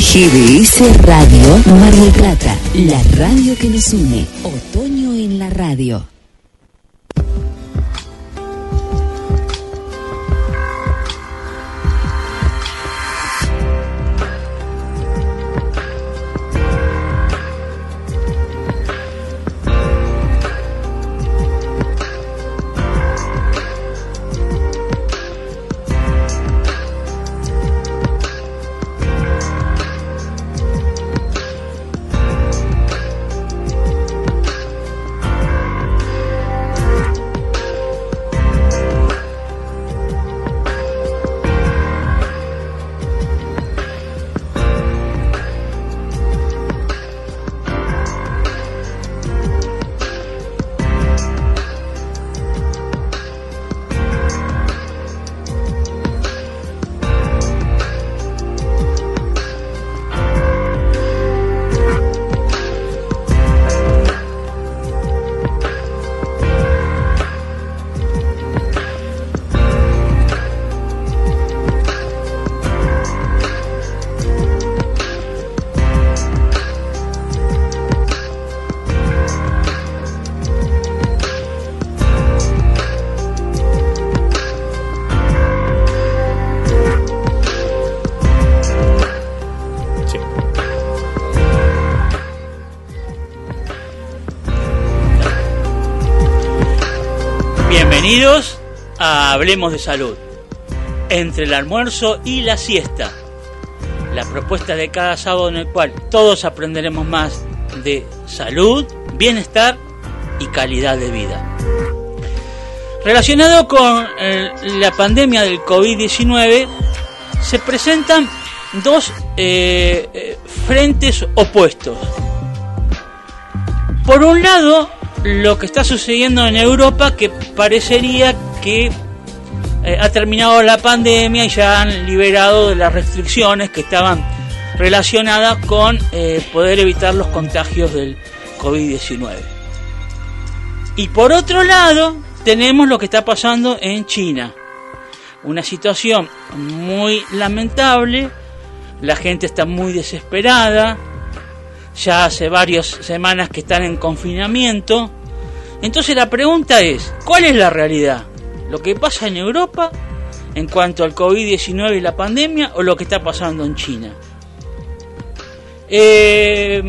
GDS Radio Mar del Plata, la radio que nos une. Otoño en la radio. Bienvenidos a Hablemos de Salud. Entre el almuerzo y la siesta. La propuesta de cada sábado en el cual todos aprenderemos más de salud, bienestar y calidad de vida. Relacionado con eh, la pandemia del COVID-19, se presentan dos eh, eh, frentes opuestos. Por un lado, lo que está sucediendo en Europa, que parecería que eh, ha terminado la pandemia y ya han liberado de las restricciones que estaban relacionadas con eh, poder evitar los contagios del COVID-19. Y por otro lado, tenemos lo que está pasando en China. Una situación muy lamentable, la gente está muy desesperada, ya hace varias semanas que están en confinamiento. Entonces la pregunta es, ¿cuál es la realidad? ¿Lo que pasa en Europa en cuanto al COVID-19 y la pandemia o lo que está pasando en China? Eh,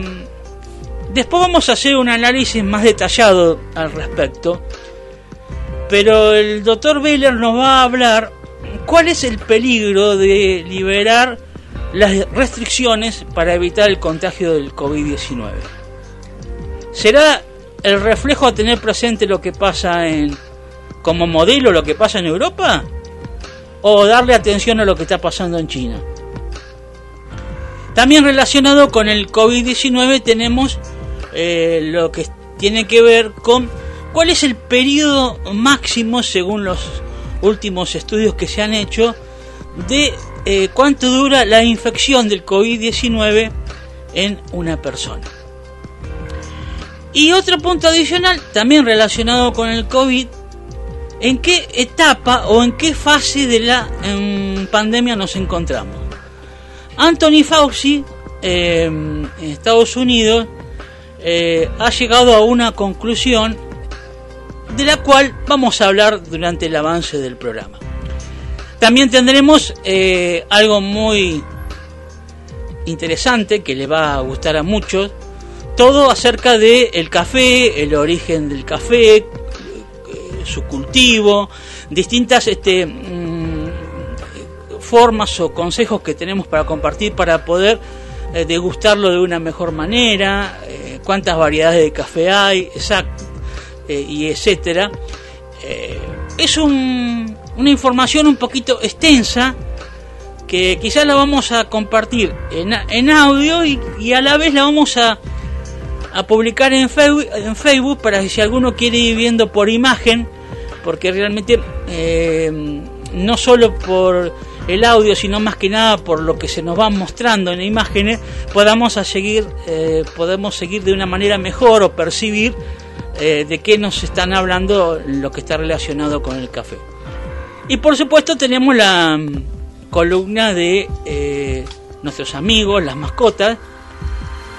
después vamos a hacer un análisis más detallado al respecto, pero el doctor Beller nos va a hablar cuál es el peligro de liberar las restricciones para evitar el contagio del COVID-19. ¿Será el reflejo a tener presente lo que pasa en como modelo lo que pasa en Europa o darle atención a lo que está pasando en China? También relacionado con el COVID-19 tenemos eh, lo que tiene que ver con cuál es el periodo máximo según los últimos estudios que se han hecho de eh, cuánto dura la infección del COVID-19 en una persona. Y otro punto adicional, también relacionado con el COVID, ¿en qué etapa o en qué fase de la em, pandemia nos encontramos? Anthony Fauci, em, en Estados Unidos, eh, ha llegado a una conclusión de la cual vamos a hablar durante el avance del programa. También tendremos eh, algo muy interesante que le va a gustar a muchos. Todo acerca el café, el origen del café, eh, su cultivo, distintas este, mm, formas o consejos que tenemos para compartir para poder eh, degustarlo de una mejor manera, cuántas variedades de café hay, exacto, y etcétera. es un una información un poquito extensa que quizás la vamos a compartir en, en audio y, a la vez la vamos a, a publicar en Facebook, para que si alguno quiere ir viendo por imagen, porque realmente eh, no solo por el audio, sino más que nada por lo que se nos va mostrando en imágenes, podamos seguir, eh, podemos seguir de una manera mejor o percibir eh, de qué nos están hablando lo que está relacionado con el café. Y por supuesto tenemos la mm, columna de nuestros amigos, las mascotas,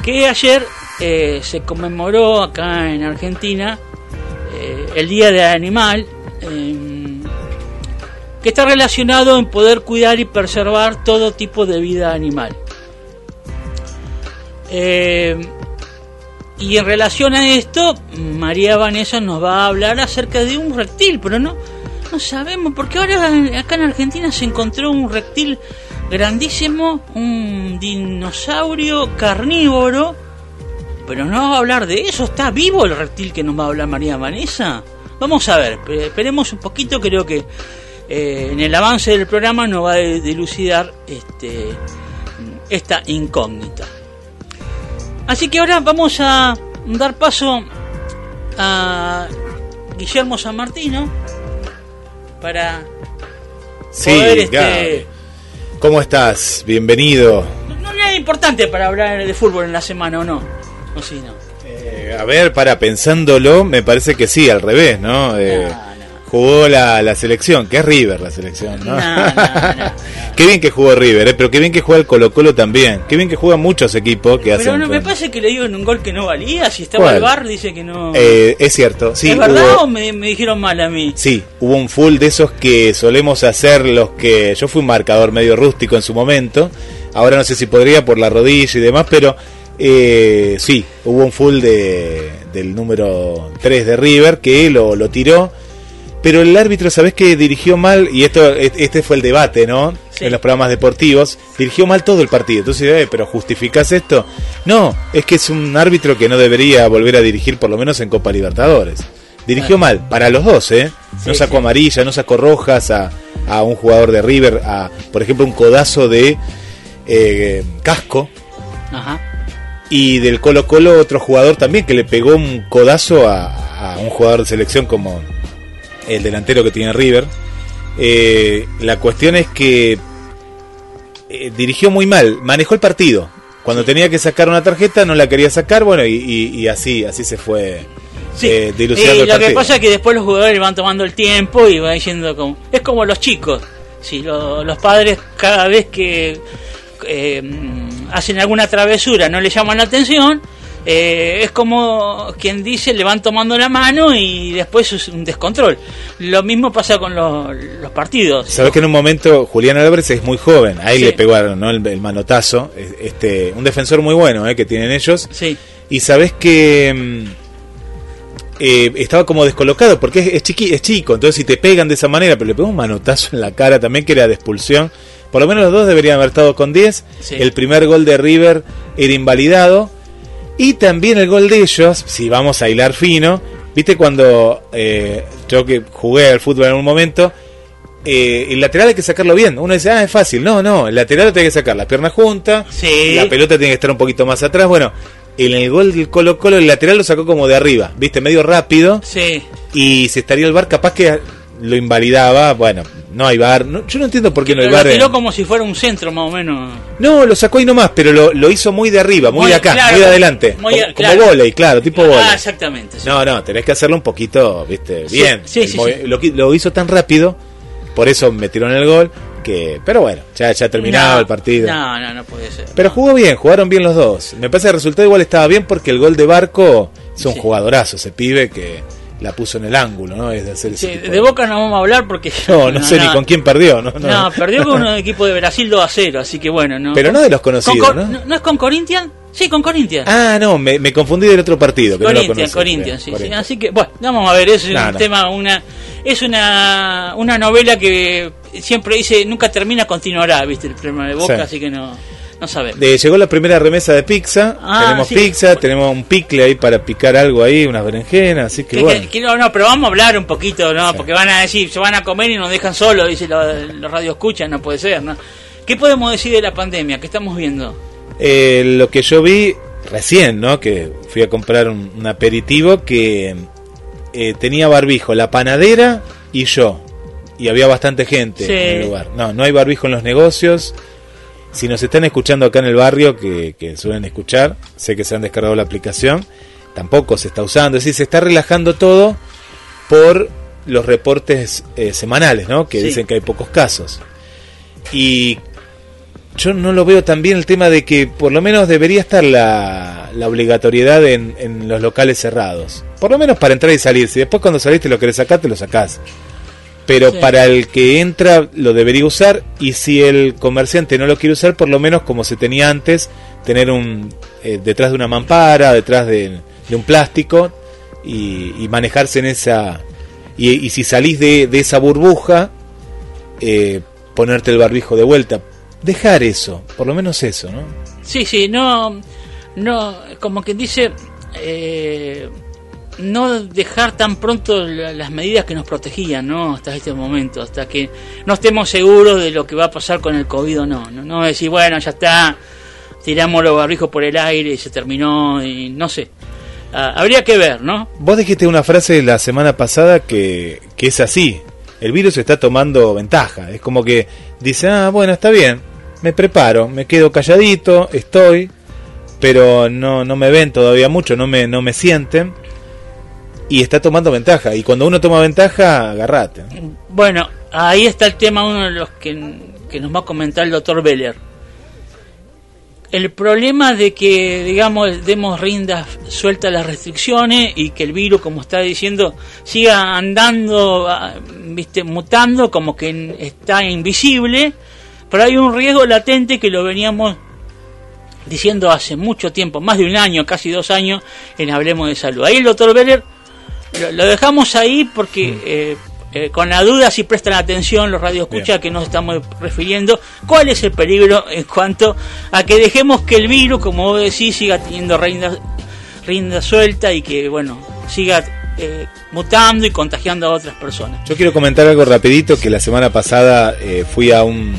que ayer eh, se conmemoró acá en Argentina eh, el Día del Animal, em, que está relacionado en poder cuidar y preservar todo tipo de vida animal. Eh, y en relación a esto, María Vanessa nos va a hablar acerca de un reptil, pero no, no sabemos, porque ahora acá en Argentina se encontró un reptil grandísimo, un dinosaurio carnívoro, pero no va a hablar de eso, ¿está vivo el reptil que nos va a hablar María Vanessa? Vamos a ver, esperemos un poquito, creo que eh, en el avance del programa nos va a dilucidar este, esta incógnita. Así que ahora vamos a dar paso a Guillermo San Martino para sí, este... ¿Cómo estás? Bienvenido. No, no, es importante para hablar de fútbol en la semana, ¿o no? ¿O sí, no? Eh, a ver, para pensándolo, me parece que sí, al revés, ¿no? Eh, jugó la, la selección, que es River la selección, ¿no? qué bien que jugó River, ¿eh? pero qué bien que juega el Colo Colo también. Qué bien que juegan muchos equipos que hacen... Pero me parece que le dio un gol que no valía, si estaba el bar dice que no... Eh, es cierto, sí. ¿Es verdad o me, dijeron mal a mí? Sí, hubo un full de esos que solemos hacer los que... Yo fui un marcador medio rústico en su momento, ahora no sé si podría por la rodilla y demás, pero... Eh, sí, hubo un full de, del número 3 de River que lo, lo tiró pero el árbitro, ¿sabés que dirigió mal? Y esto este fue el debate, ¿no? En los programas deportivos. Dirigió mal todo el partido. Entonces, eh, ¿pero justificás esto? No, es que es un árbitro que no debería volver a dirigir, por lo menos en Copa Libertadores. Dirigió mal, para los dos, ¿eh? No sacó amarilla, no sacó rojas a, a, un jugador de River, a, por ejemplo, un codazo de eh, Casco. Ajá. Y del Colo Colo otro jugador también que le pegó un codazo a, a un jugador de selección como el delantero que tiene River. Eh, la cuestión es que eh, dirigió muy mal, manejó el partido. Cuando tenía que sacar una tarjeta no la quería sacar, bueno, y, así así se fue. Sí. Eh, lo que pasa es que después los jugadores van tomando el tiempo y van diciendo como es como los chicos. Si los padres cada vez que hacen alguna travesura no le llaman la atención, eh, es como quien dice, le van tomando la mano y después es un descontrol. Lo mismo pasa con los, partidos. Sabes que en un momento Julián Álvarez es muy joven, ahí le pegaron ¿no? el, manotazo, este, un defensor muy bueno eh, que tienen ellos. Sí. Y sabes que mm, eh, estaba como descolocado porque es, es, chiqui, es chico, entonces si te pegan de esa manera, pero le pegó un manotazo en la cara también que era de expulsión. Por lo menos los dos deberían haber estado con 10. El primer gol de River era invalidado y también el gol de ellos, si vamos a hilar fino, viste cuando eh, yo que jugué al fútbol en un momento, eh, el lateral hay que sacarlo bien. Uno dice, ah, es fácil. No, no, el lateral tiene que sacar la pierna junta, la pelota tiene que estar un poquito más atrás. Bueno, en el gol del Colo Colo el lateral lo sacó como de arriba, viste, medio rápido. Sí. Y si estaría el bar, capaz que lo invalidaba. Bueno, no hay bar. yo no entiendo por qué no hay bar. Lo tiró como si fuera un centro, más o menos. No, lo sacó ahí nomás, pero lo, lo hizo muy de arriba, muy, de acá, muy de adelante. como, claro. volei, claro, tipo volei. Ah, exactamente. No, no, tenés que hacerlo un poquito, viste, bien. Sí, sí, lo, lo, hizo tan rápido, por eso metieron el gol. Que, pero bueno, ya, ya terminado el partido. No, no, no puede ser. Pero jugó bien, jugaron bien los dos. Me parece que el resultado igual estaba bien porque el gol de Barco es un jugadorazo, ese pibe que la puso en el ángulo, ¿no? Es hacer sí, de Boca no vamos a hablar porque... No, no, sé ni con quién perdió, ¿no? No, perdió con un equipo de Brasil 2 a 0, así que bueno, ¿no? Pero no de los conocidos, ¿no? ¿no? es con Corinthians? Sí, con Corinthians. Ah, no, me, me confundí del otro partido. Que Corinthians, Corinthians, sí, sí, Así que, bueno, vamos a ver, es un tema, una es una, una novela que siempre dice, nunca termina, continuará, ¿viste? El problema de Boca, así que no... No llegó la primera remesa de pizza. Ah, tenemos pizza, tenemos un picle ahí para picar algo ahí, unas berenjenas, así que, bueno. no, pero vamos a hablar un poquito, ¿no? Porque van a decir, se van a comer y nos dejan solos, dice los radio escuchan, no puede ser, ¿no? ¿Qué podemos decir de la pandemia? ¿Qué estamos viendo? Eh, lo que yo vi recién, ¿no? Que fui a comprar un, aperitivo que eh, tenía barbijo, la panadera y yo. Y había bastante gente en el lugar. No, no hay barbijo en los negocios si nos están escuchando acá en el barrio, que, suelen escuchar, sé que se han descargado la aplicación, tampoco se está usando, es decir, se está relajando todo por los reportes eh, semanales, ¿no? Que dicen que hay pocos casos. Y yo no lo veo tan bien el tema de que por lo menos debería estar la, la obligatoriedad en, en, los locales cerrados. Por lo menos para entrar y salir. Si después cuando saliste lo querés sacar, te lo sacás. Pero para el que entra lo debería usar y si el comerciante no lo quiere usar, por lo menos como se tenía antes, tener un eh, detrás de una mampara, detrás de, un plástico y, manejarse en esa... Y, si salís de, de esa burbuja, eh, ponerte el barbijo de vuelta dejar eso, por lo menos eso, ¿no? Sí, sí, no, no, como quien dice, eh, no dejar tan pronto las medidas que nos protegían, ¿no? Hasta este momento, hasta que no estemos seguros de lo que va a pasar con el COVID o no, no, no decir, bueno, ya está, tiramos los barbijos por el aire y se terminó, y no sé. Ah, habría que ver, ¿no? Vos dijiste una frase la semana pasada que, que es así. El virus está tomando ventaja. Es como que dice, ah, bueno, está bien me preparo, me quedo calladito, estoy, pero no, no me ven todavía mucho, no me, no me sienten y está tomando ventaja. Y cuando uno toma ventaja, agarrate. Bueno, ahí está el tema, uno de los que, nos va a comentar el doctor Beller. El problema de que, digamos, demos rindas sueltas a las restricciones y que el virus, como está diciendo, siga andando, ah, viste, mutando, como que está invisible, pero hay un riesgo latente que lo veníamos diciendo hace mucho tiempo, más de un año, casi dos años, en Hablemos de Salud. Ahí el doctor Beller lo, dejamos ahí porque mm. eh, eh, con la duda, si prestan atención los radioescuchas que nos estamos refiriendo, cuál es el peligro en cuanto a que dejemos que el virus, como vos decís, siga teniendo rienda, rienda suelta y que, bueno, siga eh, mutando y contagiando a otras personas. Yo quiero comentar algo rapidito, que la semana pasada eh, fui a un,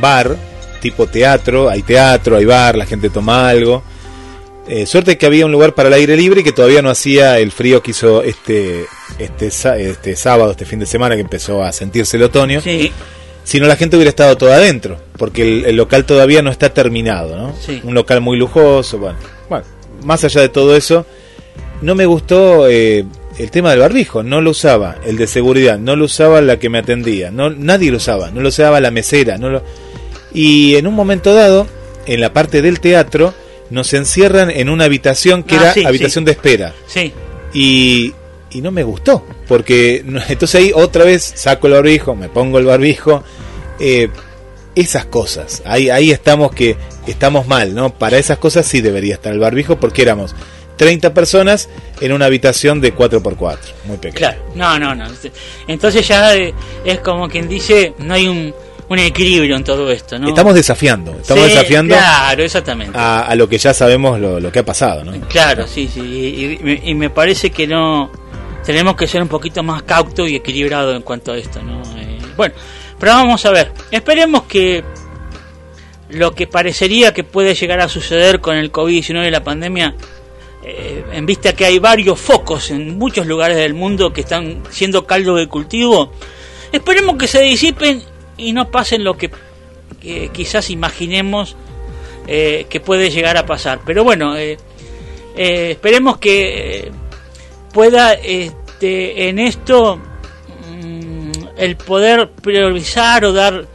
bar tipo teatro, hay teatro, hay bar, la gente toma algo. Eh, suerte que había un lugar para el aire libre y que todavía no hacía el frío que hizo este, este, este sábado, este fin de semana que empezó a sentirse el otoño. Sí. Si no, la gente hubiera estado toda adentro, porque el, local todavía no está terminado, ¿no? Un local muy lujoso, bueno. Bueno, más allá de todo eso, no me gustó eh, el tema del barbijo, no lo usaba, el de seguridad, no lo usaba la que me atendía, no, nadie lo usaba, no lo usaba la mesera, no lo... y en un momento dado, en la parte del teatro, nos encierran en una habitación que ah, era habitación de espera. Sí. Y, y no me gustó, porque entonces ahí otra vez saco el barbijo, me pongo el barbijo, eh, esas cosas, ahí, ahí estamos que estamos mal, ¿no? Para esas cosas sí debería estar el barbijo porque éramos 30 personas en una habitación de 4x4, muy pequeña. Claro, no, no, no. Entonces ya es como quien dice, no hay un, un equilibrio en todo esto, ¿no? Estamos desafiando, estamos desafiando claro, exactamente. A, lo que ya sabemos lo, que ha pasado, ¿no? Claro, sí, sí, y, me parece que no, tenemos que ser un poquito más cauto y equilibrado en cuanto a esto, ¿no? Eh, bueno, pero vamos a ver, esperemos que lo que parecería que puede llegar a suceder con el COVID-19 y la pandemia eh, en vista que hay varios focos en muchos lugares del mundo que están siendo caldo de cultivo, esperemos que se disipen y no pasen lo que, quizás imaginemos eh, que puede llegar a pasar. Pero bueno, eh, esperemos que pueda este, en esto mm, el poder priorizar o dar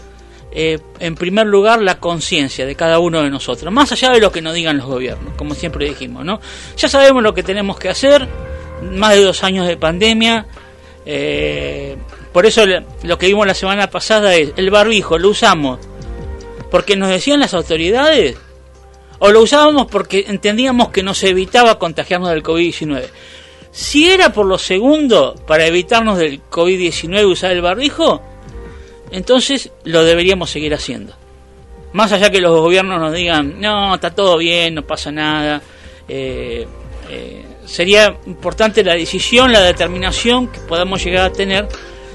eh, en primer lugar la conciencia de cada uno de nosotros, más allá de lo que nos digan los gobiernos, como siempre dijimos, ¿no? Ya sabemos lo que tenemos que hacer, más de dos años de pandemia, eh, por eso lo que vimos la semana pasada es el barbijo, lo usamos porque nos decían las autoridades o lo usábamos porque entendíamos que nos evitaba contagiarnos del COVID-19. Si era por lo segundo, para evitarnos del COVID-19 usar el barbijo, entonces lo deberíamos seguir haciendo. Más allá que los gobiernos nos digan, no, está todo bien, no pasa nada. Eh, eh, sería importante la decisión, la determinación que podamos llegar a tener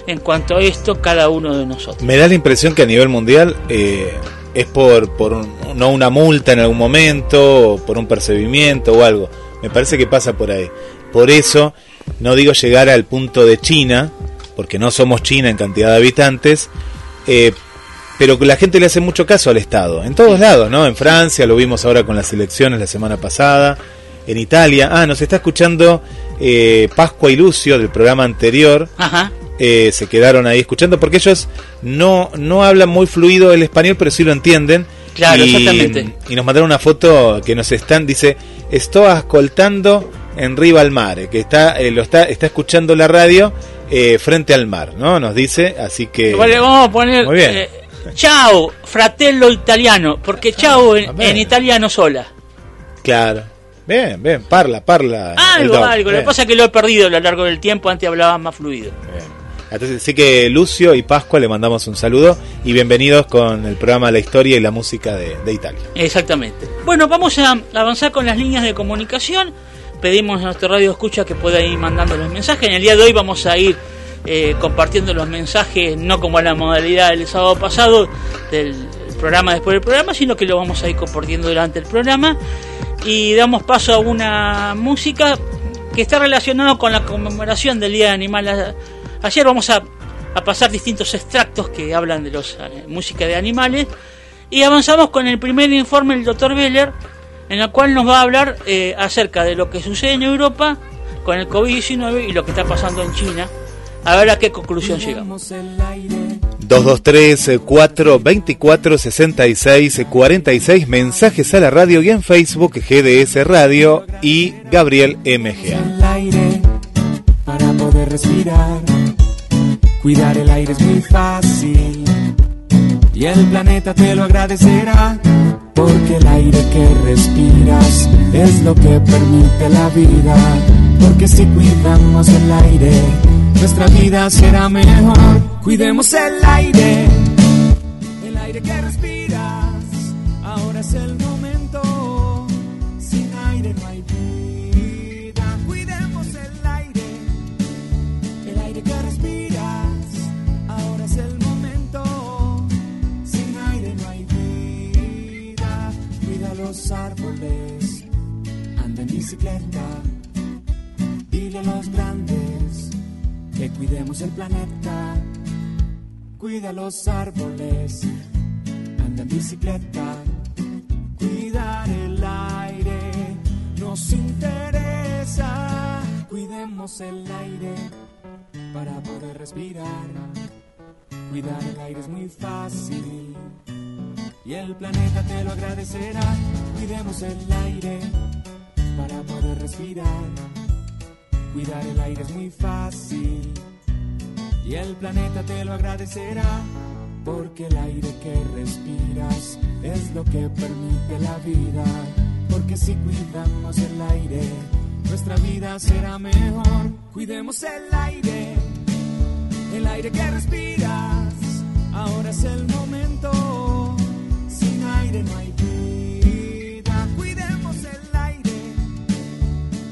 en cuanto a esto cada uno de nosotros. Me da la impresión que a nivel mundial eh, es por, por no una multa en algún momento, o por un percibimiento o algo. Me parece que pasa por ahí. Por eso, no digo llegar al punto de China, porque no somos China en cantidad de habitantes, eh, pero la gente le hace mucho caso al Estado, en todos lados, ¿no? En Francia, lo vimos ahora con las elecciones la semana pasada, en Italia, ah, nos está escuchando eh, Pascua y Lucio del programa anterior, eh, se quedaron ahí escuchando, porque ellos no, no hablan muy fluido el español, pero sí lo entienden, Claro, y, exactamente. Y nos mandaron una foto que nos están, dice, estoy ascoltando en Riva al Mar, que está, eh, lo está, está escuchando la radio eh, frente al mar, ¿no? Nos dice, así que... Vale, vamos a poner Muy bien. eh, ciao, fratello italiano, porque en, Ah, bien. en italiano sola. Claro. Bien, bien, parla, parla. Algo, algo. Lo que pasa es que lo he perdido a lo largo del tiempo, antes hablaba más fluido. Bien. Entonces, sí que Lucio y Pascua le mandamos un saludo y bienvenidos con el programa La Historia y la Música de, Italia. Exactamente. Bueno, vamos a avanzar con las líneas de comunicación. Pedimos a nuestro radio escucha que pueda ir mandando los mensajes. En el día de hoy vamos a ir eh, compartiendo los mensajes, no como la modalidad del sábado pasado del programa después del programa, sino que lo vamos a ir compartiendo durante el programa. Y damos paso a una música que está relacionada con la conmemoración del Día de Animal. Ayer vamos a, a pasar distintos extractos que hablan de los eh, música de animales. Y avanzamos con el primer informe del Dr. Beller, en el cual nos va a hablar eh, acerca de lo que sucede en Europa con el COVID-19 y lo que está pasando en China. A ver a qué conclusión llegamos. 223 4 24 66 46 mensajes a la radio y en Facebook GDS Radio y Gabriel MGA. Respirar. Cuidar el aire es muy fácil y el planeta te lo agradecerá. Porque el aire que respiras es lo que permite la vida. Porque si cuidamos el aire, nuestra vida será mejor. Cuidemos el aire, el aire que respiras. Ahora es el los árboles, anda en bicicleta. Dile a los grandes que cuidemos el planeta. Cuida los árboles, anda en bicicleta. Cuidar el aire nos interesa. Cuidemos el aire para poder respirar. Cuidar el aire es muy fácil y el planeta te lo agradecerá. Cuidemos el aire para poder respirar. Cuidar el aire es muy fácil y el planeta te lo agradecerá. Porque el aire que respiras es lo que permite la vida. Porque si cuidamos el aire, nuestra vida será mejor. Cuidemos el aire, el aire que respiras. Ahora es el momento. Aire no hay vida. Cuidemos el aire,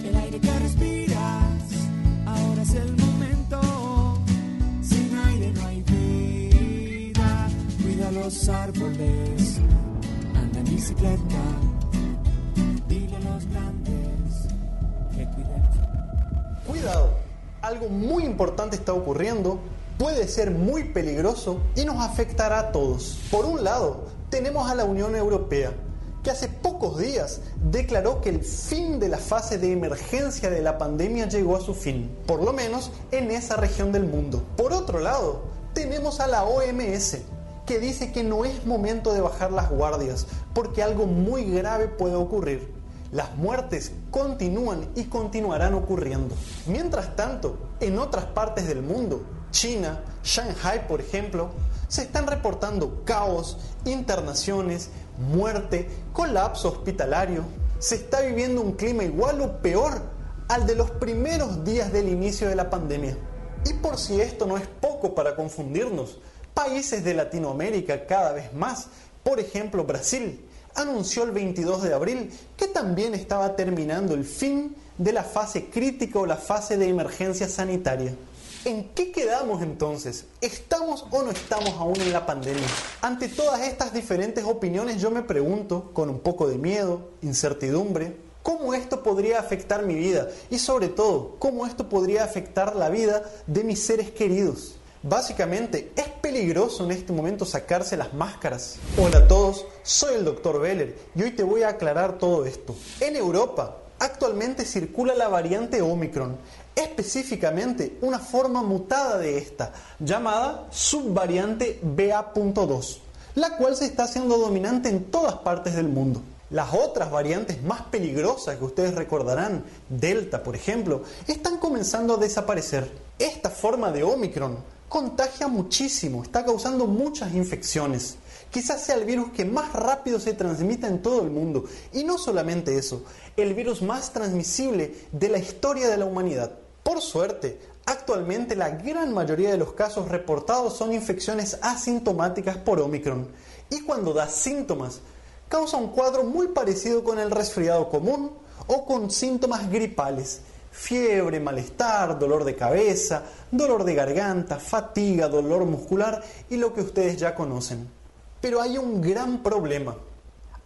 el aire que respiras. Ahora es el momento. Sin aire no hay vida. Cuida los árboles. Anda en bicicleta. Dile a los grandes que cuidemos. Cuidado, algo muy importante está ocurriendo, puede ser muy peligroso y nos afectará a todos. Por un lado, tenemos a la Unión Europea, que hace pocos días declaró que el fin de la fase de emergencia de la pandemia llegó a su fin, por lo menos en esa región del mundo. Por otro lado, tenemos a la OMS, que dice que no es momento de bajar las guardias, porque algo muy grave puede ocurrir. Las muertes continúan y continuarán ocurriendo. Mientras tanto, en otras partes del mundo, China, Shanghai por ejemplo, se están reportando caos, internaciones, muerte, colapso hospitalario. Se está viviendo un clima igual o peor al de los primeros días del inicio de la pandemia. Y por si esto no es poco para confundirnos, países de Latinoamérica cada vez más, por ejemplo Brasil, anunció el 22 de abril que también estaba terminando el fin de la fase crítica o la fase de emergencia sanitaria. ¿En qué quedamos entonces? ¿Estamos o no estamos aún en la pandemia? Ante todas estas diferentes opiniones yo me pregunto, con un poco de miedo, incertidumbre, cómo esto podría afectar mi vida y sobre todo, cómo esto podría afectar la vida de mis seres queridos. Básicamente, es peligroso en este momento sacarse las máscaras. Hola a todos, soy el Dr. Beller y hoy te voy a aclarar todo esto. En Europa, actualmente circula la variante Omicron, específicamente una forma mutada de esta, llamada subvariante BA.2. la cual se está haciendo dominante en todas partes del mundo. Las otras variantes más peligrosas que ustedes recordarán, Delta por ejemplo, están comenzando a desaparecer. Esta forma de Omicron contagia muchísimo, está causando muchas infecciones. Quizás sea el virus que más rápido se transmita en todo el mundo. Y no solamente eso, el virus más transmisible de la historia de la humanidad. Por suerte, actualmente la gran mayoría de los casos reportados son infecciones asintomáticas por Omicron. Y cuando da síntomas, causa un cuadro muy parecido con el resfriado común o con síntomas gripales. Fiebre, malestar, dolor de cabeza, dolor de garganta, fatiga, dolor muscular y lo que ustedes ya conocen. Pero hay un gran problema.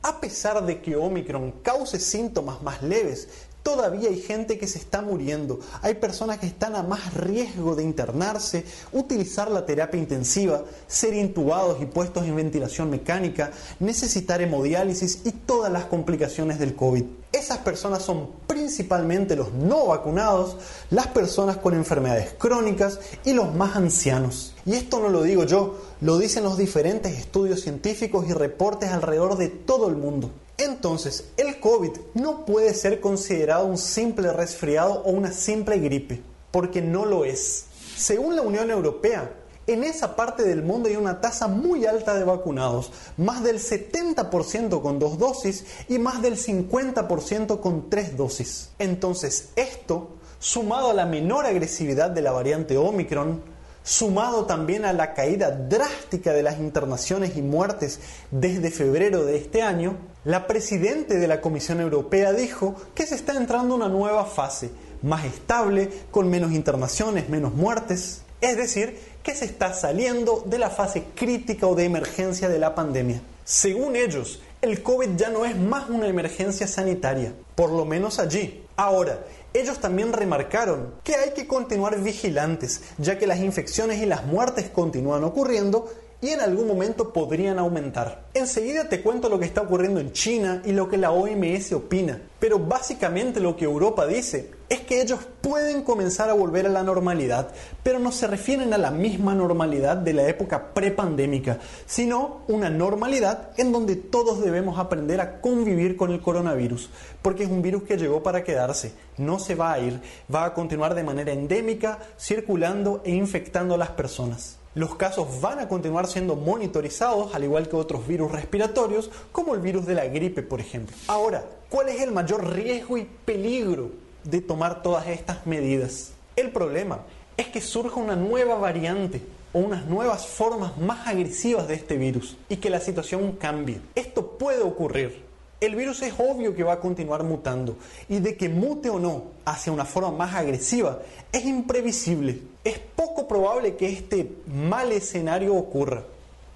A pesar de que Omicron cause síntomas más leves, Todavía hay gente que se está muriendo, hay personas que están a más riesgo de internarse, utilizar la terapia intensiva, ser intubados y puestos en ventilación mecánica, necesitar hemodiálisis y todas las complicaciones del COVID. Esas personas son principalmente los no vacunados, las personas con enfermedades crónicas y los más ancianos. Y esto no lo digo yo, lo dicen los diferentes estudios científicos y reportes alrededor de todo el mundo. Entonces, el COVID no puede ser considerado un simple resfriado o una simple gripe, porque no lo es. Según la Unión Europea, en esa parte del mundo hay una tasa muy alta de vacunados, más del 70% con dos dosis y más del 50% con tres dosis. Entonces, esto, sumado a la menor agresividad de la variante Omicron, sumado también a la caída drástica de las internaciones y muertes desde febrero de este año, la presidente de la Comisión Europea dijo que se está entrando una nueva fase, más estable, con menos internaciones, menos muertes, es decir, que se está saliendo de la fase crítica o de emergencia de la pandemia. Según ellos, el COVID ya no es más una emergencia sanitaria, por lo menos allí. Ahora, ellos también remarcaron que hay que continuar vigilantes, ya que las infecciones y las muertes continúan ocurriendo y en algún momento podrían aumentar. Enseguida te cuento lo que está ocurriendo en China y lo que la OMS opina, pero básicamente lo que Europa dice es que ellos pueden comenzar a volver a la normalidad, pero no se refieren a la misma normalidad de la época prepandémica, sino una normalidad en donde todos debemos aprender a convivir con el coronavirus, porque es un virus que llegó para quedarse, no se va a ir, va a continuar de manera endémica, circulando e infectando a las personas. Los casos van a continuar siendo monitorizados, al igual que otros virus respiratorios, como el virus de la gripe, por ejemplo. Ahora, ¿cuál es el mayor riesgo y peligro de tomar todas estas medidas? El problema es que surja una nueva variante o unas nuevas formas más agresivas de este virus y que la situación cambie. Esto puede ocurrir, el virus es obvio que va a continuar mutando y de que mute o no hacia una forma más agresiva es imprevisible. Es poco probable que este mal escenario ocurra,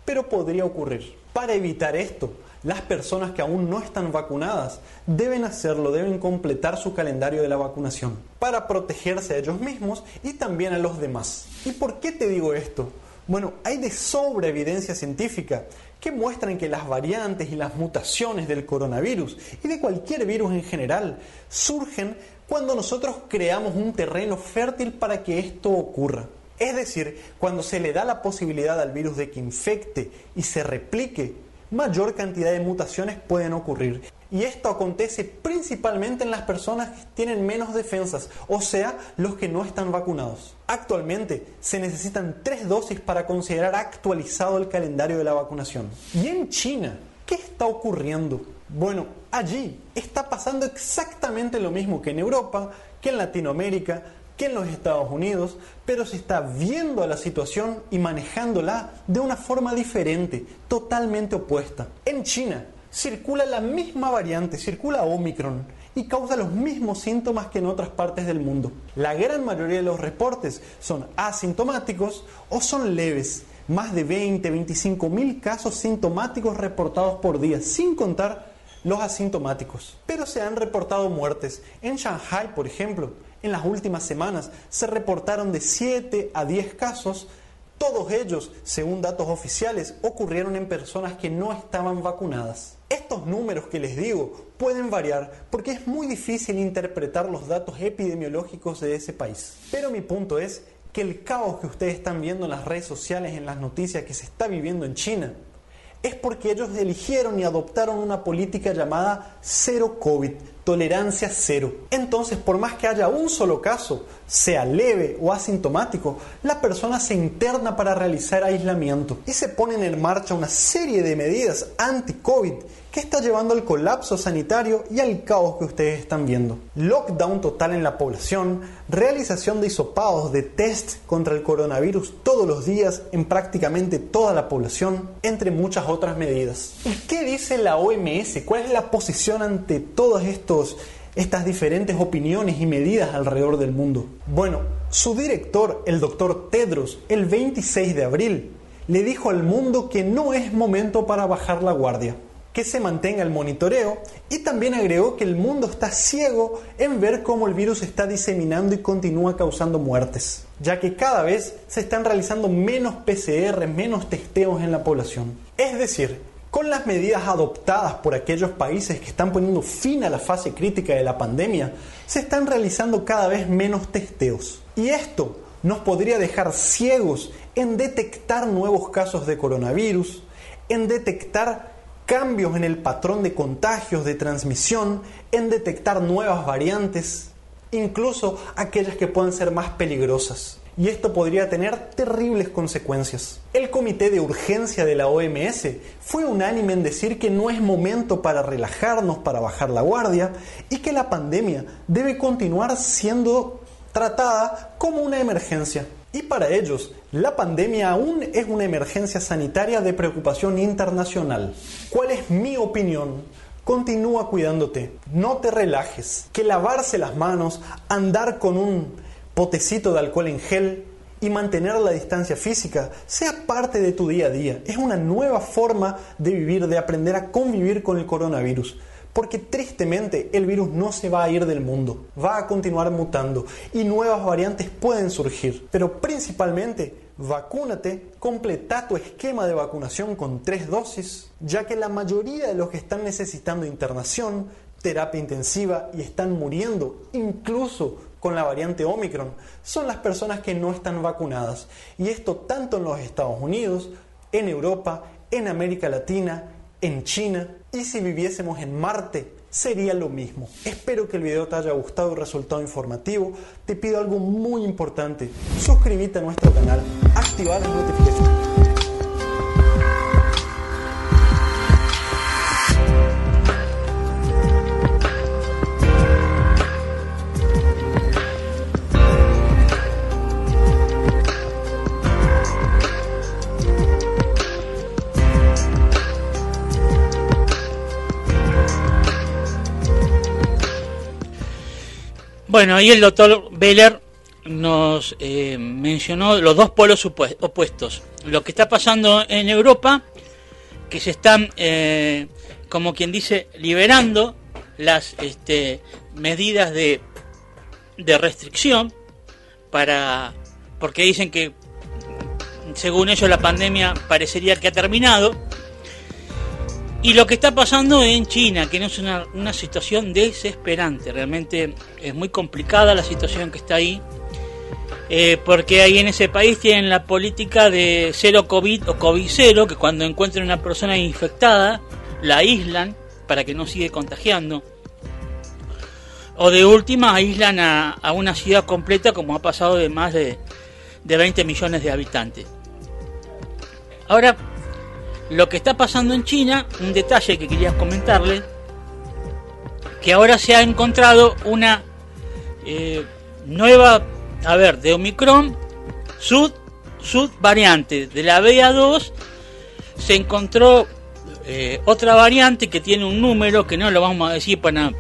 pero podría ocurrir. Para evitar esto, las personas que aún no están vacunadas deben hacerlo, deben completar su calendario de la vacunación para protegerse a ellos mismos y también a los demás. ¿Y por qué te digo esto? Bueno, hay de sobra evidencia científica que muestran que las variantes y las mutaciones del coronavirus y de cualquier virus en general surgen cuando nosotros creamos un terreno fértil para que esto ocurra. Es decir, cuando se le da la posibilidad al virus de que infecte y se replique, mayor cantidad de mutaciones pueden ocurrir. Y esto acontece principalmente en las personas que tienen menos defensas, o sea, los que no están vacunados. Actualmente se necesitan tres dosis para considerar actualizado el calendario de la vacunación. Y en China, ¿qué está ocurriendo? Bueno, allí está pasando exactamente lo mismo que en Europa, que en Latinoamérica, que en los Estados Unidos, pero se está viendo la situación y manejándola de una forma diferente, totalmente opuesta. En China, circula la misma variante, circula Omicron y causa los mismos síntomas que en otras partes del mundo. La gran mayoría de los reportes son asintomáticos o son leves. Más de 20, 25 mil casos sintomáticos reportados por día, sin contar los asintomáticos. Pero se han reportado muertes. En Shanghai, por ejemplo, en las últimas semanas se reportaron de 7 a 10 casos todos ellos, según datos oficiales, ocurrieron en personas que no estaban vacunadas. Estos números que les digo pueden variar porque es muy difícil interpretar los datos epidemiológicos de ese país. Pero mi punto es que el caos que ustedes están viendo en las redes sociales, en las noticias que se está viviendo en China, es porque ellos eligieron y adoptaron una política llamada cero COVID, tolerancia cero. Entonces, por más que haya un solo caso, sea leve o asintomático, la persona se interna para realizar aislamiento y se ponen en marcha una serie de medidas anti-COVID que está llevando al colapso sanitario y al caos que ustedes están viendo. Lockdown total en la población, realización de hisopados de test contra el coronavirus todos los días en prácticamente toda la población, entre muchas otras medidas. ¿Y qué dice la OMS? ¿Cuál es la posición ante todos estos estas diferentes opiniones y medidas alrededor del mundo? Bueno, su director, el doctor Tedros, el 26 de abril, le dijo al mundo que no es momento para bajar la guardia que se mantenga el monitoreo y también agregó que el mundo está ciego en ver cómo el virus está diseminando y continúa causando muertes, ya que cada vez se están realizando menos PCR, menos testeos en la población. Es decir, con las medidas adoptadas por aquellos países que están poniendo fin a la fase crítica de la pandemia, se están realizando cada vez menos testeos. Y esto nos podría dejar ciegos en detectar nuevos casos de coronavirus, en detectar cambios en el patrón de contagios, de transmisión, en detectar nuevas variantes, incluso aquellas que pueden ser más peligrosas. Y esto podría tener terribles consecuencias. El comité de urgencia de la OMS fue unánime en decir que no es momento para relajarnos, para bajar la guardia y que la pandemia debe continuar siendo tratada como una emergencia. Y para ellos, la pandemia aún es una emergencia sanitaria de preocupación internacional. ¿Cuál es mi opinión? Continúa cuidándote, no te relajes, que lavarse las manos, andar con un potecito de alcohol en gel y mantener la distancia física sea parte de tu día a día. Es una nueva forma de vivir, de aprender a convivir con el coronavirus porque tristemente el virus no se va a ir del mundo, va a continuar mutando y nuevas variantes pueden surgir. Pero principalmente, vacúnate, completa tu esquema de vacunación con tres dosis, ya que la mayoría de los que están necesitando internación, terapia intensiva y están muriendo, incluso con la variante Omicron, son las personas que no están vacunadas. Y esto tanto en los Estados Unidos, en Europa, en América Latina, en China y si viviésemos en Marte sería lo mismo. Espero que el video te haya gustado y resultado informativo. Te pido algo muy importante. Suscríbete a nuestro canal, activar las notificaciones. Bueno, ahí el doctor Beller nos eh, mencionó los dos polos opuestos. Lo que está pasando en Europa, que se están, eh, como quien dice, liberando las este, medidas de, de restricción para porque dicen que según ellos la pandemia parecería que ha terminado y lo que está pasando en China, que no es una, una, situación desesperante, realmente es muy complicada la situación que está ahí, eh, porque ahí en ese país tienen la política de cero COVID o COVID cero, que cuando encuentran una persona infectada, la aíslan para que no siga contagiando. O de última, aíslan a, a una ciudad completa como ha pasado de más de, de 20 millones de habitantes. Ahora, lo que está pasando en China, un detalle que quería comentarle, que ahora se ha encontrado una eh, nueva, a ver, de Omicron, sub, sub variante de la BA2, se encontró eh, otra variante que tiene un número que no lo vamos a decir para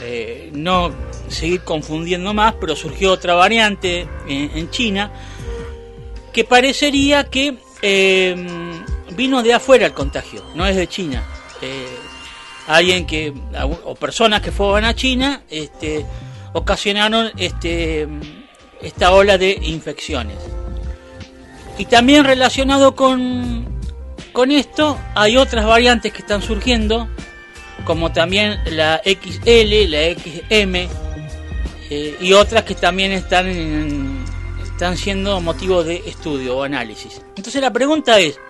eh, no seguir confundiendo más, pero surgió otra variante en China que parecería que vino de afuera el contagio, no es de China. Eh, alguien que, o personas que fueron a China, este, ocasionaron este, esta ola de infecciones. Y también relacionado con, con esto, hay otras variantes que están surgiendo, como también la XL, la XM, eh, y otras que también están, están siendo motivo de estudio o análisis. Entonces la pregunta es,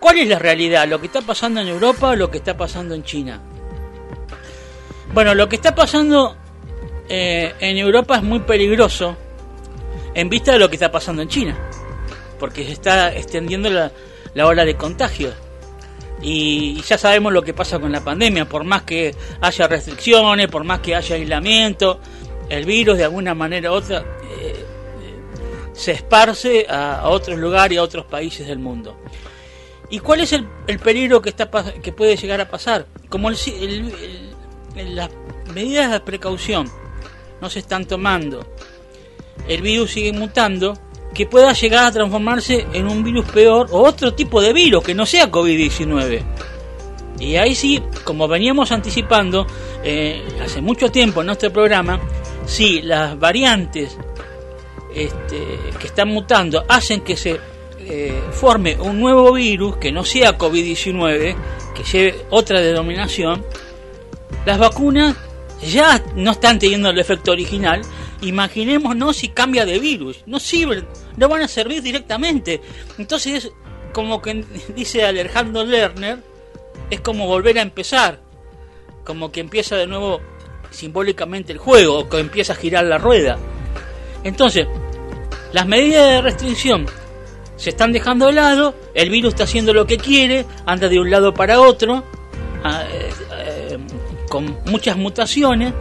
¿Cuál es la realidad? ¿Lo que está pasando en Europa o lo que está pasando en China? Bueno, lo que está pasando eh, en Europa es muy peligroso en vista de lo que está pasando en China, porque se está extendiendo la, la ola de contagios. Y ya sabemos lo que pasa con la pandemia, por más que haya restricciones, por más que haya aislamiento, el virus de alguna manera u otra eh, se esparce a, otros lugares y a otros países del mundo. ¿Y cuál es el, peligro que, está, que puede llegar a pasar? Como las medidas de precaución no se están tomando, el virus sigue mutando, que pueda llegar a transformarse en un virus peor o otro tipo de virus que no sea COVID-19. Y ahí sí, como veníamos anticipando eh, hace mucho tiempo en nuestro programa, si las variantes este, que están mutando hacen que se eh, forme un nuevo virus que no sea COVID-19, que lleve otra denominación, las vacunas ya no están teniendo el efecto original. Imaginémonos si cambia de virus, no sirven, no van a servir directamente. Entonces es como que dice Alejandro Lerner, es como volver a empezar, como que empieza de nuevo simbólicamente el juego, o que empieza a girar la rueda. Entonces, las medidas de restricción se están dejando de lado, el virus está haciendo lo que quiere, anda de un lado para otro, ah, eh, eh, con muchas mutaciones.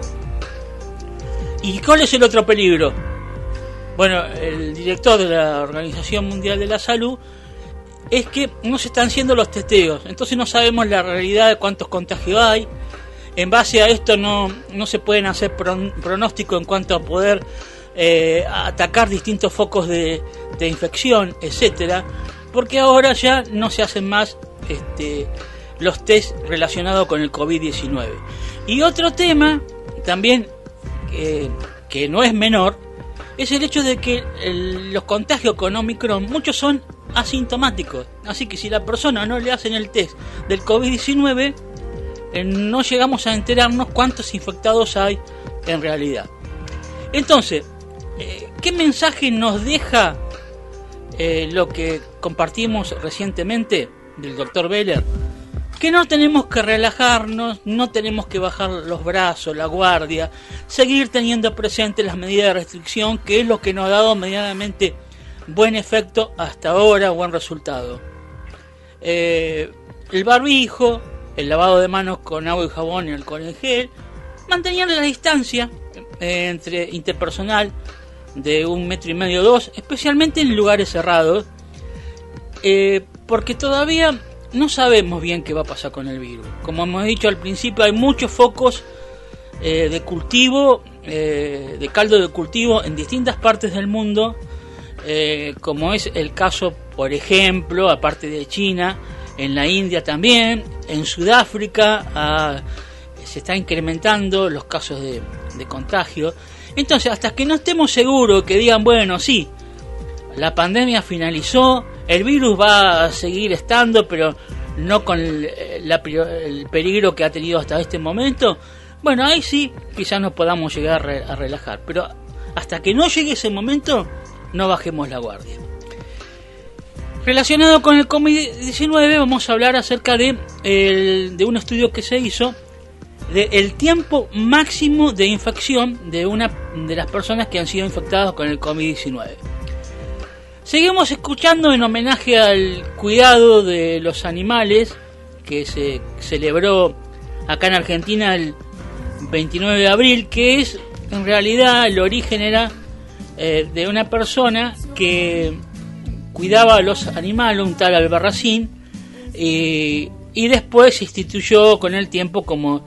¿Y cuál es el otro peligro? Bueno, el director de la Organización Mundial de la Salud es que no se están haciendo los testeos, entonces no sabemos la realidad de cuántos contagios hay. En base a esto no, no se pueden hacer pronósticos en cuanto a poder eh, atacar distintos focos de, infección, etcétera, porque ahora ya no se hacen más este, los test relacionados con el COVID-19. Y otro tema también que no es menor es el hecho de que los contagios con Omicron muchos son asintomáticos. Así que si la persona no le hacen el test del COVID-19, eh, no llegamos a enterarnos cuántos infectados hay en realidad. Entonces, eh, ¿qué mensaje nos deja eh, lo que compartimos recientemente del doctor Beller? Que no tenemos que relajarnos, no tenemos que bajar los brazos, la guardia, seguir teniendo presente las medidas de restricción, que es lo que nos ha dado medianamente buen efecto hasta ahora, buen resultado. Eh, el barbijo, el lavado de manos con agua y jabón y alcohol en gel, mantener la distancia entre interpersonal de un metro y medio o dos, especialmente en lugares cerrados, eh, porque todavía no sabemos bien qué va a pasar con el virus. Como hemos dicho al principio, hay muchos focos de cultivo, de caldo de cultivo en distintas partes del mundo, como es el caso, por ejemplo, aparte de China, en la India también, en Sudáfrica ah, se está incrementando los casos de, contagio. Entonces, hasta que no estemos seguros que digan, bueno, sí, la pandemia finalizó, el virus va a seguir estando, pero no con el, el peligro que ha tenido hasta este momento, bueno, ahí sí, quizás nos podamos llegar a relajar. Pero hasta que no llegue ese momento, no bajemos la guardia. Relacionado con el COVID-19 vamos a hablar acerca de, de un estudio que se hizo de el tiempo máximo de infección de una de las personas que han sido infectadas con el COVID-19. Seguimos escuchando en homenaje al cuidado de los animales que se celebró acá en Argentina el 29 de abril, que es en realidad el origen era eh, de una persona que cuidaba a los animales, un tal Albarracín, y, y después se instituyó con el tiempo como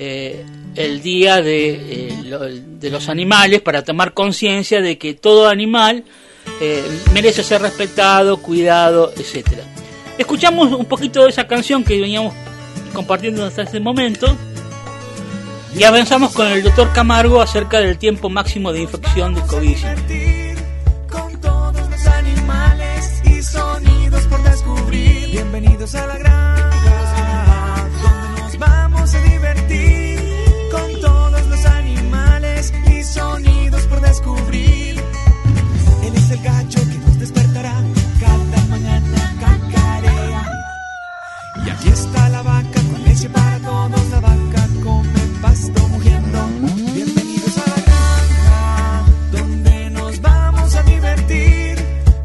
eh, el Día de, eh, de, los Animales para tomar conciencia de que todo animal eh, merece ser respetado, cuidado, etcétera. Escuchamos un poquito de esa canción que veníamos compartiendo hasta este momento y avanzamos con el doctor Camargo acerca del tiempo máximo de infección de COVID-19. Bienvenidos a la vamos ti, con todos los animales y sonidos por descubrir. Él es el gallo que nos despertará cada mañana cacarea. Y aquí está la vaca con leche para todos, la vaca come pasto mugiendo. Bienvenidos a la granja, donde nos vamos a divertir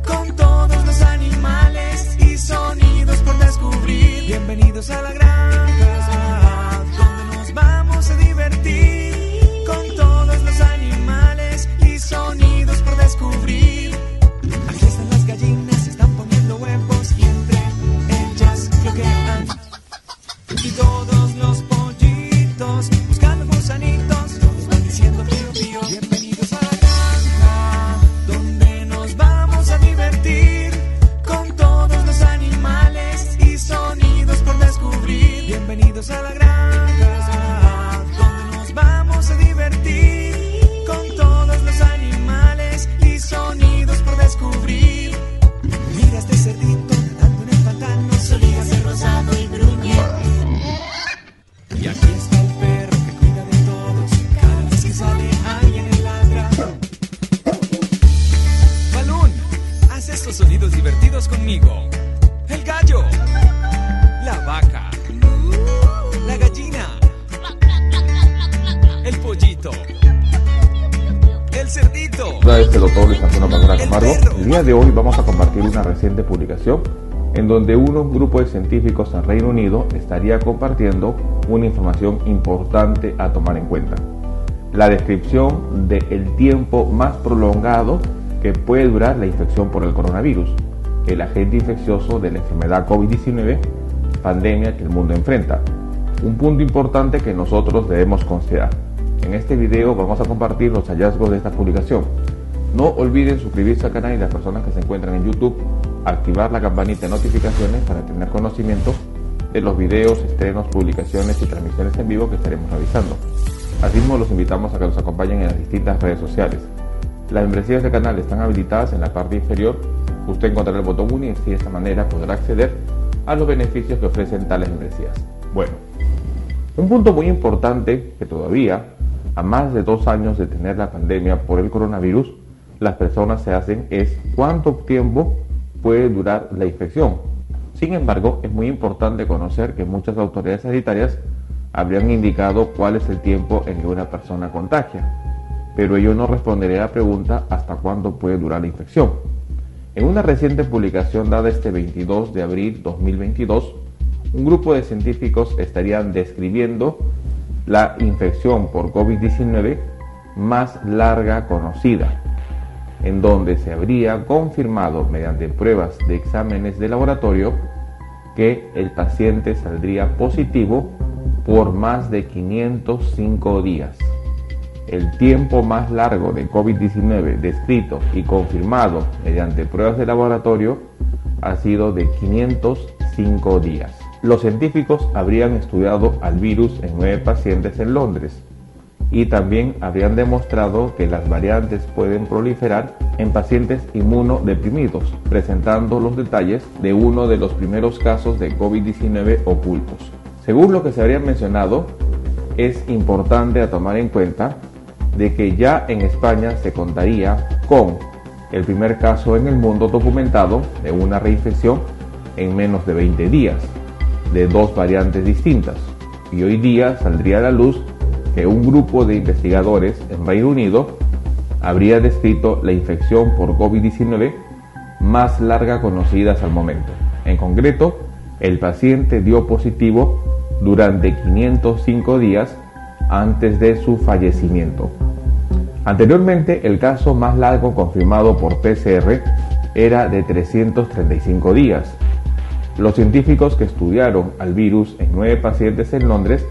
con todos los animales y sonidos por descubrir. Bienvenidos a la granja. descubrir. Aquí están las gallinas, están poniendo huevos y entre ellas bloquean. Y todos los pollitos buscando gusanitos nos van diciendo pío pío. Bienvenidos a la granja donde nos vamos a divertir con todos los animales y sonidos por descubrir. Bienvenidos a la granja. Sonidos divertidos conmigo. El gallo. La vaca. La gallina. El pollito. El cerdito. Pagura Camargo. El día de hoy vamos a compartir una reciente publicación en donde un grupo de científicos en Reino Unido estaría compartiendo una información importante a tomar en cuenta. La descripción del tiempo más prolongado que puede durar la infección por el coronavirus, el agente infeccioso de la enfermedad COVID-19, pandemia que el mundo enfrenta. Un punto importante que nosotros debemos considerar. En este video vamos a compartir los hallazgos de esta publicación. No olviden suscribirse al canal y las personas que se encuentran en YouTube, activar la campanita de notificaciones para tener conocimiento de los videos, estrenos, publicaciones y transmisiones en vivo que estaremos realizando. Asimismo los invitamos a que nos acompañen en las distintas redes sociales. Las membresías del canal están habilitadas en la parte inferior. Usted encontrará el botón unirse y de esta manera podrá acceder a los beneficios que ofrecen tales membresías. Bueno, un punto muy importante que todavía, a más de dos años de tener la pandemia por el coronavirus, las personas se hacen es cuánto tiempo puede durar la infección. Sin embargo, es muy importante conocer que muchas autoridades sanitarias habrían indicado cuál es el tiempo en que una persona contagia, pero ello no respondería a la pregunta hasta cuándo puede durar la infección. En una reciente publicación dada este 22 de abril 2022, un grupo de científicos estarían describiendo la infección por COVID-19 más larga conocida, en donde se habría confirmado mediante pruebas de exámenes de laboratorio que el paciente saldría positivo por más de 505 días. El tiempo más largo de COVID-19 descrito y confirmado mediante pruebas de laboratorio ha sido de 505 días. Los científicos habrían estudiado al virus en nueve pacientes en Londres y también habrían demostrado que las variantes pueden proliferar en pacientes inmunodeprimidos, presentando los detalles de uno de los primeros casos de COVID-19 ocultos. Según lo que se habría mencionado, es importante tomar en cuenta de que ya en España se contaría con el primer caso en el mundo documentado de una reinfección en menos de 20 días de dos variantes distintas. Y hoy día saldría a la luz que un grupo de investigadores en Reino Unido habría descrito la infección por COVID-19 más larga conocida hasta el momento. En concreto, el paciente dio positivo durante 505 días antes de su fallecimiento. Anteriormente, el caso más largo confirmado por PCR era de 335 días. Los científicos que estudiaron al virus en nueve pacientes en Londres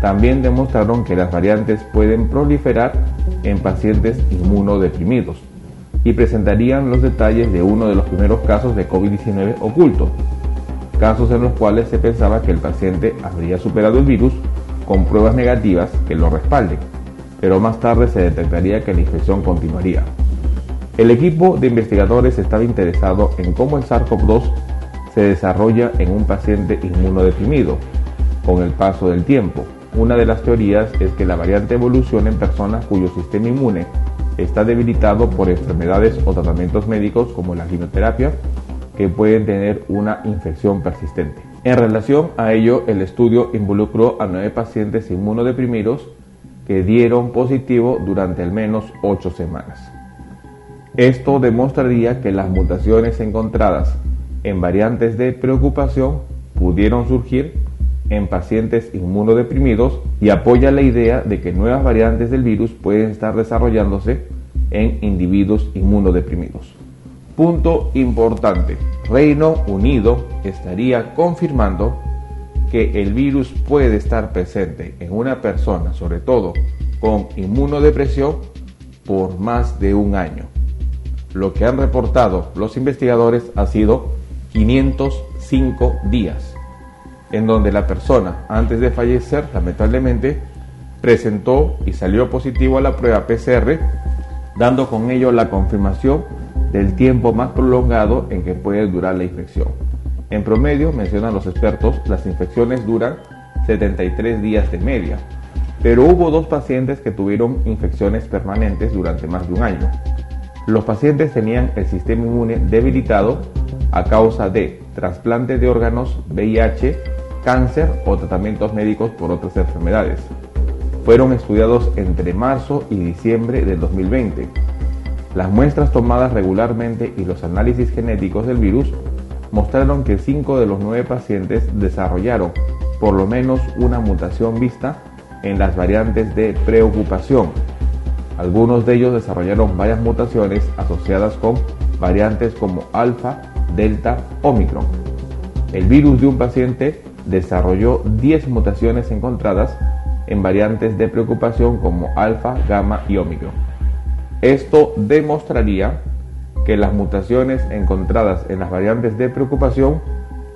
también demostraron que las variantes pueden proliferar en pacientes inmunodeprimidos y presentarían los detalles de uno de los primeros casos de COVID-19 oculto, casos en los cuales se pensaba que el paciente habría superado el virus con pruebas negativas que lo respalden, pero más tarde se detectaría que la infección continuaría. El equipo de investigadores estaba interesado en cómo el SARS-CoV-2 se desarrolla en un paciente inmunodeprimido con el paso del tiempo. Una de las teorías es que la variante evoluciona en personas cuyo sistema inmune está debilitado por enfermedades o tratamientos médicos como la quimioterapia que pueden tener una infección persistente. En relación a ello, el estudio involucró a nueve pacientes inmunodeprimidos que dieron positivo durante al menos ocho semanas. Esto demostraría que las mutaciones encontradas en variantes de preocupación pudieron surgir en pacientes inmunodeprimidos y apoya la idea de que nuevas variantes del virus pueden estar desarrollándose en individuos inmunodeprimidos. Punto importante. Reino Unido estaría confirmando que el virus puede estar presente en una persona, sobre todo con inmunodepresión, por más de un año. Lo que han reportado los investigadores ha sido 505 días, en donde la persona, antes de fallecer, lamentablemente, presentó y salió positivo a la prueba PCR, dando con ello la confirmación del tiempo más prolongado en que puede durar la infección. En promedio, mencionan los expertos, las infecciones duran 73 días de media, pero hubo dos pacientes que tuvieron infecciones permanentes durante más de un año. Los pacientes tenían el sistema inmune debilitado a causa de trasplante de órganos, VIH, cáncer o tratamientos médicos por otras enfermedades. Fueron estudiados entre marzo y diciembre del 2020. Las muestras tomadas regularmente y los análisis genéticos del virus mostraron que 5 de los 9 pacientes desarrollaron por lo menos una mutación vista en las variantes de preocupación. Algunos de ellos desarrollaron varias mutaciones asociadas con variantes como alfa, delta, omicron. El virus de un paciente desarrolló 10 mutaciones encontradas en variantes de preocupación como alfa, gamma y omicron. Esto demostraría que las mutaciones encontradas en las variantes de preocupación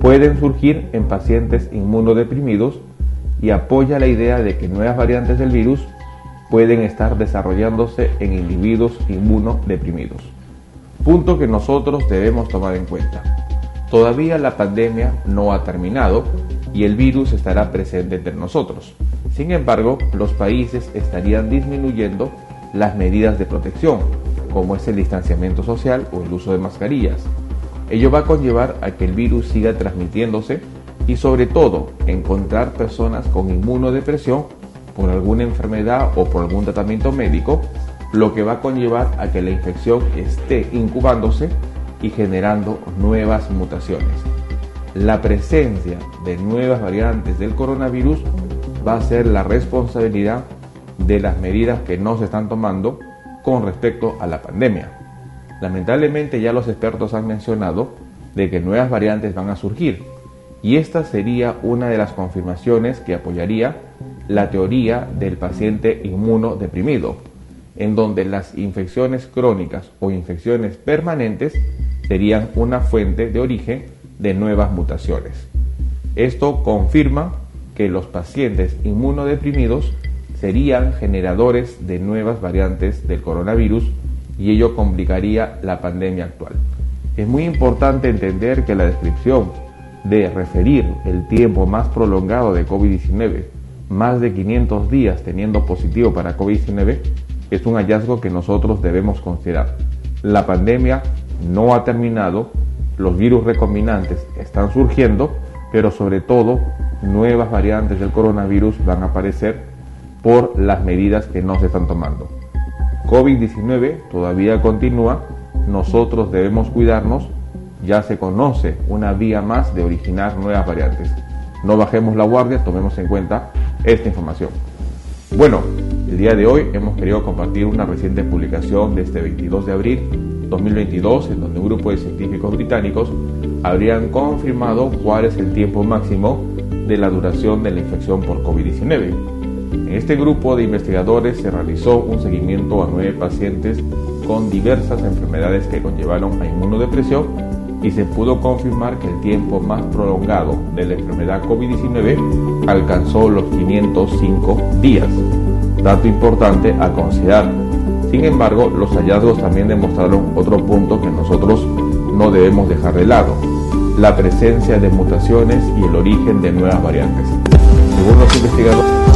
pueden surgir en pacientes inmunodeprimidos y apoya la idea de que nuevas variantes del virus pueden estar desarrollándose en individuos inmunodeprimidos. Punto que nosotros debemos tomar en cuenta. Todavía la pandemia no ha terminado y el virus estará presente entre nosotros. Sin embargo, los países estarían disminuyendo las medidas de protección, como es el distanciamiento social o el uso de mascarillas. Ello va a conllevar a que el virus siga transmitiéndose y sobre todo encontrar personas con inmunodepresión por alguna enfermedad o por algún tratamiento médico, lo que va a conllevar a que la infección esté incubándose y generando nuevas mutaciones. La presencia de nuevas variantes del coronavirus va a ser la responsabilidad de las medidas que no se están tomando con respecto a la pandemia. Lamentablemente ya los expertos han mencionado de que nuevas variantes van a surgir y esta sería una de las confirmaciones que apoyaría la teoría del paciente inmunodeprimido, en donde las infecciones crónicas o infecciones permanentes serían una fuente de origen de nuevas mutaciones. Esto confirma que los pacientes inmunodeprimidos serían generadores de nuevas variantes del coronavirus y ello complicaría la pandemia actual. Es muy importante entender que la descripción de referir el tiempo más prolongado de COVID-19, más de 500 días teniendo positivo para COVID-19, es un hallazgo que nosotros debemos considerar. La pandemia no ha terminado, los virus recombinantes están surgiendo, pero sobre todo nuevas variantes del coronavirus van a aparecer por las medidas que no se están tomando. COVID-19 todavía continúa, nosotros debemos cuidarnos ya se conoce una vía más de originar nuevas variantes. No bajemos la guardia, tomemos en cuenta esta información. Bueno, el día de hoy hemos querido compartir una reciente publicación de este 22 de abril 2022 en donde un grupo de científicos británicos habrían confirmado cuál es el tiempo máximo de la duración de la infección por COVID-19. En este grupo de investigadores se realizó un seguimiento a nueve pacientes con diversas enfermedades que conllevaron a inmunodepresión y se pudo confirmar que el tiempo más prolongado de la enfermedad COVID-19 alcanzó los 505 días, dato importante a considerar. Sin embargo, los hallazgos también demostraron otro punto que nosotros no debemos dejar de lado, la presencia de mutaciones y el origen de nuevas variantes. Según los investigadores,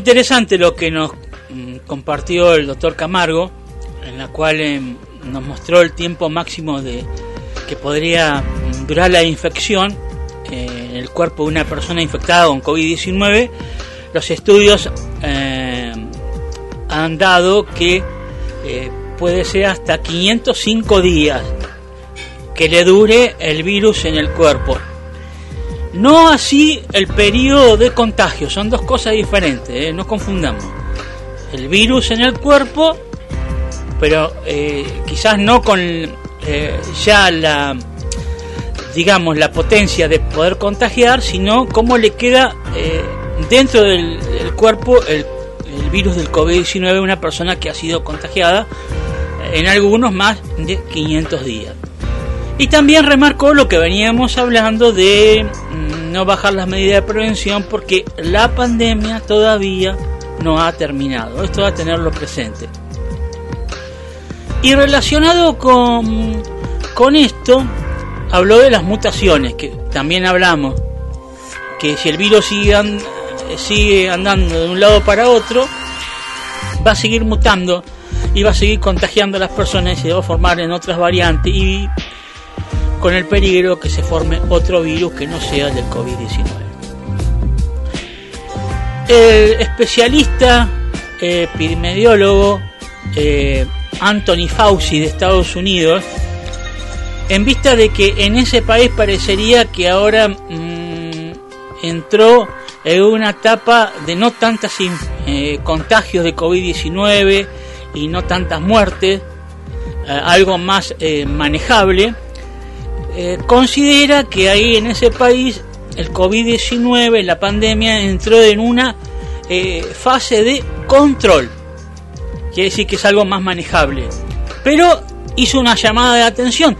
Interesante lo que nos mm, compartió el doctor Camargo, en la cual em, nos mostró el tiempo máximo de que podría durar la infección eh, en el cuerpo de una persona infectada con COVID-19, los estudios eh, han dado que eh, puede ser hasta 505 días que le dure el virus en el cuerpo. No así el periodo de contagio, son dos cosas diferentes, ¿eh? no confundamos. El virus en el cuerpo, pero eh, quizás no con eh, ya la, digamos, la potencia de poder contagiar, sino cómo le queda dentro del, del cuerpo el, el virus del COVID-19 a una persona que ha sido contagiada, en algunos más de 500 días. Y también remarcó lo que veníamos hablando de mm, no bajar las medidas de prevención porque la pandemia todavía no ha terminado. Esto va a tenerlo presente. Y relacionado con, con esto, habló de las mutaciones, que también hablamos, que si el virus sigue, and- sigue andando de un lado para otro, va a seguir mutando y va a seguir contagiando a las personas y se va a formar en otras variantes con el peligro que se forme otro virus que no sea el del COVID-19. El especialista eh, epidemiólogo eh, Anthony Fauci de Estados Unidos, en vista de que en ese país parecería que ahora mm, entró en una etapa de no tantos contagios de COVID-19 y no tantas muertes, eh, algo más eh, manejable, eh, considera que ahí en ese país el COVID-19, la pandemia, entró en una eh, fase de control. Quiere decir que es algo más manejable. Pero hizo una llamada de atención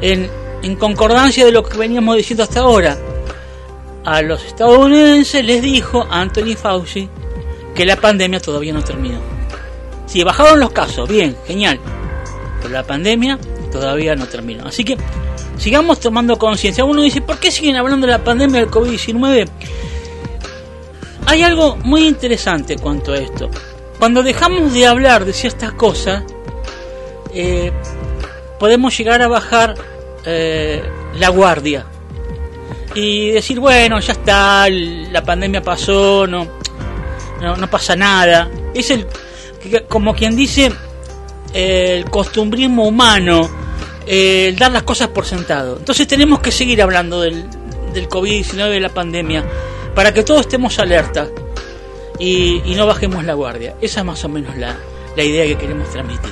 en, concordancia de lo que veníamos diciendo hasta ahora. A los estadounidenses les dijo Anthony Fauci que la pandemia todavía no terminó. Si bajaron los casos, bien, genial. Pero la pandemia todavía no terminó. Así que sigamos tomando conciencia. Uno dice, ¿por qué siguen hablando de la pandemia del COVID-19? Hay algo muy interesante cuanto a esto. Cuando dejamos de hablar de ciertas cosas, eh, podemos llegar a bajar eh, la guardia y decir, bueno, ya está, la pandemia pasó, no, no, no pasa nada. Es el, como quien dice, el costumbrismo humano, eh, el dar las cosas por sentado. Entonces tenemos que seguir hablando del, del COVID-19, de la pandemia, para que todos estemos alerta y, y no bajemos la guardia. Esa es más o menos la, la idea que queremos transmitir.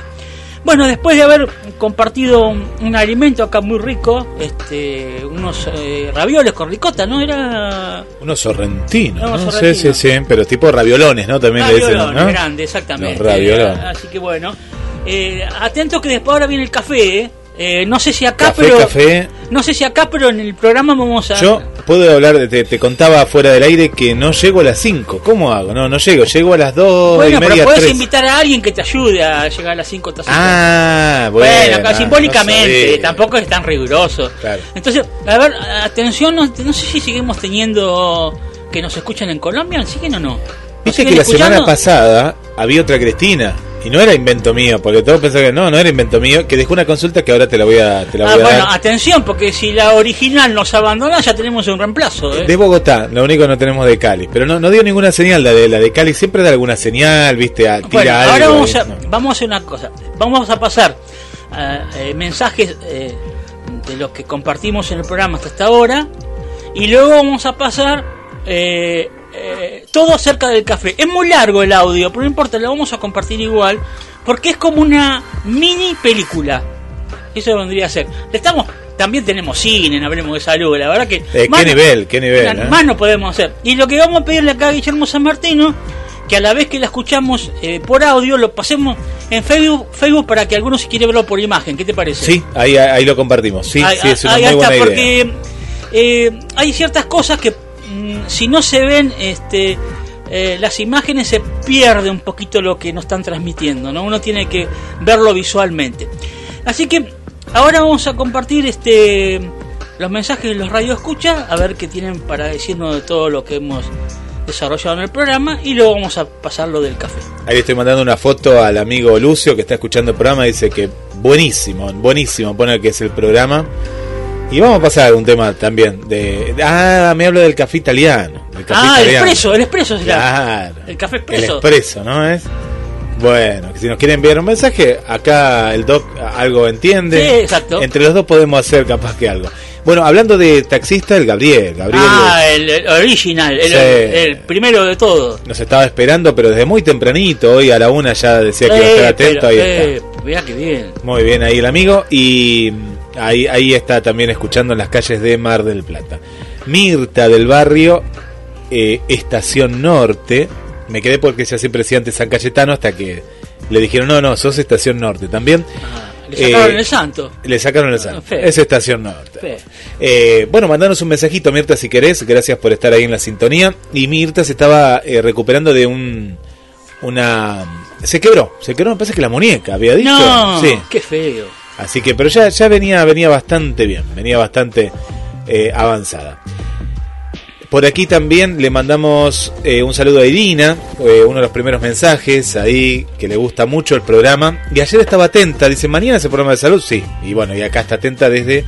Bueno, después de haber compartido un, un alimento acá muy rico, este, unos eh, ravioles con ricota, ¿no? Era Unos sorrentinos, Unos ¿no? Sí, sí, sí, pero tipo raviolones, ¿no? También le dicen, Raviolones, ¿no? grande, exactamente. Los raviolones. Eh, Así que bueno, eh, atento que después ahora viene el café, ¿eh? Eh, no sé si acá, Café, pero café. no sé si acá, pero en el programa vamos a. Yo puedo hablar, de- te, te contaba fuera del aire que no llego a las 5. ¿Cómo hago? No, no llego, llego a las 2 bueno, y pero media, puedes 3. invitar a alguien que te ayude a llegar a las 5 tacitas. Ah, bueno. Bueno, simbólicamente, tampoco es tan riguroso. Claro. Entonces, a ver, atención, no, no sé si seguimos teniendo que nos escuchan en Colombia, ¿siguen o no? ¿Nos Viste que la semana pasada había otra Cristina. Y no era invento mío, porque todos pensaban que no, no era invento mío, que dejó una consulta que ahora te la voy a, te la Ah, voy a bueno, dar. atención, porque si la original nos abandona, ya tenemos un reemplazo. ¿eh? De Bogotá, lo único que no tenemos de Cali. Pero no, no dio ninguna señal, la de, la de Cali siempre da alguna señal, viste, a, tira Bueno, algo. ahora vamos a, no. vamos a hacer una cosa. Vamos a pasar ah, eh, mensajes eh, de los que compartimos en el programa hasta esta hora. Y luego vamos a pasar eh, eh, todo acerca del café. Es muy largo el audio, pero no importa, lo vamos a compartir igual. Porque es como una mini película. Eso vendría a ser. Estamos, también tenemos cine, no hablemos de salud. La verdad que. Eh, más qué no- nivel, qué nivel. ¿eh? Más no podemos hacer. Y lo que vamos a pedirle acá a Guillermo San Martino, que a la vez que la escuchamos eh, por audio, lo pasemos en Facebook, Facebook para que alguno si quiere verlo por imagen. ¿Qué te parece? Sí, ahí, ahí lo compartimos. Sí, Ahí- sí, es una ahí muy está, buena idea. porque eh, hay ciertas cosas que si no se ven este eh, las imágenes se pierde un poquito lo que nos están transmitiendo, ¿no? Uno tiene que verlo visualmente. Así que ahora vamos a compartir este los mensajes de los radio escucha, a ver qué tienen para decirnos de todo lo que hemos desarrollado en el programa y luego vamos a pasar lo del café. Ahí estoy mandando una foto al amigo Lucio que está escuchando el programa. Dice que buenísimo, buenísimo, pone que es el programa. Y vamos a pasar a un tema también de, ah, me hablo del café italiano. Del café ah, el italiano. expreso, el expreso será. Claro. El café El expreso. expreso, ¿no es? Bueno, si nos quieren enviar un mensaje, acá el doc algo entiende. Sí, exacto. Entre los dos podemos hacer capaz que algo. Bueno, hablando de taxista, el Gabriel. Gabriel Ah, el, el original, el, Sí. el primero de todo. nos estaba esperando, pero desde muy tempranito, hoy a la una ya decía que iba a estar atento. pero, ahí eh, está. Mirá que bien. Muy bien ahí el amigo. Y ahí, ahí está también escuchando en las calles de Mar del Plata. Mirta del barrio, eh, Estación Norte. Me quedé porque siempre decía antes San Cayetano hasta que le dijeron, no, no, sos Estación Norte también. Ah, le sacaron Eh, el santo. Le sacaron el santo. Es Estación Norte. Eh, bueno, mandanos un mensajito, Mirta, si querés. Gracias por estar ahí en la sintonía. Y Mirta se estaba eh, recuperando de un. Una. Se quebró, se quebró, me parece que la muñeca, había dicho. No, Sí. qué feo. Así que, pero ya, ya venía, venía bastante bien, venía bastante eh, avanzada. Por aquí también le mandamos eh, un saludo a Irina, eh, uno de los primeros mensajes ahí, que le gusta mucho el programa. Y ayer estaba atenta, dice, mañana es el programa de salud, sí. Y bueno, y acá está atenta desde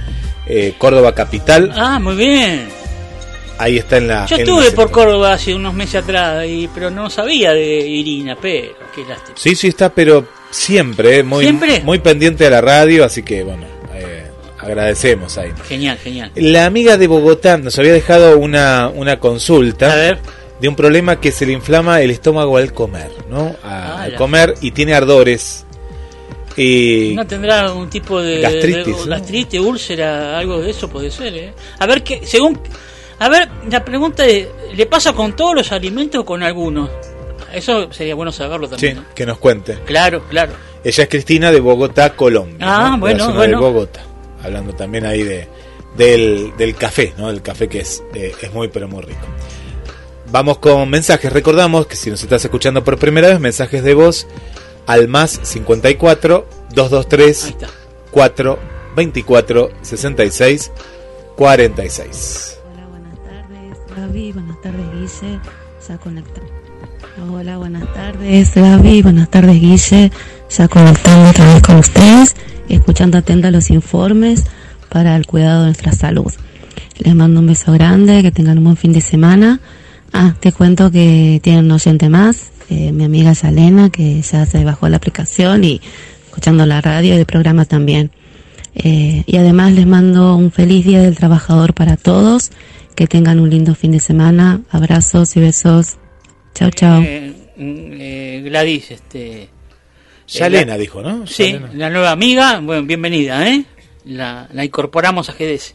eh, Córdoba Capital. Ah, muy bien. Ahí está en la... Yo en estuve por. Córdoba hace unos meses atrás, y, pero no sabía de Irina, pero qué lástima. Sí, sí está, pero siempre, eh, muy, ¿Siempre? muy pendiente de la radio, así que bueno, eh, agradecemos ahí. Genial, genial. La amiga de Bogotá nos había dejado una, una consulta A ver. de un problema que se le inflama el estómago al comer, ¿no? A- Ah, al comer y tiene ardores. Y ¿No tendrá algún tipo de Gastritis, de- ¿no? gastritis, úlcera, algo de eso puede ser, ¿eh? A ver, que, según. A ver, la pregunta es: ¿le pasa con todos los alimentos o con algunos? Eso sería bueno saberlo sí, también. ¿no? que nos cuente. Claro, claro. Ella es Cristina de Bogotá, Colombia. Ah, bueno, la zona bueno. De Bogotá. Hablando también ahí de del, del café, ¿no? Del café que es, eh, es muy, pero muy rico. Vamos con mensajes. Recordamos que si nos estás escuchando por primera vez, mensajes de voz al más 54 223 Ahí está. 4 24 66 46. Hola, buenas tardes, Gaby. Buenas tardes, Guille. Ya conectamos. Hola, buenas tardes, Gaby. Buenas tardes, Guille. Ya conectando otra vez con ustedes, escuchando atenta los informes para el cuidado de nuestra salud. Les mando un beso grande, que tengan un buen fin de semana. Ah, te cuento que tienen un oyente más, eh, mi amiga Yalena, que ya se bajó la aplicación y escuchando la radio y el programa también. Eh, y además les mando un feliz Día del Trabajador para todos. Que tengan un lindo fin de semana. Abrazos y besos. Chao, chao. Eh, mm, eh, Gladys, este. Yalena dijo, ¿no? Sí, la nueva amiga. Bueno, bienvenida, ¿eh? La, la incorporamos a GDS.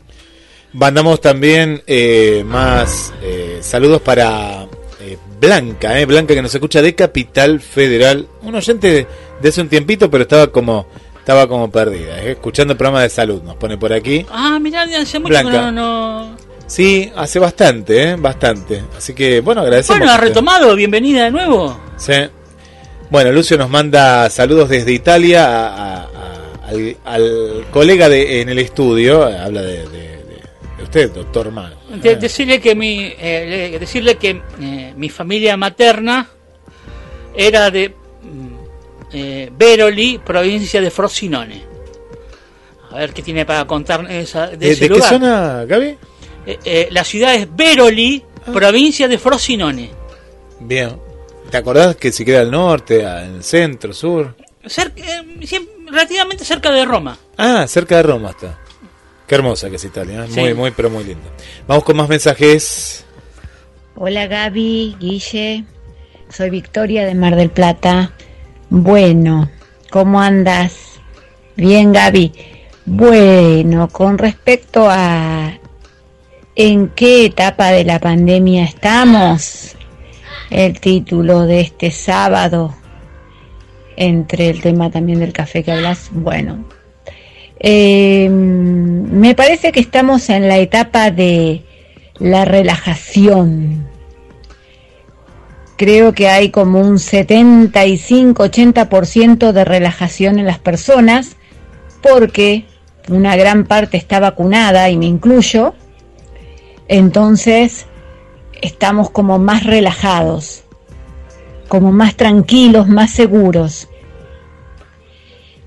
Mandamos también eh, más eh, saludos para eh, Blanca, eh, Blanca que nos escucha de Capital Federal, un oyente de, de hace un tiempito, pero estaba como estaba como perdida, eh, escuchando el programa de salud, nos pone por aquí. Ah, mirá, hace mucho Blanca. que no, no. Sí, hace bastante, eh, bastante. Así que bueno, agradecemos. Bueno, ha retomado, bienvenida de nuevo. Sí. Bueno, Lucio nos manda saludos desde Italia a- a- a- al, al colega de, en el estudio, habla de, de- de- de usted, doctor Mano. De- decirle que mi eh, le- decirle que eh, mi familia materna era de mm, eh, Veroli, provincia de Frosinone. A ver qué tiene para contar esa, de, ¿De, ese de qué zona, Gaby? Eh, eh, la ciudad es Veroli, Ah. provincia de Frosinone. Bien. ¿Te acordás que si queda al norte, el centro, sur? Eh, relativamente cerca de Roma. Ah, cerca de Roma está. Qué hermosa que es Italia, ¿eh? Sí. muy, muy, pero muy linda. Vamos con más mensajes. Hola Gaby, Guille, soy Victoria de Mar del Plata. Bueno, ¿cómo andas? Bien Gaby. Bueno, con respecto a en qué etapa de la pandemia estamos, el título de este sábado, entre el tema también del café que hablas, bueno, eh, me parece que estamos en la etapa de la relajación. Creo que hay como un 75-80% de relajación en las personas porque una gran parte está vacunada y me incluyo. Entonces, estamos como más relajados, como más tranquilos, más seguros.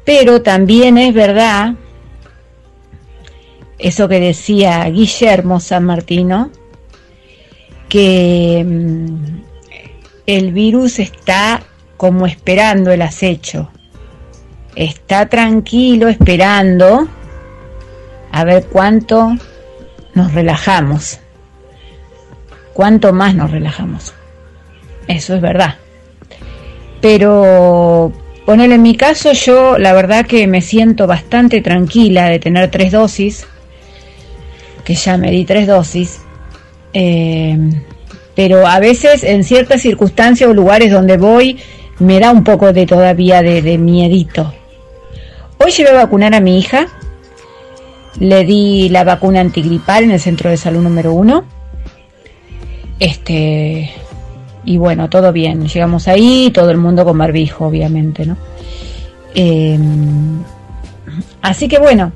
Pero también es verdad eso que decía Guillermo San Martino, que mm, el virus está como esperando el acecho, está tranquilo esperando a ver cuánto nos relajamos, cuánto más nos relajamos. Eso es verdad. Pero poner en mi caso yo la verdad que me siento bastante tranquila de tener tres dosis, que ya me di tres dosis. Eh, pero a veces en ciertas circunstancias o lugares donde voy me da un poco de todavía de, de miedito. Hoy llevé a vacunar a mi hija, le di la vacuna antigripal en el centro de salud número uno. Este, y bueno, todo bien. Llegamos ahí, todo el mundo con barbijo, obviamente, ¿no? Eh, así que bueno,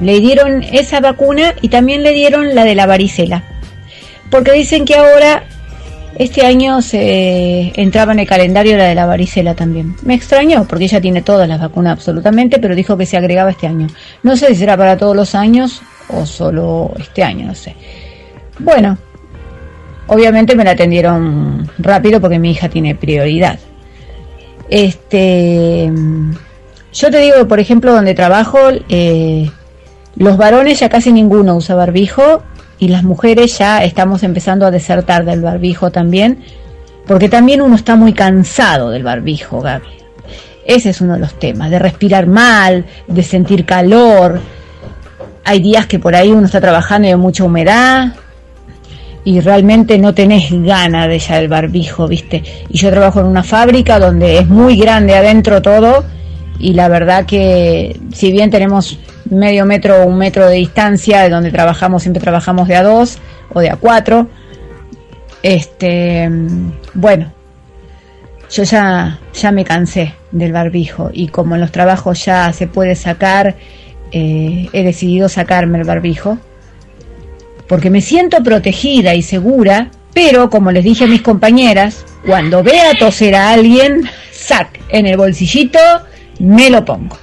le dieron esa vacuna y también le dieron la de la varicela. Porque dicen que ahora, este año se entraba en el calendario la de la varicela también. Me extrañó, porque ella tiene todas las vacunas absolutamente, pero dijo que se agregaba este año. No sé si será para todos los años o solo este año, no sé. Bueno, obviamente me la atendieron rápido porque mi hija tiene prioridad. Este, yo te digo, por ejemplo, donde trabajo, eh, los varones ya casi ninguno usa barbijo y las mujeres ya estamos empezando a desertar del barbijo también, porque también uno está muy cansado del barbijo, Gaby. Ese es uno de los temas, de respirar mal, de sentir calor. Hay días que por ahí uno está trabajando y hay mucha humedad y realmente no tenés gana de ya el barbijo, ¿viste? Y yo trabajo en una fábrica donde es muy grande adentro todo y la verdad que si bien tenemos medio metro o un metro de distancia de donde trabajamos, siempre trabajamos de a dos o de a cuatro. Este, bueno, yo ya, ya me cansé del barbijo y como en los trabajos ya se puede sacar, eh, he decidido sacarme el barbijo porque me siento protegida y segura, pero como les dije a mis compañeras, cuando vea toser a alguien, sac en el bolsillito, me lo pongo.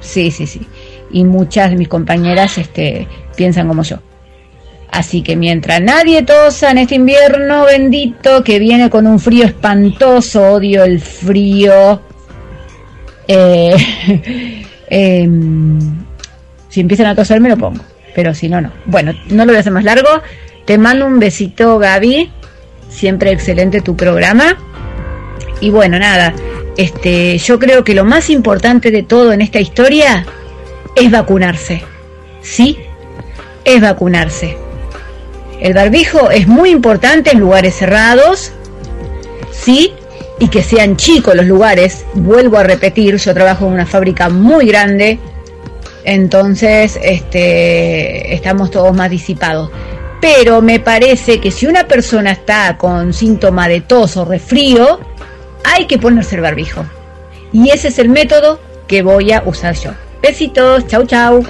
Sí, sí, sí y muchas de mis compañeras este, piensan como yo. Así que mientras nadie tosa en este invierno bendito que viene con un frío espantoso, odio el frío. Eh, em, si empiezan a toser me lo pongo, pero si no, no. Bueno, no lo voy a hacer más largo. Te mando un besito, Gaby. Siempre excelente tu programa. Y bueno, nada, este, yo creo que lo más importante de todo en esta historia es vacunarse. Sí, es vacunarse. El barbijo es muy importante en lugares cerrados, sí, y que sean chicos los lugares. Vuelvo a repetir, yo trabajo en una fábrica muy grande, entonces este, estamos todos más disipados. Pero me parece que si una persona está con síntoma de tos o resfrío, hay que ponerse el barbijo. Y ese es el método que voy a usar yo. Besitos, chau chau.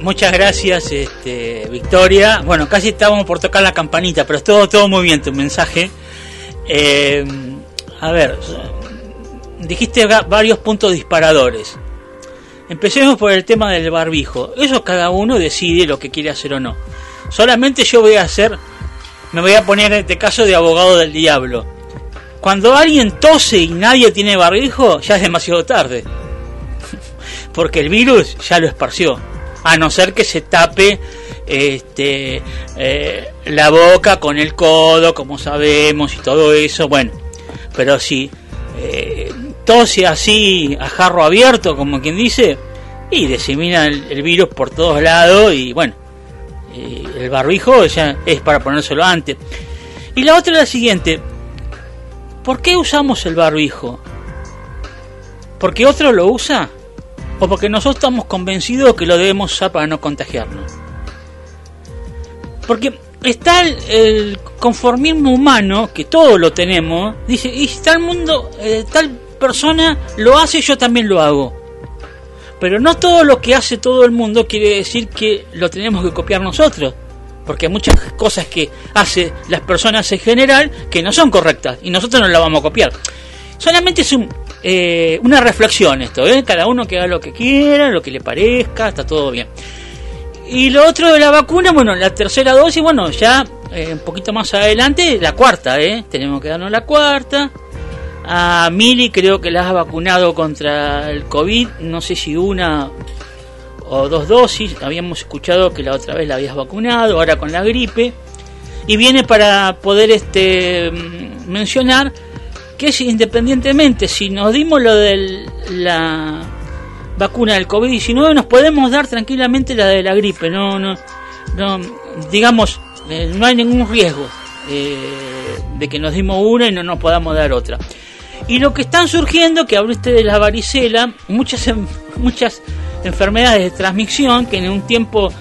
Muchas gracias, este, Victoria. Bueno, casi estábamos por tocar la campanita, pero todo, todo muy bien tu mensaje. Eh, a ver, dijiste varios puntos disparadores. Empecemos por el tema del barbijo. Eso cada uno decide lo que quiere hacer o no. Solamente yo voy a hacer, me voy a poner en este caso de abogado del diablo. Cuando alguien tose y nadie tiene barbijo, ya es demasiado tarde porque el virus ya lo esparció. A no ser que se tape este, eh, la boca con el codo, como sabemos, y todo eso. Bueno, pero si eh, tose así a jarro abierto, como quien dice, y disemina el, virus por todos lados, y bueno, eh, el barbijo ya es para ponérselo antes. Y la otra es la siguiente: ¿por qué usamos el barbijo? ¿Porque otro lo usa? O porque nosotros estamos convencidos que lo debemos usar para no contagiarnos. Porque está el, conformismo humano, que todos lo tenemos, dice, y si tal mundo, eh, tal persona lo hace, yo también lo hago. Pero no todo lo que hace todo el mundo quiere decir que lo tenemos que copiar nosotros. porque hay muchas cosas que hace las personas en general que no son correctas y nosotros no las vamos a copiar. Solamente es un, eh, una reflexión esto, ¿eh? cada uno que haga lo que quiera, lo que le parezca, está todo bien. Y lo otro de la vacuna, bueno, la tercera dosis, bueno, ya eh, un poquito más adelante, la cuarta, ¿eh? Tenemos que darnos la cuarta. A Mili creo que la has vacunado contra el COVID, no sé si una o dos dosis, habíamos escuchado que la otra vez la habías vacunado, ahora con la gripe. Y viene para poder este mm, mencionar que es independientemente si nos dimos lo de la vacuna del COVID-19 nos podemos dar tranquilamente la de la gripe, no no no digamos eh, no hay ningún riesgo eh, de que nos dimos una y no nos podamos dar otra. Y lo que están surgiendo, que hablaste de la varicela, muchas muchas enfermedades de transmisión que en un tiempo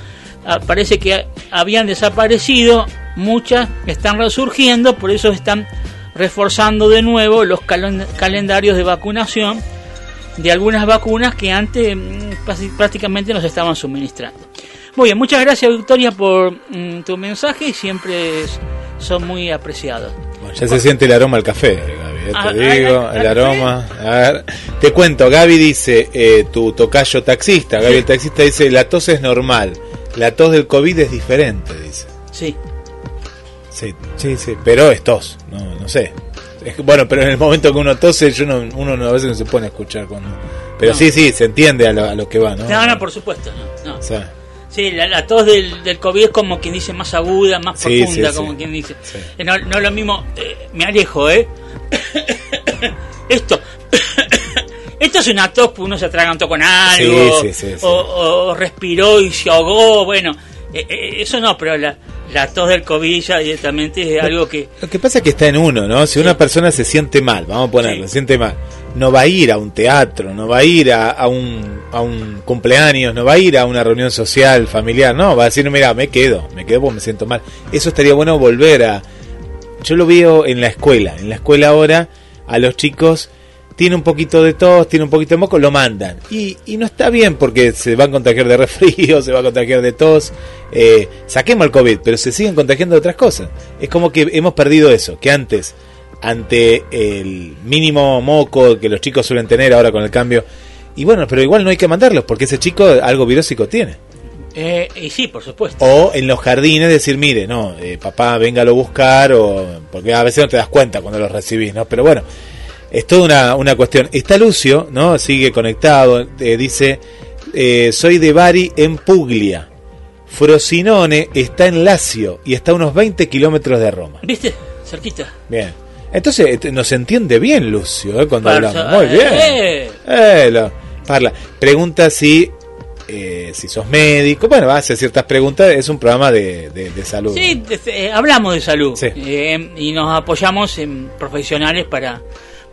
ah, parece que habían desaparecido, muchas están resurgiendo, por eso están reforzando de nuevo los calendarios de vacunación de algunas vacunas que antes mm, prácticamente nos estaban suministrando. Muy bien, muchas gracias Victoria por mm, tu mensaje, siempre son muy apreciados. ya se siente el aroma al café, Gaby, eh, te ah, digo, el aroma. A ver, te cuento, Gaby dice, eh, tu tocayo taxista, Gaby el taxista dice, la tos es normal, la tos del COVID es diferente, dice. Sí. Sí, sí, sí, pero es tos, no, no sé. Bueno, pero en el momento que uno tose, yo no, uno a veces no se pone a escuchar cuando... Pero sí, sí, se entiende a lo, que va, ¿no? No, no, por supuesto, no. Sí, la, tos del, del, COVID es como quien dice más aguda, más profunda, como quien dice. Eh, no, no lo mismo, eh, me alejo, ¿eh? Esto, esto es una tos, pues uno se atragantó con algo, o, o, respiró y se ahogó, bueno, eh, eso no, pero la, la tos del COVID ya directamente es algo que... Lo que pasa es que está en uno, ¿no? Si una persona se siente mal, vamos a ponerlo, se siente mal, no va a ir a un teatro, no va a ir a, un, a un cumpleaños, no va a ir a una reunión social, familiar, no, va a decir, mira, me quedo, me quedo porque me siento mal. Eso estaría bueno volver a... Yo lo veo en la escuela, en la escuela ahora a los chicos tiene un poquito de tos, tiene un poquito de moco, lo mandan. Y, y no está bien porque se va a contagiar de resfrío, se va a contagiar de tos. Eh, saquemos el COVID, pero se siguen contagiando de otras cosas. Es como que hemos perdido eso, que antes, ante el mínimo moco que los chicos suelen tener ahora con el cambio, y bueno, pero igual no hay que mandarlos porque ese chico algo virósico tiene. Eh, y sí, por supuesto. O en los jardines decir, mire, no, eh, papá, véngalo a buscar, o porque a veces no te das cuenta cuando los recibís, ¿no? Pero bueno, es toda una, una cuestión. Está Lucio, ¿no? Sigue conectado, eh, dice, eh, soy de Bari en Puglia. Frosinone está en Lazio y está a unos 20 kilómetros de Roma. ¿Viste? Cerquita. Bien. Entonces este, nos entiende bien Lucio ¿eh? cuando hablamos. Muy bien. Eh. parla. Pregunta si si sos médico. Bueno, hace ciertas preguntas. Es un programa de, de, salud. Sí, hablamos de salud. y nos apoyamos en profesionales para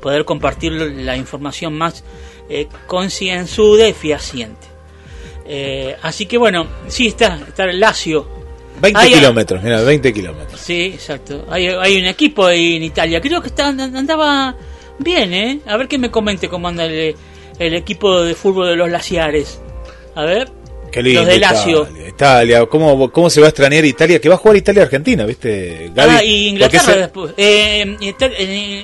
poder compartir la información más eh, concienzuda y fehaciente. Eh, así que bueno, sí está, está el Lazio. 20 kilómetros, mira, 20 kilómetros. Sí, exacto. Hay, hay un equipo ahí en Italia, creo que está, andaba bien, ¿eh? A ver que me comente cómo anda el, el equipo de fútbol de los Laciares. A ver. Qué lindo, los de Lazio. Italia, ¿cómo, ¿cómo se va a extrañar Italia? Que va a jugar Italia-Argentina, ¿viste? Gaby? Ah, y Inglaterra después. Eh,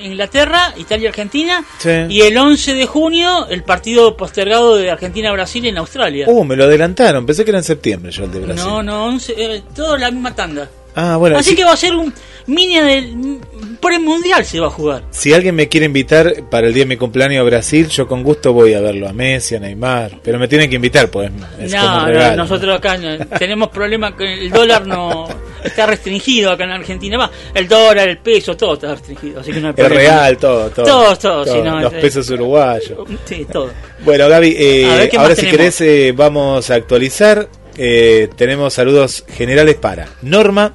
Inglaterra, Italia-Argentina. Y el 11 de junio, el partido postergado de Argentina-Brasil en Australia. Uh, me lo adelantaron. Pensé que era en septiembre yo el de Brasil. No, no, 11, eh, todo la misma tanda. Ah, bueno. Así que va a ser un mini del premundial se va a jugar. Si alguien me quiere invitar para el día de mi cumpleaños a Brasil, yo con gusto voy a verlo a Messi, a Neymar, pero me tienen que invitar, pues. Es no, no, nosotros acá tenemos problemas con el dólar no está restringido acá en Argentina, va, el dólar, el peso, todo está restringido, así que no hay El real, todo, todo. Todo, todo, los pesos uruguayos. Sí, todo. Bueno, Gaby, eh, ahora si querés eh, vamos a actualizar. Eh, tenemos saludos generales para Norma,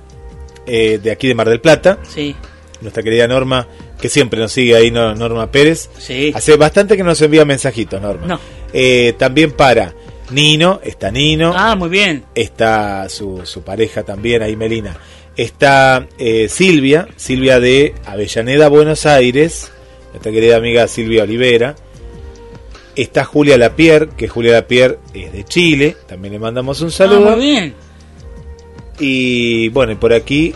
eh, de aquí de Mar del Plata. Sí. Nuestra querida Norma, que siempre nos sigue ahí, Norma Pérez. Sí. Hace bastante que nos envía mensajitos, Norma. No. Eh, también para Nino, está Nino. Ah, muy bien. Está su, su pareja también, ahí Melina. Está eh, Silvia, Silvia de Avellaneda, Buenos Aires. Nuestra querida amiga Silvia Olivera. Está Julia Lapierre, que Julia Lapierre es de Chile. También le mandamos un saludo. Ah, muy bien Y bueno, y por aquí.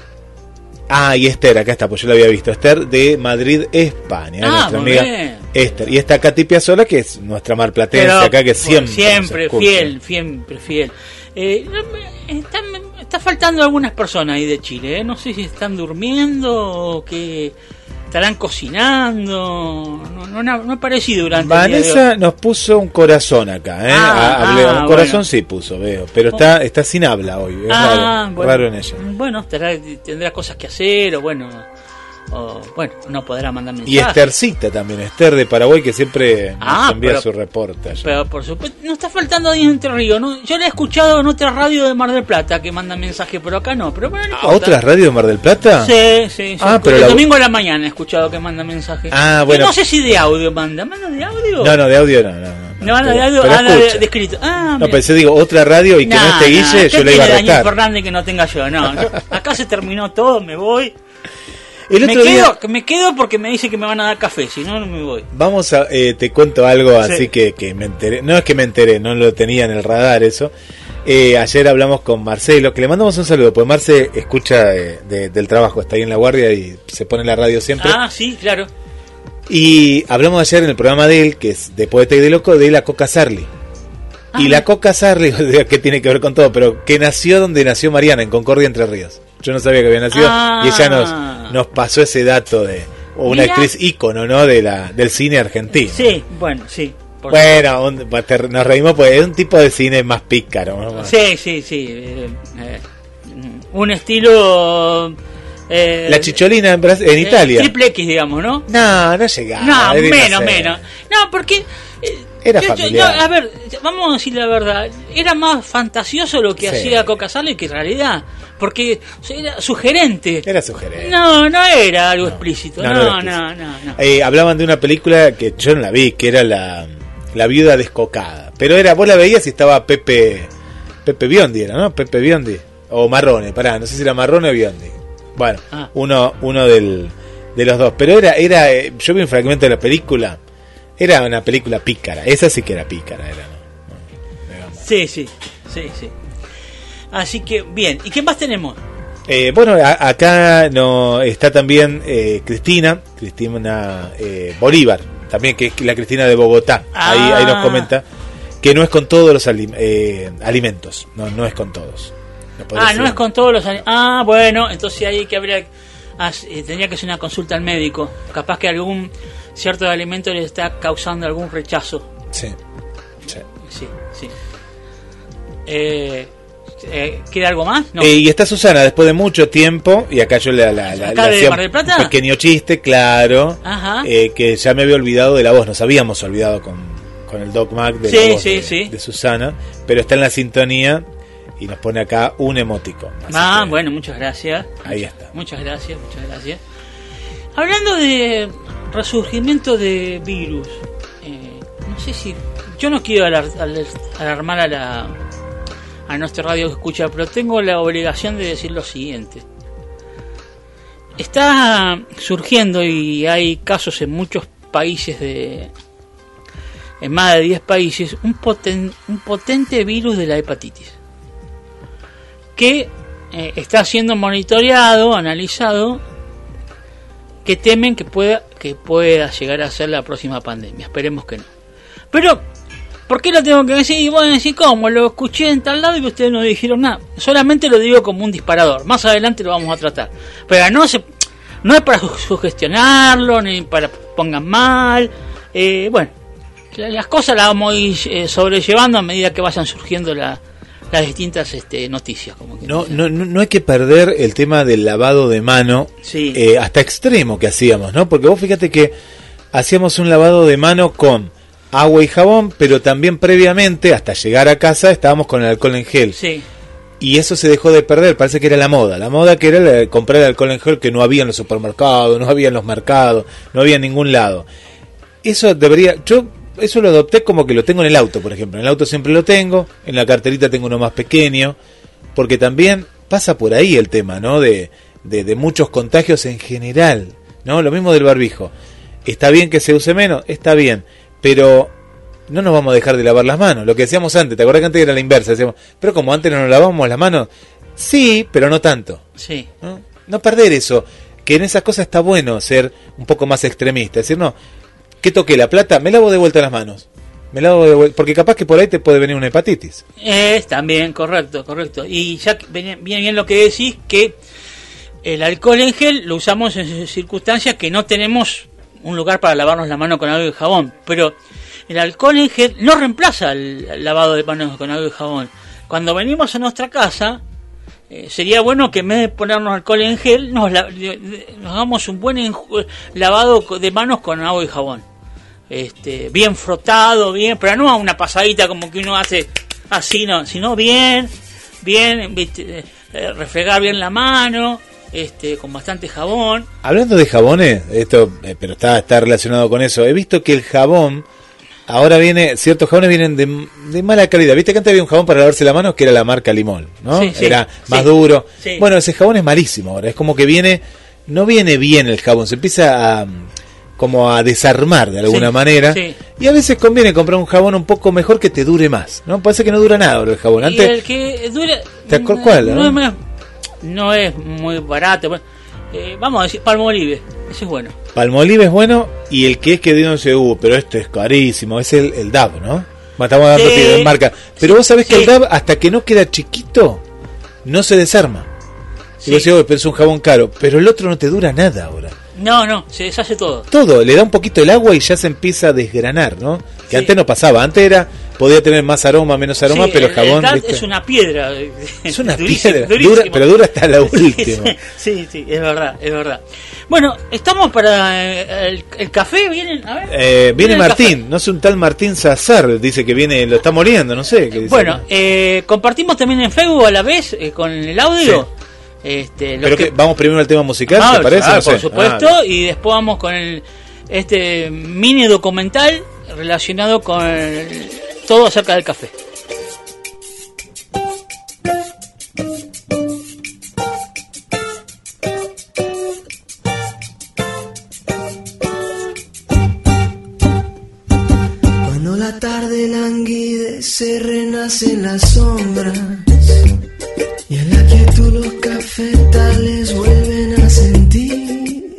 Ah, y Esther, acá está, pues yo la había visto. Esther de Madrid, España. Ah, nuestra amiga bien. Esther. Y está Katy Piazzolla, que es nuestra marplatense Pero, acá, que siempre. siempre fiel, siempre fiel. Eh, está, está faltando algunas personas ahí de Chile. ¿eh? No sé si están durmiendo o que estarán cocinando. No, no, no, aparecido durante el día de. Vanessa nos puso un corazón acá, ¿eh? Ah, Ah, ah, un corazón bueno. sí puso, veo. Pero está, está sin habla hoy. Es Ah, raro, bueno, raro en ella. Bueno, tendrá cosas que hacer o bueno, o, bueno, no podrá mandar mensajes. Y Esthercita también, Esther de Paraguay, que siempre nos Ah, envía pero- su reporte. allá. Pero por supuesto, no está faltando ahí en Entre Ríos. ¿no? Yo le he escuchado en otra radio de Mar del Plata que manda mensajes, pero acá no. Pero bueno, no ¿A otras radios de Mar del Plata? Sí, sí, sí. Ah, pero el la- domingo a la mañana he escuchado que manda mensajes. Ah, Y bueno. no sé si de audio manda. ¿Manda de audio? No, no, de audio no. No, no, de audio, pero ah, de, escrito. Ah, No, pensé, digo, otra radio y que no, esté Guille, ¿qué yo le iba a Daniel. Fernández que no tenga yo? No, yo- acá se terminó todo, me voy. El Me día, quedo, me quedo porque me dice que me van a dar café, si no, no me voy. vamos a, eh, te cuento algo Sí. así que, que me enteré. No es que me enteré, no lo tenía en el radar eso. Eh, ayer hablamos con Marcelo, que le mandamos un saludo, pues Marce escucha eh, de- del trabajo, está ahí en la guardia y se pone la radio siempre. Ah, sí, claro. Y hablamos ayer en el programa de él, que es de Poeta y de Loco, de la Coca Sarli. Y Ah. la Coca Sarli, que tiene que ver con todo, pero que nació donde nació Mariana, en Concordia Entre Ríos. Yo no sabía que había nacido Ah. y ella nos, nos pasó ese dato de una Mira. actriz ícono, ¿no? De la, del cine argentino. Sí, bueno, sí. Bueno, un- pues, nos reímos pues es un tipo de cine más pícaro. ¿no? Sí, sí, sí. eh, eh, un estilo. eh, La chicholina en, Bras- en Italia. Triple X, digamos, ¿no? No, no llegaba. No, menos, menos. No, porque. Era yo- yo- familiar. no, a ver, vamos a decir la verdad. Era más fantasioso lo que Sí. hacía Coca Sale que en realidad. Porque era sugerente. Era sugerente. No, no era algo explícito. no, no, no. Eh, hablaban de una película que yo no la vi, que era la, la viuda descocada. Pero era, vos la veías y estaba Pepe Pepe Biondi, era, ¿no? Pepe Biondi. O Marrone, pará, no sé si era Marrone o Biondi. Bueno, Ah. uno, uno del, de los dos. Pero era, era eh, yo vi un fragmento de la película. Era una película pícara. Esa sí que era pícara, era, ¿no? Sí, sí, sí, sí. Así que, bien. ¿Y qué más tenemos? Eh, bueno, a- acá no está también eh, Cristina, Cristina eh, Bolívar, también que es la Cristina de Bogotá. Ahí, Ah. ahí nos comenta que no es con todos los alim- eh, alimentos, no, no es con todos. No Ah, no ser. es con todos los ani- Ah, bueno, entonces ahí que habría. ah, tendría que hacer una consulta al médico. Capaz que algún cierto alimento le está causando algún rechazo. Sí, sí. Sí, sí. Eh, eh, ¿Queda algo más? No. Eh, y está Susana después de mucho tiempo, y acá yo le, la, la- ¿Acá de hacía Mar del Plata? un pequeño chiste, claro, Ajá. eh, que ya me había olvidado de la voz, nos habíamos olvidado con, con el Doc Mac de Sí, la voz sí, de, sí. de Susana, pero está en la sintonía y nos pone acá un emótico. Así ah, que bueno, muchas gracias. Ahí está. Muchas gracias, muchas gracias. Hablando de resurgimiento de virus, eh, no sé si. Yo no quiero alar- alar- alarmar a la a nuestra radio que escucha, pero tengo la obligación de decir lo siguiente. Está surgiendo y hay casos en muchos países de. en más de 10 países, un, poten- un potente virus de la hepatitis. Que eh, está siendo monitoreado, analizado, que temen que pueda, que pueda llegar a ser la próxima pandemia. Esperemos que no. Pero, ¿por qué lo tengo que decir? Y bueno, decir cómo, lo escuché en tal lado y ustedes no dijeron nada. Solamente lo digo como un disparador. Más adelante lo vamos a tratar. Pero no se, no es para su- sugestionarlo, ni para pongan mal. Eh, bueno, la- las cosas las vamos a ir eh, sobrellevando a medida que vayan surgiendo la- las distintas este, noticias. Como que No, no, no no hay que perder el tema del lavado de mano Sí. eh, hasta extremo que hacíamos, ¿no? Porque vos fíjate que hacíamos un lavado de mano con agua y jabón, pero también previamente, hasta llegar a casa, estábamos con el alcohol en gel. Sí. Y eso se dejó de perder, parece que era la moda. La moda que era la de comprar el alcohol en gel que no había en los supermercados, no había en los mercados, no había en ningún lado. Eso debería, yo eso lo adopté como que lo tengo en el auto, por ejemplo. En el auto siempre lo tengo, en la carterita tengo uno más pequeño, porque también pasa por ahí el tema, ¿no? De, de, de muchos contagios en general, ¿no? Lo mismo del barbijo. Está bien que se use menos, está bien, pero no nos vamos a dejar de lavar las manos. Lo que decíamos antes, ¿te acuerdas que antes era la inversa? Decíamos, pero como antes no nos lavábamos las manos, Sí, pero no tanto. Sí. ¿no? No perder eso, que en esas cosas está bueno ser un poco más extremista, decir, no, ¿qué toqué la plata? Me lavo de vuelta las manos. Me lavo porque capaz que por ahí te puede venir una hepatitis. Es también, correcto, correcto. Y ya que viene bien lo que decís, que el alcohol en gel lo usamos en circunstancias que no tenemos un lugar para lavarnos la mano con agua y jabón. Pero el alcohol en gel no reemplaza el lavado de manos con agua y jabón. Cuando venimos a nuestra casa, eh, sería bueno que en vez de ponernos alcohol en gel, nos, nos hagamos un buen lavado de manos con agua y jabón. Este, bien frotado, bien, pero no a una pasadita como que uno hace así, no, sino bien, bien, viste, eh, refregar bien la mano, este, con bastante jabón. Hablando de jabones, esto, eh, pero está, está relacionado con eso. He visto que el jabón, ahora viene, ciertos jabones vienen de, de mala calidad. Viste que antes había un jabón para lavarse la mano que era la marca Limón, ¿no? Sí, sí, era más sí, duro. Bueno, ese jabón es malísimo ahora. Es como que viene, no viene bien el jabón, se empieza a como a desarmar de alguna Sí, manera. sí. Y a veces conviene comprar un jabón un poco mejor que te dure más, ¿no? Parece que no dura nada ahora el jabón. Y Antes, el que dura... ¿Te acuer- cuál, No, no? es no es muy barato. eh, vamos a decir Palmolive, ese es bueno. Palmolive es bueno y el que es que pero este es carísimo, es el, el DAB, ¿no? Estamos dando de marca. Pero Sí, vos sabés que el DAB, hasta que no queda chiquito, no se desarma. Y vos decís, "Oh, pero es un jabón caro. Pero el otro no te dura nada ahora. No, no, se deshace todo. Todo, le da un poquito el agua y ya se empieza a desgranar, ¿no? Que Sí. antes no pasaba. Antes era, podía tener más aroma, menos aroma, Sí, pero el el jabón. Es una piedra. Es una Durísimo, piedra, durísimo. dura- pero dura hasta la última. Sí, sí, es verdad, es verdad. Bueno, estamos para eh, el, el café, vienen, a ver. Eh, viene Martín, no es un tal Martín Sazar, dice que viene, lo está moliendo, no sé. qué dice. Bueno, eh, compartimos también en Facebook a la vez eh, con el audio. Este, Pero que- que vamos primero al tema musical, Ah, ¿te parece? No sé. por supuesto, Ah, y después vamos con el, este mini documental relacionado con el- todo acerca del café. Cuando la tarde las sombras y en la quietud los cafetales vuelven a sentir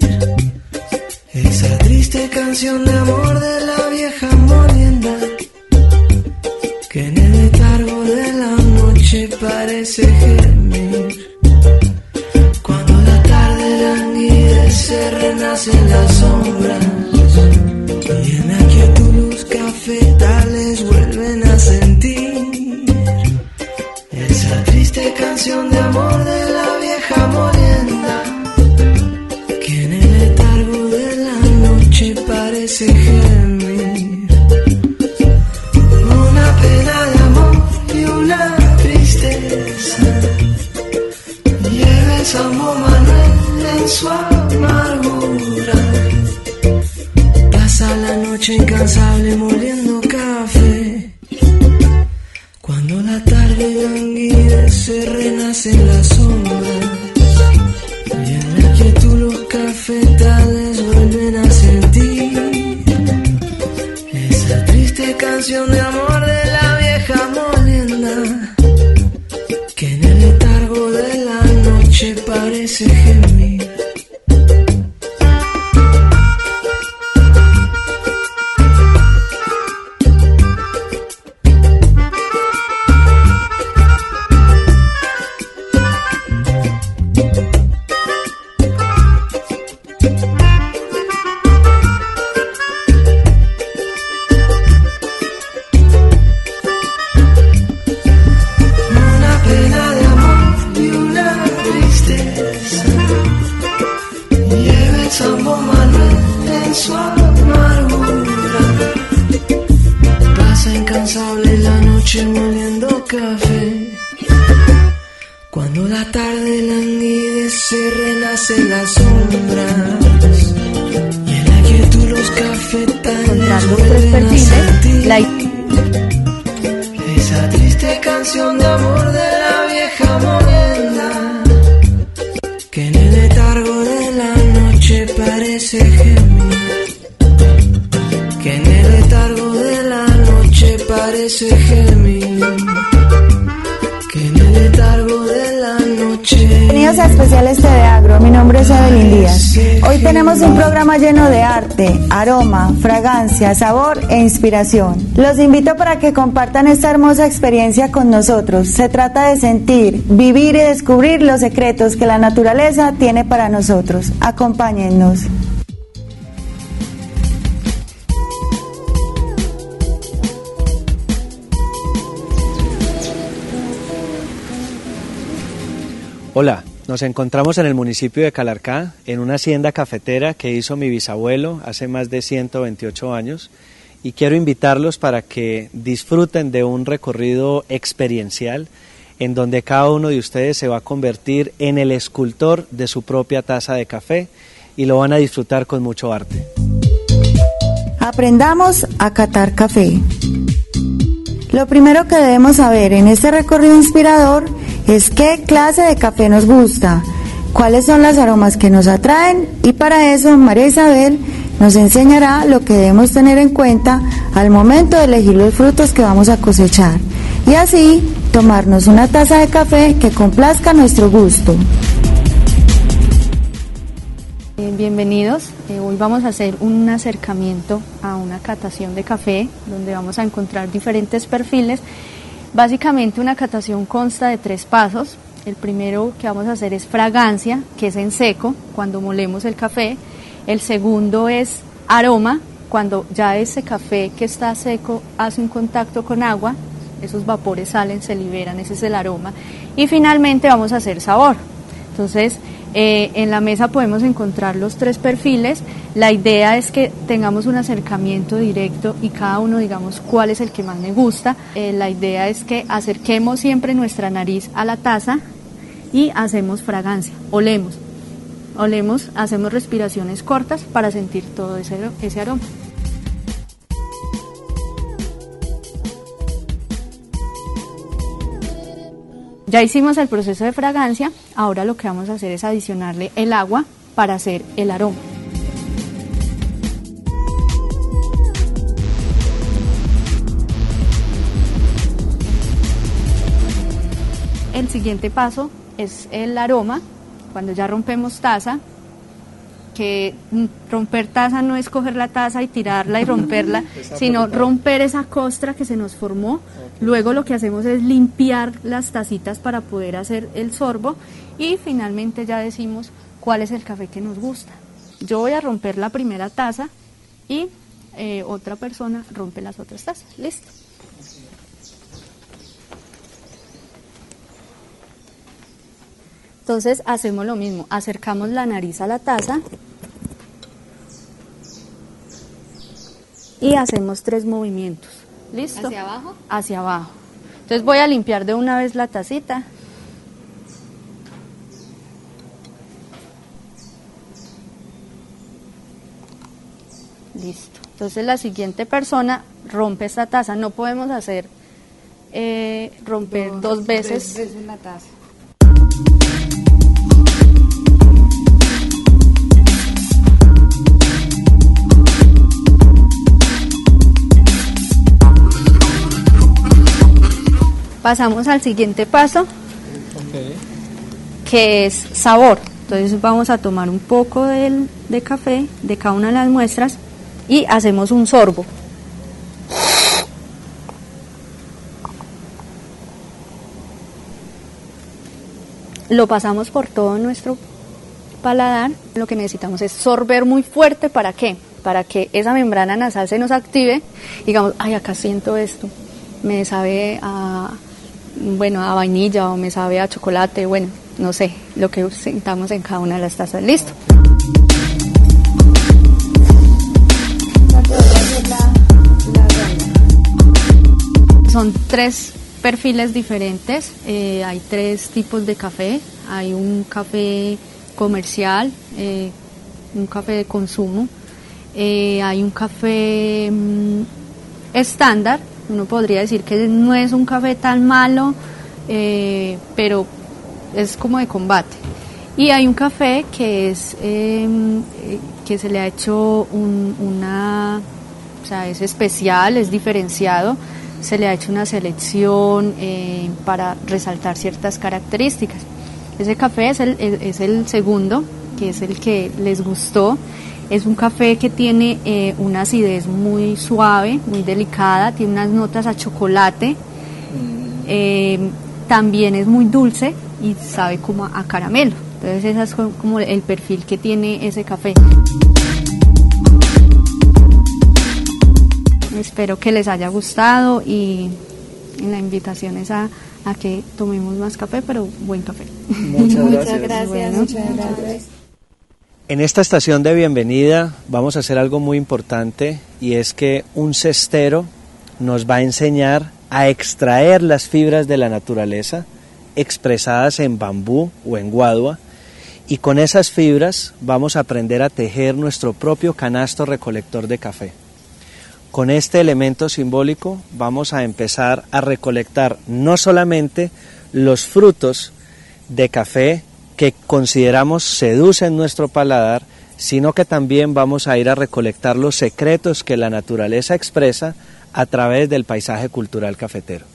esa triste canción de amor de la vieja molienda que en el letargo de la noche parece gemir. Cuando la tarde languidece, renacen las sombras y en la quietud los cafetales vuelven a sentir esa triste canción de amor parece gemir. Una pena de amor y una tristeza lleva el Manuel en su amargura. Pasa la noche incansable moliendo café. Cuando la tarde languidece, renacen las sombras. Canción de amor aroma, fragancia, sabor e inspiración. Los invito para que compartan esta hermosa experiencia con nosotros. Se trata de sentir, vivir y descubrir los secretos que la naturaleza tiene para nosotros. Acompáñennos. Nos encontramos en el municipio de Calarcá, en una hacienda cafetera que hizo mi bisabuelo hace más de 128 años y quiero invitarlos para que disfruten de un recorrido experiencial en donde cada uno de ustedes se va a convertir en el escultor de su propia taza de café y lo van a disfrutar con mucho arte. Aprendamos a catar café. Lo primero que debemos saber en este recorrido inspirador es qué clase de café nos gusta, cuáles son las aromas que nos atraen y para eso María Isabel nos enseñará lo que debemos tener en cuenta al momento de elegir los frutos que vamos a cosechar y así tomarnos una taza de café que complazca nuestro gusto. Bienvenidos, eh, hoy vamos a hacer un acercamiento a una catación de café donde vamos a encontrar diferentes perfiles Básicamente una catación consta de tres pasos. El primero que vamos a hacer es fragancia, que es en seco, cuando molemos el café. El segundo es aroma, cuando ya ese café que está seco hace un contacto con agua, esos vapores salen, se liberan, ese es el aroma. Y finalmente vamos a hacer sabor. Entonces, eh, en la mesa podemos encontrar los tres perfiles. La idea es que tengamos un acercamiento directo y cada uno digamos cuál es el que más me gusta. Eh, la idea es que acerquemos siempre nuestra nariz a la taza y hacemos fragancia, olemos. Olemos, hacemos respiraciones cortas para sentir todo ese, ese aroma. Ya hicimos el proceso de fragancia, ahora lo que vamos a hacer es adicionarle el agua para hacer el aroma. El siguiente paso es el aroma. Cuando ya rompemos taza, que romper taza no es coger la taza y tirarla y romperla, sino romper esa costra que se nos formó. Luego lo que hacemos es limpiar las tacitas para poder hacer el sorbo y finalmente ya decimos cuál es el café que nos gusta. Yo voy a romper la primera taza y eh, otra persona rompe las otras tazas. Listo. Entonces hacemos lo mismo, acercamos la nariz a la taza y hacemos tres movimientos. ¿Listo? ¿Hacia abajo? Hacia abajo. Entonces voy a limpiar de una vez la tacita. Listo. Entonces la siguiente persona rompe esta taza. No podemos hacer eh, romper dos, veces. veces la taza. Pasamos al siguiente paso, que es sabor. Entonces vamos a tomar un poco del, de café de cada una de las muestras y hacemos un sorbo. Lo pasamos por todo nuestro paladar. Lo que necesitamos es sorber muy fuerte. ¿Para qué? Para que esa membrana nasal se nos active. Digamos, ay, acá siento esto. Me sabe a, bueno, a vainilla o me sabe a chocolate. Bueno, no sé, lo que sentamos en cada una de las tazas. Listo. Son tres perfiles diferentes, eh, hay tres tipos de café, hay un café comercial, eh, un café de consumo, eh, hay un café mm, estándar, uno podría decir que no es un café tan malo, pero es como de combate. Y hay un café que es em, que se le ha hecho una, o sea, es especial, es diferenciado se le ha hecho una selección eh, para resaltar ciertas características. Ese café es el, es el segundo, que es el que les gustó. Es un café que tiene eh, una acidez muy suave, muy delicada, tiene unas notas a chocolate, eh, también es muy dulce y sabe como a caramelo. Entonces ese es como el perfil que tiene ese café. Espero que les haya gustado y la invitación es a, que tomemos más café, pero buen café. Muchas gracias. muchas gracias. En esta estación de bienvenida vamos a hacer algo muy importante y es que un cestero nos va a enseñar a extraer las fibras de la naturaleza expresadas en bambú o en guadua y con esas fibras vamos a aprender a tejer nuestro propio canasto recolector de café. Con este elemento simbólico vamos a empezar a recolectar no solamente los frutos de café que consideramos seducen nuestro paladar, sino que también vamos a ir a recolectar los secretos que la naturaleza expresa a través del paisaje cultural cafetero.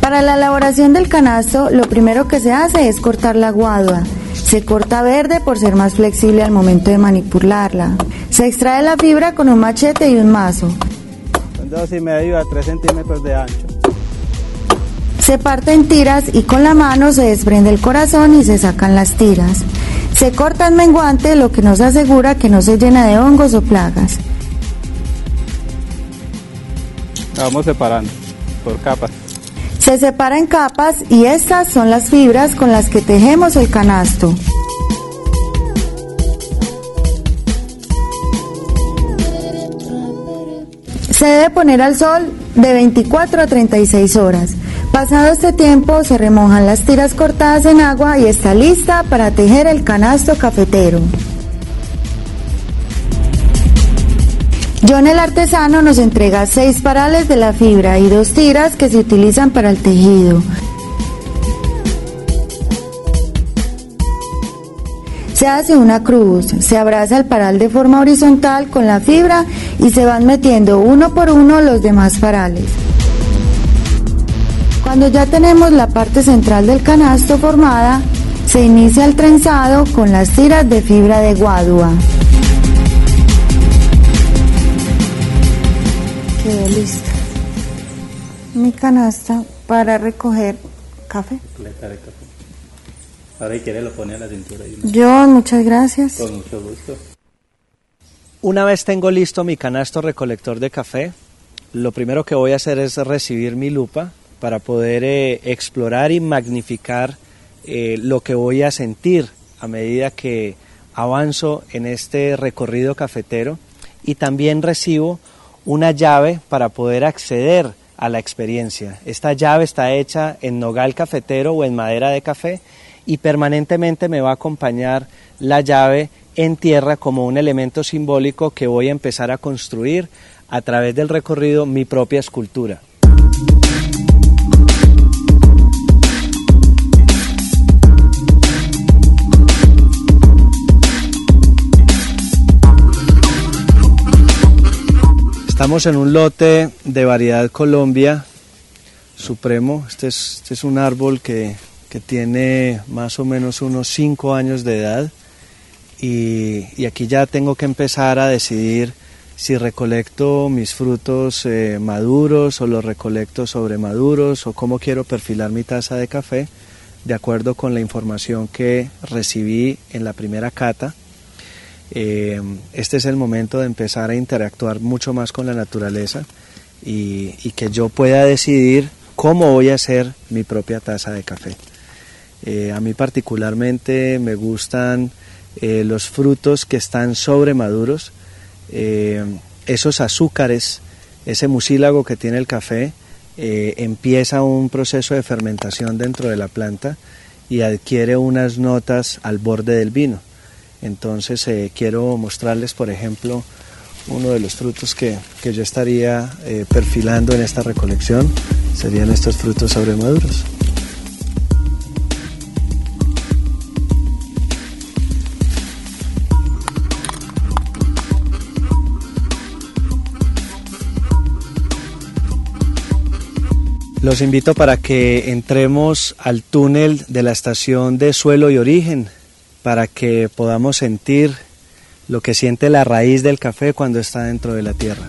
Para la elaboración del canasto, lo primero que se hace es cortar la guadua. Se corta verde por ser más flexible al momento de manipularla. Se extrae la fibra con un machete y un mazo. Son dos y medio a tres centímetros de ancho. Se parte en tiras y con la mano se desprende el corazón y se sacan las tiras. Se corta en menguante, lo que nos asegura que no se llena de hongos o plagas. vamos separando por capas. Se separa en capas y estas son las fibras con las que tejemos el canasto. Se debe poner al sol de 24 a 36 horas. Pasado este tiempo se remojan las tiras cortadas en agua y está lista para tejer el canasto cafetero. John el artesano nos entrega seis parales de la fibra y dos tiras que se utilizan para el tejido. Se hace una cruz, se abraza el paral de forma horizontal con la fibra y se van metiendo uno por uno los demás parales. Cuando ya tenemos la parte central del canasto formada, se inicia el trenzado con las tiras de fibra de guadua. Quedó lista mi canasta para recoger café. Ahora quiere lo pone a la cintura. John, muchas gracias. Con mucho gusto. Una vez tengo listo mi canasto recolector de café, lo primero que voy a hacer es recibir mi lupa para poder eh, explorar y magnificar eh, lo que voy a sentir a medida que avanzo en este recorrido cafetero y también recibo una llave para poder acceder a la experiencia. Esta llave está hecha en nogal cafetero o en madera de café y permanentemente me va a acompañar la llave en tierra como un elemento simbólico que voy a empezar a construir a través del recorrido mi propia escultura. Estamos en un lote de variedad Colombia Supremo. Este es, este es un árbol que, tiene más o menos unos 5 años de edad y, aquí ya tengo que empezar a decidir si recolecto mis frutos eh, maduros o los recolecto sobre maduros o cómo quiero perfilar mi taza de café de acuerdo con la información que recibí en la primera cata eh, este es el momento de empezar a interactuar mucho más con la naturaleza y, que yo pueda decidir cómo voy a hacer mi propia taza de café. Eh, a mí particularmente me gustan eh, los frutos que están sobremaduros, esos azúcares, ese mucílago que tiene el café, empieza un proceso de fermentación dentro de la planta y adquiere unas notas al borde del vino. Entonces eh, quiero mostrarles, por ejemplo, uno de los frutos que, que yo estaría eh, perfilando en esta recolección. Serían estos frutos sobremaduros. Los invito para que entremos al túnel de la estación de suelo y origen para que podamos sentir lo que siente la raíz del café cuando está dentro de la tierra.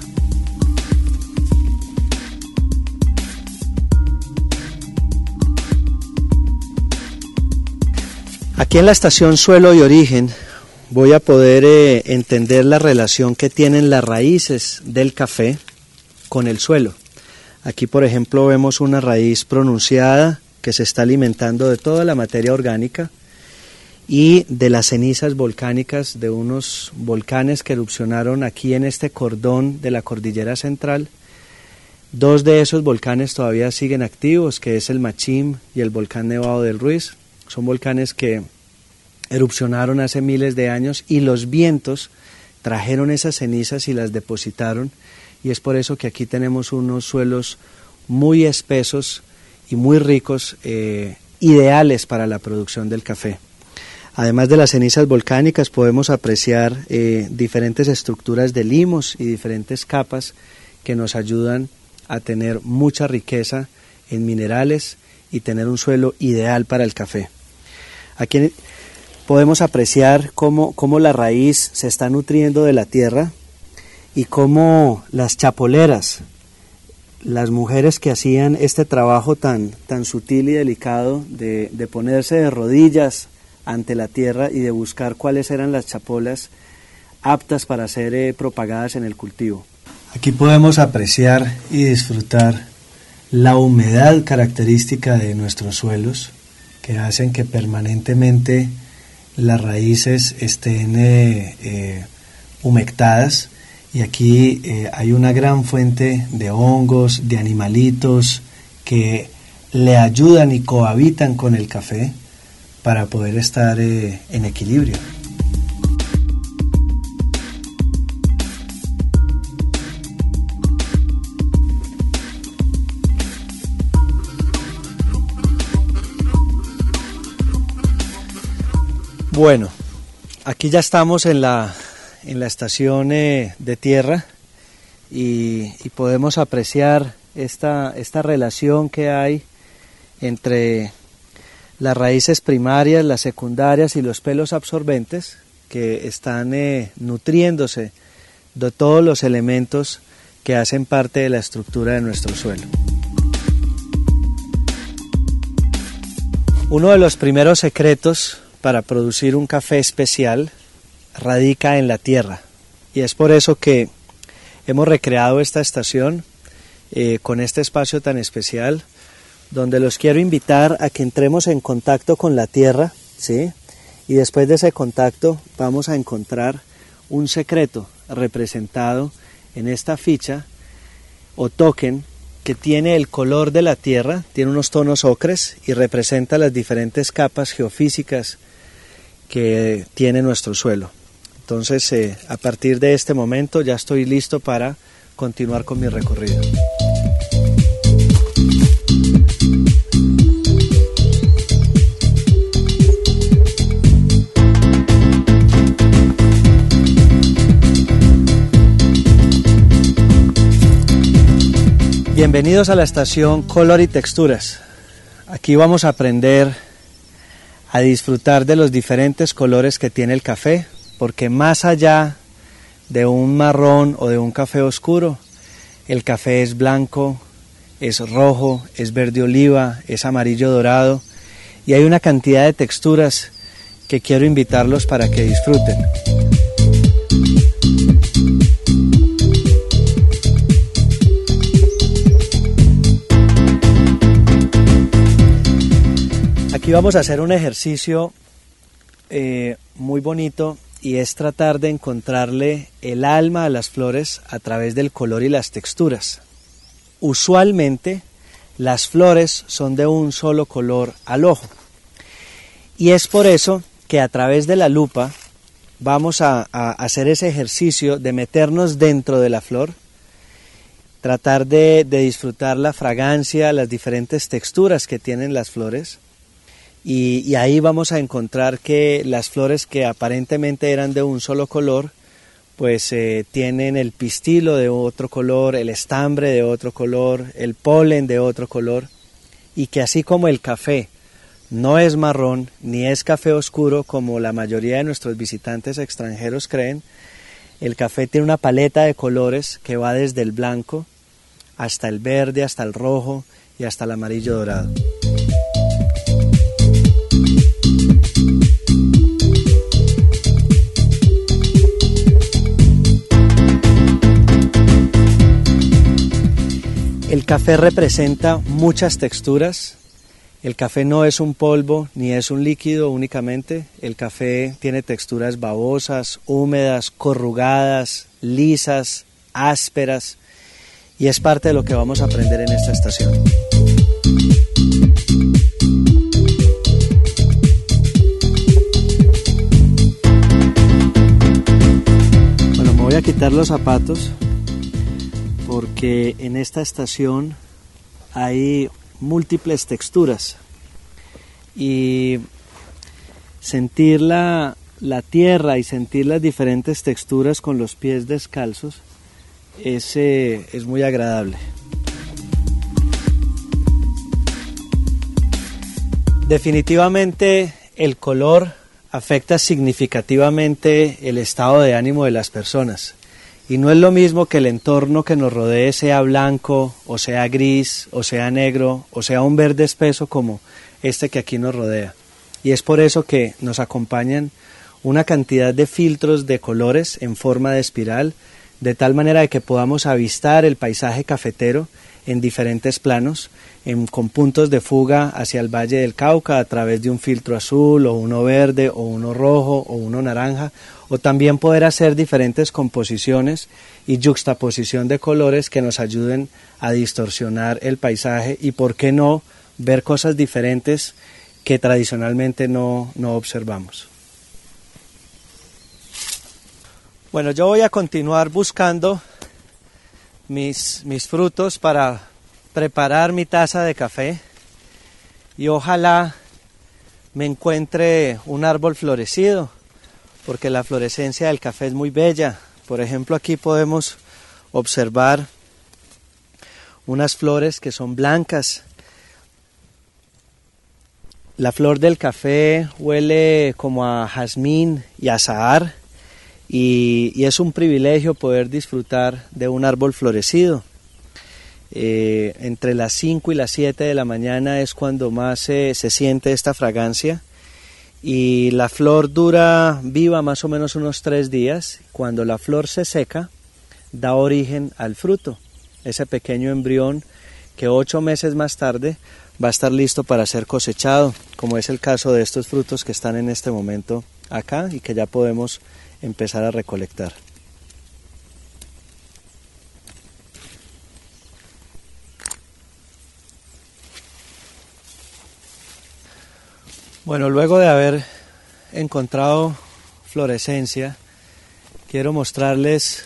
Aquí en la estación suelo y origen voy a poder eh, entender la relación que tienen las raíces del café con el suelo. Aquí, por ejemplo, vemos una raíz pronunciada que se está alimentando de toda la materia orgánica y de las cenizas volcánicas de unos volcanes que erupcionaron aquí en este cordón de la cordillera central. Dos de esos volcanes todavía siguen activos, que es el Machim y el volcán Nevado del Ruiz. Son volcanes que erupcionaron hace miles de años y los vientos trajeron esas cenizas y las depositaron y es por eso que aquí tenemos unos suelos muy espesos y muy ricos, eh, ideales para la producción del café. Además de las cenizas volcánicas podemos apreciar eh, diferentes estructuras de limos y diferentes capas que nos ayudan a tener mucha riqueza en minerales y tener un suelo ideal para el café. Aquí podemos apreciar cómo, cómo la raíz se está nutriendo de la tierra y cómo las chapoleras, las mujeres que hacían este trabajo tan, tan sutil y delicado de, de ponerse de rodillas ante la tierra y de buscar cuáles eran las chapolas aptas para ser eh, propagadas en el cultivo. Aquí podemos apreciar y disfrutar la humedad característica de nuestros suelos que hacen que permanentemente las raíces estén eh, eh, humectadas y aquí hay una gran fuente de hongos, de animalitos que le ayudan y cohabitan con el café para poder estar en equilibrio. Bueno, aquí ya estamos en la, en la estación eh, de tierra y, podemos apreciar esta, esta relación que hay entre las raíces primarias, las secundarias y los pelos absorbentes que están eh, nutriéndose de todos los elementos que hacen parte de la estructura de nuestro suelo. Uno de los primeros secretos para producir un café especial radica en la tierra. Y es por eso que hemos recreado esta estación eh, con este espacio tan especial, donde los quiero invitar a que entremos en contacto con la tierra, ¿sí? Y después de ese contacto vamos a encontrar un secreto representado en esta ficha o token que tiene el color de la tierra, tiene unos tonos ocres y representa las diferentes capas geofísicas que tiene nuestro suelo. Entonces, eh, a partir de este momento ya estoy listo para continuar con mi recorrido. Bienvenidos a la estación Color y Texturas. Aquí vamos a aprender a disfrutar de los diferentes colores que tiene el café, porque más allá de un marrón o de un café oscuro, el café es blanco, es rojo, es verde oliva, es amarillo dorado y hay una cantidad de texturas que quiero invitarlos para que disfruten. Aquí vamos a hacer un ejercicio eh, muy bonito y es tratar de encontrarle el alma a las flores a través del color y las texturas. Usualmente las flores son de un solo color al ojo y es por eso que a través de la lupa vamos a, hacer ese ejercicio de meternos dentro de la flor, tratar de disfrutar la fragancia, las diferentes texturas que tienen las flores y, ahí vamos a encontrar que las flores que aparentemente eran de un solo color pues eh, tienen el pistilo de otro color, el estambre de otro color, el polen de otro color, y que así como el café no es marrón ni es café oscuro como la mayoría de nuestros visitantes extranjeros creen, el café tiene una paleta de colores que va desde el blanco hasta el verde, hasta el rojo y hasta el amarillo dorado. El café representa muchas texturas. El café no es un polvo ni es un líquido únicamente. El café tiene texturas babosas, húmedas, corrugadas, lisas, ásperas. Y es parte de lo que vamos a aprender en esta estación. Quitar los zapatos porque en esta estación hay múltiples texturas y sentir la, tierra y sentir las diferentes texturas con los pies descalzos es, es muy agradable. Definitivamente el color afecta significativamente el estado de ánimo de las personas. Y no es lo mismo que el entorno que nos rodee sea blanco, o sea gris, o sea negro, o sea un verde espeso como este que aquí nos rodea. Y es por eso que nos acompañan una cantidad de filtros de colores en forma de espiral, de tal manera que podamos avistar el paisaje cafetero en diferentes planos, con puntos de fuga hacia el Valle del Cauca a través de un filtro azul o uno verde o uno rojo o uno naranja o también poder hacer diferentes composiciones y juxtaposición de colores que nos ayuden a distorsionar el paisaje y, por qué no, ver cosas diferentes que tradicionalmente no, no observamos. Bueno, yo voy a continuar buscando mis, mis frutos para preparar mi taza de café y ojalá me encuentre un árbol florecido porque la florescencia del café es muy bella. Por ejemplo, aquí podemos observar unas flores que son blancas. La flor del café huele como a jazmín y a zahar y, es un privilegio poder disfrutar de un árbol florecido. Eh, entre las 5 y las 7 de la mañana es cuando más se siente esta fragancia y la flor dura viva más o menos unos tres días. Cuando la flor se seca, da origen al fruto, ese pequeño embrión que ocho meses más tarde va a estar listo para ser cosechado, como es el caso de estos frutos que están en este momento acá y que ya podemos empezar a recolectar. Bueno, luego de haber encontrado florescencia, quiero mostrarles,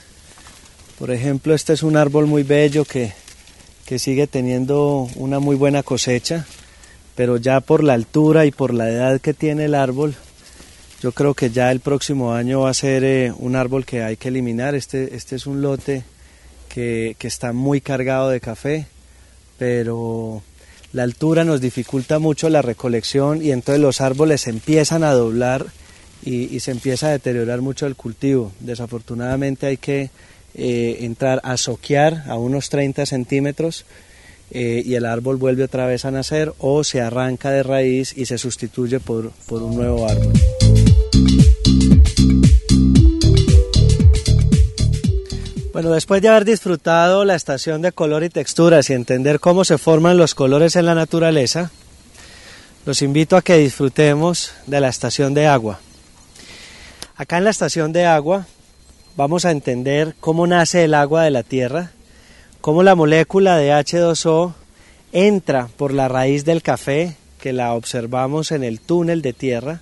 por ejemplo, este es un árbol muy bello que, que sigue teniendo una muy buena cosecha, pero ya por la altura y por la edad que tiene el árbol, yo creo que ya el próximo año va a ser eh, un árbol que hay que eliminar. Este, este es un lote que, que está muy cargado de café, pero la altura nos dificulta mucho la recolección y entonces los árboles empiezan a doblar y, se empieza a deteriorar mucho el cultivo. Desafortunadamente hay que eh, entrar a soquear a unos 30 centímetros eh, y el árbol vuelve otra vez a nacer o se arranca de raíz y se sustituye por, por un nuevo árbol. Bueno, después de haber disfrutado la estación de color y texturas y entender cómo se forman los colores en la naturaleza, los invito a que disfrutemos de la estación de agua. Acá en la estación de agua vamos a entender cómo nace el agua de la tierra, cómo la molécula de H2O entra por la raíz del café, que la observamos en el túnel de tierra,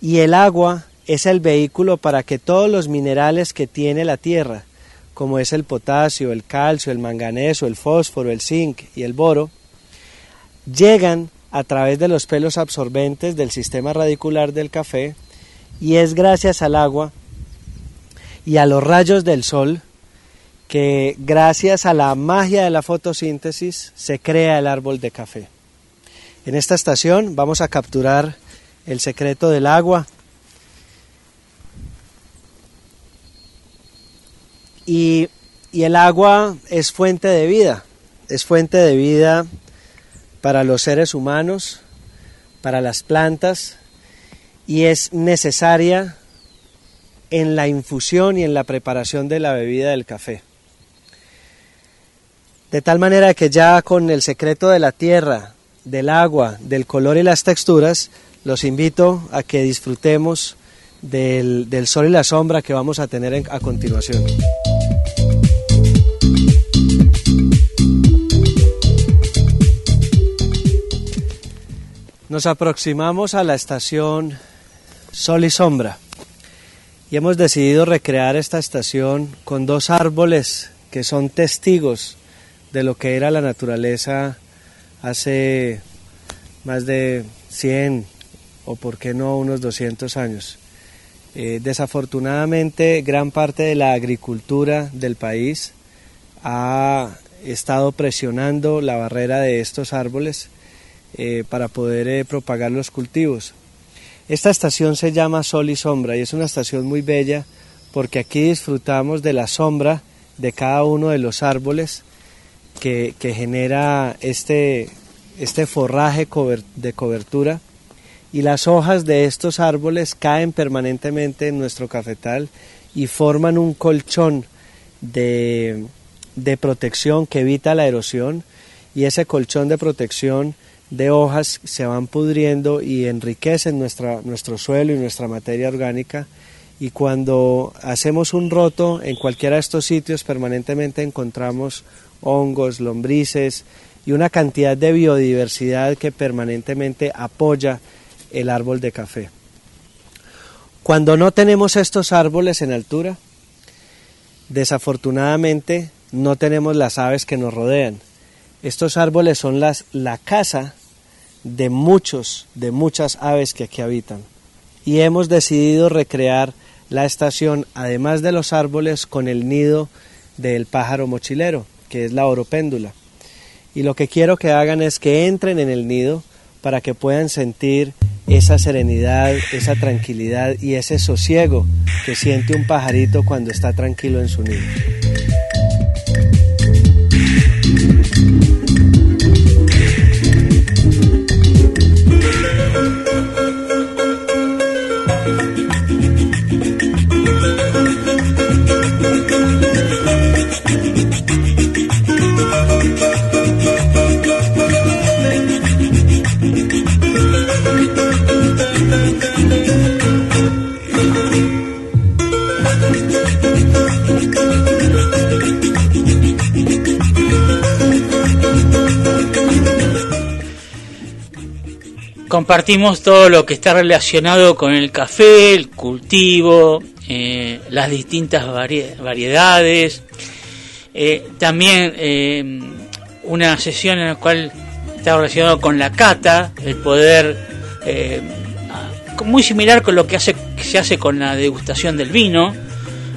y el agua es el vehículo para que todos los minerales que tiene la tierra, como es el potasio, el calcio, el manganeso, el fósforo, el zinc y el boro, llegan a través de los pelos absorbentes del sistema radicular del café y es gracias al agua y a los rayos del sol que gracias a la magia de la fotosíntesis se crea el árbol de café. En esta estación vamos a capturar el secreto del agua y, el agua es fuente de vida, es fuente de vida para los seres humanos, para las plantas y es necesaria en la infusión y en la preparación de la bebida del café. De tal manera que ya con el secreto de la tierra, del agua, del color y las texturas, los invito a que disfrutemos del, sol y la sombra que vamos a tener en- a continuación. Nos aproximamos a la estación Sol y Sombra y hemos decidido recrear esta estación con dos árboles que son testigos de lo que era la naturaleza hace más de 100 o por qué no unos 200 años. Eh, desafortunadamente gran parte de la agricultura del país ha estado presionando la barrera de estos árboles eh, para poder eh, propagar los cultivos. Esta estación se llama Sol y Sombra y es una estación muy bella porque aquí disfrutamos de la sombra de cada uno de los árboles que, que genera este, este forraje de cobertura y las hojas de estos árboles caen permanentemente en nuestro cafetal y forman un colchón de, de protección que evita la erosión y ese colchón de protección de hojas se van pudriendo y enriquecen nuestro suelo y nuestra materia orgánica y cuando hacemos un roto en cualquiera de estos sitios permanentemente encontramos hongos, lombrices y una cantidad de biodiversidad que permanentemente apoya el árbol de café. Cuando no tenemos estos árboles en altura, desafortunadamente no tenemos las aves que nos rodean. Estos árboles son las, la casa de muchos, de muchas aves que aquí habitan. Y hemos decidido recrear la estación, además de los árboles, con el nido del pájaro mochilero, que es la oropéndula. Y lo que quiero que hagan es que entren en el nido para que puedan sentir esa serenidad, esa tranquilidad y ese sosiego que siente un pajarito cuando está tranquilo en su nido. Compartimos todo lo que está relacionado con el café, el cultivo, eh, las distintas vari- variedades. Eh, también eh, una sesión en la cual está relacionado con la cata, el poder, muy similar con lo que, se hace con la degustación del vino,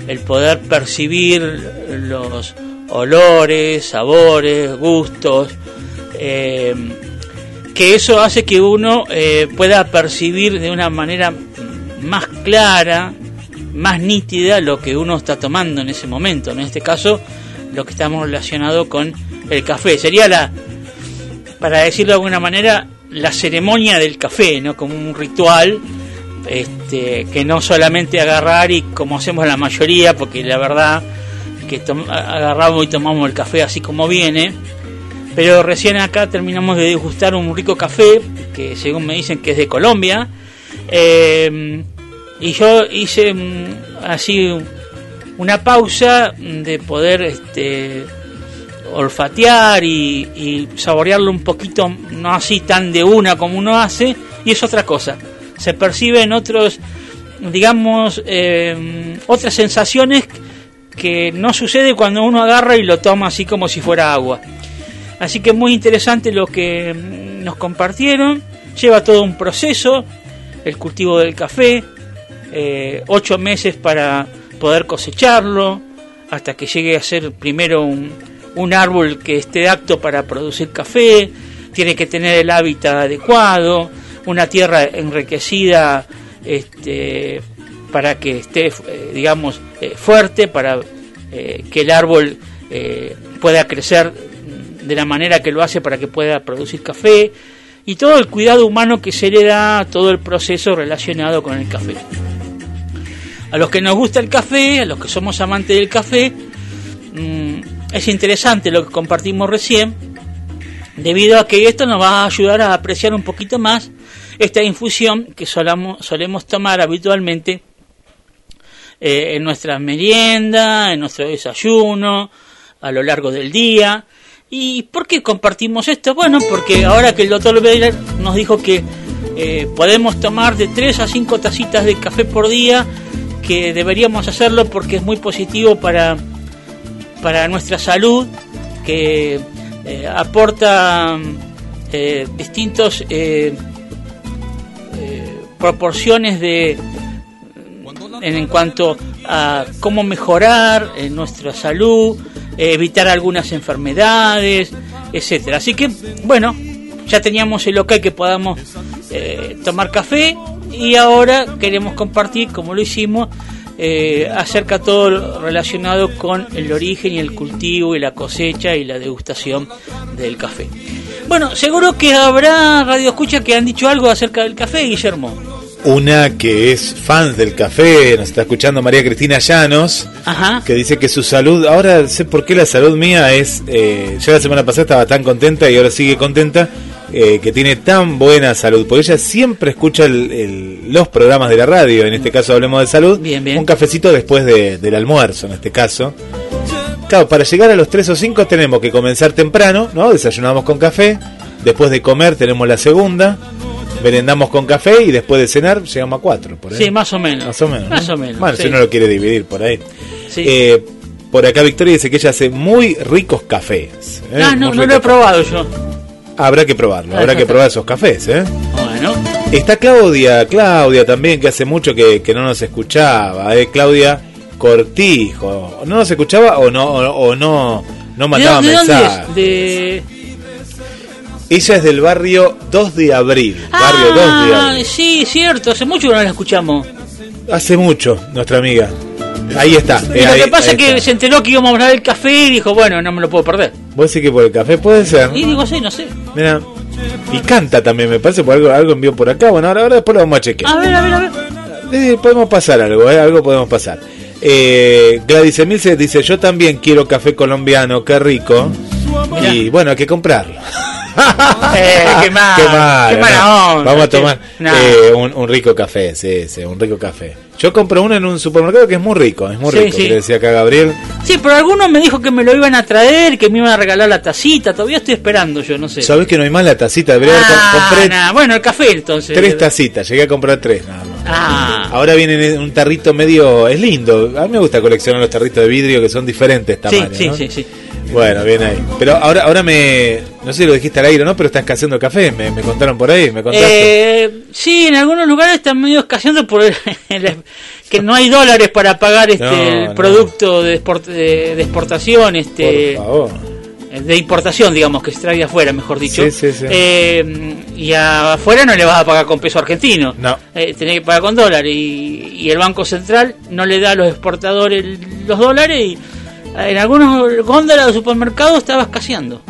el poder percibir los olores, sabores, gustos. Que eso hace que uno eh, pueda percibir de una manera más clara, más nítida lo que uno está tomando en ese momento. En este caso, lo que estamos relacionado con el café. Sería la, para decirlo de alguna manera, la ceremonia del café, ¿no? Como un ritual, este, que no solamente agarrar y como hacemos la mayoría, porque la verdad que agarramos y tomamos el café así como viene, pero recién acá terminamos de degustar un rico café que según me dicen que es de Colombia. Eh, y yo hice mm, así una pausa de poder este olfatear y, y saborearlo un poquito no así tan de una como uno hace y es otra cosa. Se perciben otros digamos eh, otras sensaciones que no sucede cuando uno agarra y lo toma así como si fuera agua Así que muy interesante lo que mm, nos compartieron. Lleva todo un proceso, el cultivo del café, eh, ocho meses para poder cosecharlo, hasta que llegue a ser primero un, árbol que esté apto para producir café, tiene que tener el hábitat adecuado, una tierra enriquecida este, para que esté, eh, digamos, eh, fuerte, para que el árbol pueda crecer de la manera que lo hace para que pueda producir café y todo el cuidado humano que se le da a todo el proceso relacionado con el café. A los que nos gusta el café, a los que somos amantes del café, mm, es interesante lo que compartimos recién, debido a que esto nos va a ayudar a apreciar un poquito más esta infusión que solamos, solemos tomar habitualmente eh, en nuestra merienda, en nuestro desayuno, a lo largo del día. ¿Y por qué compartimos esto? Bueno, porque ahora que el doctor Beiler nos dijo que eh, podemos tomar de 3 a 5 tacitas de café por día, que deberíamos hacerlo porque es muy positivo para, para nuestra salud, que eh, aporta eh, distintos eh, proporciones de en, cuanto a cómo mejorar eh, nuestra salud, eh, evitar algunas enfermedades, etcétera. Así que, bueno, ya teníamos el ok que podamos eh, tomar café y ahora queremos compartir, como lo hicimos, eh, acerca todo relacionado con el origen y el cultivo y la cosecha y la degustación del café. Bueno, seguro que habrá radio escucha que han dicho algo acerca del café, Guillermo. Una que es fan del café, nos está escuchando María Cristina Llanos, Ajá. que dice que su salud, ahora sé por qué la salud mía es, eh, ya la semana pasada estaba tan contenta y ahora sigue contenta, eh, que tiene tan buena salud, porque ella siempre escucha el- el- los programas de la radio, en este caso hablemos de salud, Bien, bien. un cafecito después de- del almuerzo en este caso. Claro, para llegar a los 3 o 5 tenemos que comenzar temprano, ¿no? Desayunamos con café, después de comer tenemos la segunda, merendamos con café y después de cenar llegamos a 4. Por ahí. Sí, más o menos. Más o menos. Más ¿no? o menos, Bueno, sí. si uno lo quiere dividir por ahí. Sí. Eh, por acá Victoria dice que ella hace muy ricos cafés. ¿eh? ah, no, no lo he probado yo. Habrá que probarlo, Ah, habrá que probar esos cafés, ¿eh? Bueno, Está Claudia, Claudia también, que hace mucho que, que no nos escuchaba, ¿eh? Claudia Cortijo. ¿No nos escuchaba o no, o, o no, no ¿de, mandaba dónde- de dónde mensajes? es? De... Ella es del barrio 2 de abril. barrio 2 de Ah, abril. sí, cierto, hace mucho que no la escuchamos. Hace mucho, nuestra amiga. Ahí está. Eh, lo ahí- que pasa es que está. se enteró que íbamos a hablar del café y dijo, bueno, no me lo puedo perder. ¿Vos decís que por el café puede ser? Y digo, sí, no sé. Mira. Y canta también, me parece, por algo, algo envió por acá. Bueno, ahora, ahora después lo vamos a chequear. A ver, a ver, a ver. Eh, podemos pasar algo, ¿eh? algo podemos pasar. Eh, Gladys Emilce dice, yo también quiero café colombiano, qué rico. Y bueno, hay que comprarlo. Eh, qué mal. Qué mal, Qué mala no. onda, Vamos a tomar No. eh, un, un rico café, sí, sí, un rico café. Yo compro uno en un supermercado que es muy rico, es muy Sí, rico, sí. que le decía acá Gabriel. Sí, pero alguno me dijo que me lo iban a traer, que me iban a regalar la tacita. Todavía estoy esperando yo, no sé. ¿Sabés que no hay más la tacita? Debería haber Ah, compré nah, bueno, el café entonces. tres tacitas, llegué a comprar tres nada más. Ah, Ahora vienen en un tarrito medio, es lindo. A mí me gusta coleccionar los tarritos de vidrio que son diferentes sí, tamaños. sí, ¿no? sí, sí. Bueno, bien ahí. Pero ahora, ahora me, no sé si lo dijiste al aire o no, pero está escaseando café. Me, me contaron por ahí, me contaste. Eh, sí, en algunos lugares están medio escaseando por el- el- que no hay dólares para pagar este No, el no. producto de, export- de- de exportación, este por favor. de importación, digamos, que se trae de afuera, mejor dicho. Sí, sí, sí. Eh, y afuera no le vas a pagar con peso argentino. No. Eh, tenés que pagar con dólar. Y, y el Banco Central no le da a los exportadores los dólares y en algunos góndolas de supermercados estaba escaseando.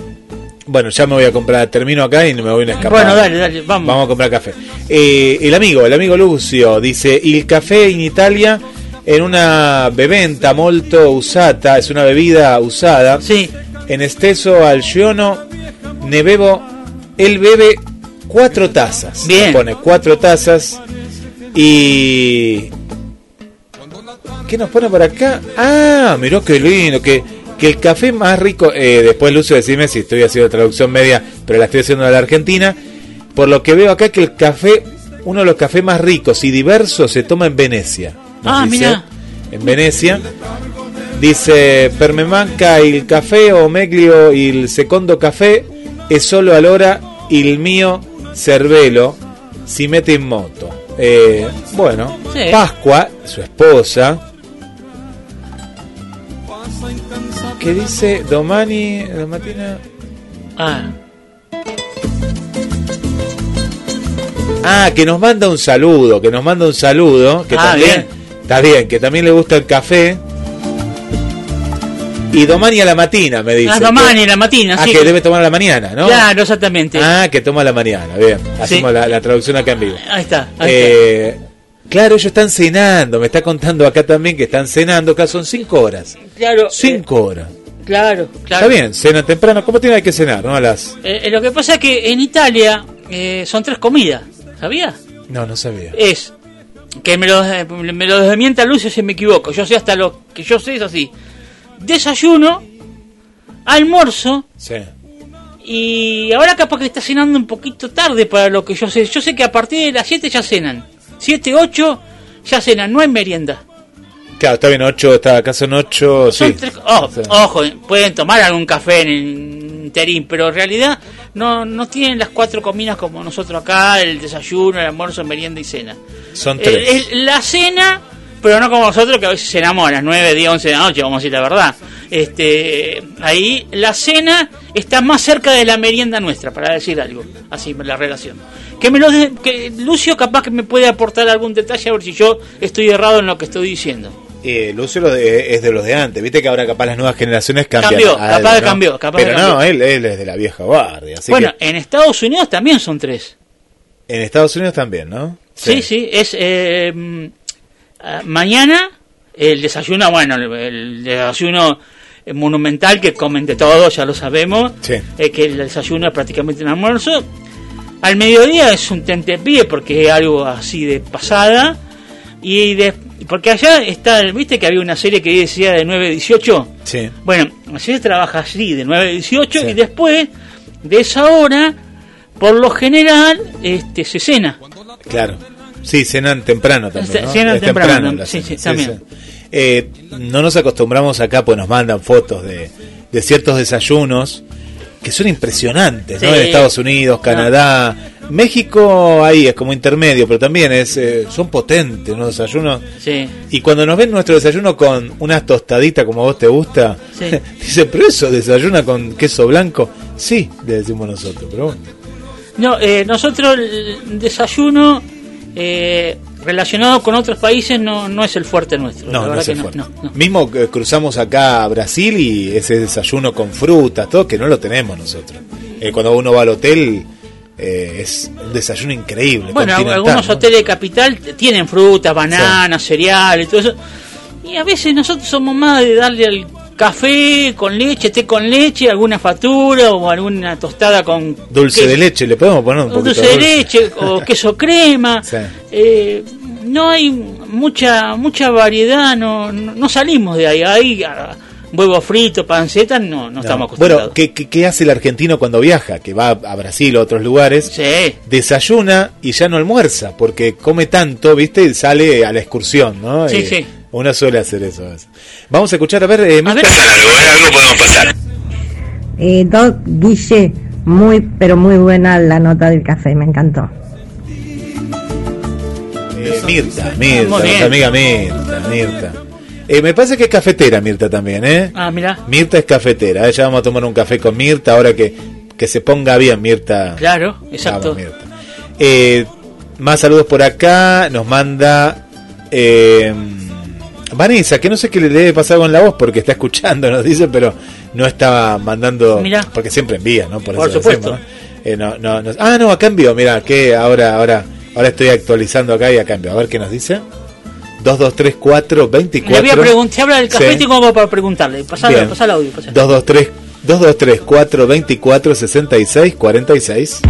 Bueno, ya me voy a comprar, termino acá y me voy a escapar. Bueno, dale, dale, vamos. Vamos a comprar café. Eh, el amigo, el amigo Lucio, dice, il café in Italia en una beventa molto usata, es una bebida usada. Sí. En esteso al giorno ne bebo, él bebe cuatro tazas. Bien. Pone cuatro tazas y... ¿Qué nos pone por acá? Ah, mirá qué lindo, que, que el café más rico, eh, después Lucio decime si estoy haciendo traducción media, pero la estoy haciendo de la Argentina, por lo que veo acá que el café, uno de los cafés más ricos y diversos se toma en Venecia. Ah, mirá. En Venecia. Dice, per me manca il caffè o meglio il secondo caffè e solo allora il mio cervello si mete in moto. Eh, bueno, Sí. Pascua, su esposa, ¿Qué dice Domani? Domatina. Ah, Ah, que nos manda un saludo, que nos manda un saludo, que Ah, también bien. está bien, que también le gusta el café. Y Domani a la matina, me dice. Ah, Domani a la matina, Ah, sí. que debe tomar a la mañana, ¿no? Claro, exactamente. Ah, que toma a la mañana, bien. Hacemos la, la traducción acá en vivo. Ahí está. Ahí Eh, claro, ellos están cenando, me está contando acá también que están cenando, acá son cinco horas. Claro. Cinco horas. eh, claro, claro. Está bien, cenan temprano. ¿Cómo tiene que cenar, no? A las... Eh, eh, lo que pasa es que en Italia eh, son tres comidas, ¿sabías? No, no sabía. Es que me lo, eh, me lo desmienta Lucio si me equivoco. Yo sé hasta lo que yo sé es así. Desayuno, almuerzo Sí. y ahora capaz que está cenando un poquito tarde para lo que yo sé. Yo sé que a partir de las 7 ya cenan. 7, 8 ya cenan, no hay merienda. Claro, está bien, ocho, está acá son ocho, Son sí. tres- oh. Ojo, pueden tomar algún café en el interín, pero en realidad no, no tienen las cuatro comidas como nosotros acá, el desayuno, el almuerzo, merienda y cena. Son Eh, tres. el- la cena, pero no como nosotros que a veces cenamos a las 9, 10, 11 de la noche, vamos a decir la verdad. Este, ahí la cena está más cerca de la merienda nuestra, para decir algo, así la relación. Que me lo de- que Lucio capaz que me puede aportar algún detalle a ver si yo estoy errado en lo que estoy diciendo. Eh, Lucio de- es de los de antes, viste que ahora capaz las nuevas generaciones cambian. Cambió, algo, capaz que ¿no? cambió, capaz Pero que no, cambió. él, él es de la vieja guardia. Así bueno, en Estados Unidos también son tres. en Estados Unidos también, ¿no? Sí, sí, es eh, ah, mañana el desayuno, bueno, el, el desayuno monumental que comen de todo, ya lo sabemos, Sí. eh, que el desayuno es prácticamente un almuerzo. Al mediodía es un tentepié porque es algo así de pasada. Y de, porque allá está, viste que había una serie que decía de 9 a 18. Sí. Bueno, así se trabaja así, de 9 a 18, y después de esa hora, por lo general, este se cena. Claro. Sí, cenan temprano también. ¿no? Cenan Es temprano, sí, sí, también. Eh, no nos acostumbramos acá, pues nos mandan fotos de, de ciertos desayunos que son impresionantes, ¿no? En Estados Unidos, Canadá, México, ahí es como intermedio, pero también es eh, son potentes unos desayunos. Sí. Y cuando nos ven nuestro desayuno con unas tostaditas como a vos te gusta, Sí. dicen, pero eso desayuna con queso blanco. Sí, le decimos nosotros, pero bueno. No, eh, nosotros el desayuno eh, relacionado con otros países no, no es el fuerte nuestro. la No, es el que fuerte. no, no. Mismo que cruzamos acá a Brasil y ese desayuno con frutas, todo que no lo tenemos nosotros. Eh, cuando uno va al hotel eh, es un desayuno increíble. Bueno, algunos ¿no? hoteles de capital tienen frutas, bananas, cereales, todo eso. Y a veces nosotros somos más de darle al café con leche, té con leche, alguna factura o alguna tostada con Dulce queso- de leche, le podemos poner un poquito dulce de leche o queso crema. Sí. Eh, no hay mucha mucha variedad, no, no, salimos de ahí. Hay ah, huevo frito, panceta, no, no, No. estamos acostumbrados. Bueno, ¿qué, qué, hace el argentino cuando viaja? Que va a Brasil o a otros lugares. Desayuna y ya no almuerza, porque come tanto, ¿viste? Y sale a la excursión, ¿no? Sí, Y sí. Uno suele hacer eso. a. Vamos a escuchar, a ver, eh, Mirta. algo podemos pasar. Eh, Doc Guille, muy, pero muy buena la nota del café, me encantó. Eh, Mirta, Mirta, nuestra amiga Mirta, Mirta. Eh, me parece que es cafetera Mirta también, ¿eh? Ah, mira, Mirta es cafetera, ¿eh? ya vamos a tomar un café con Mirta, ahora que, que se ponga bien Mirta. claro, exacto. Vamos, Mirta. Eh, más saludos por acá, nos manda eh, Vanessa, que no sé qué le debe pasar con la voz porque está escuchando, nos dice, pero no estaba mandando, Mirá. porque siempre envía, ¿no? Por eso supuesto. decimos, ¿no? Eh, no, no, no- Ah, no, acá envió, mira, que ahora, ahora, ahora estoy actualizando acá y acá envió. A ver qué nos dice. 2234 24 Le voy a preguntar, si habla del café, Sí. tengo algo para preguntarle. Pasale, pasale audio. pasale. 223 223 424 66 46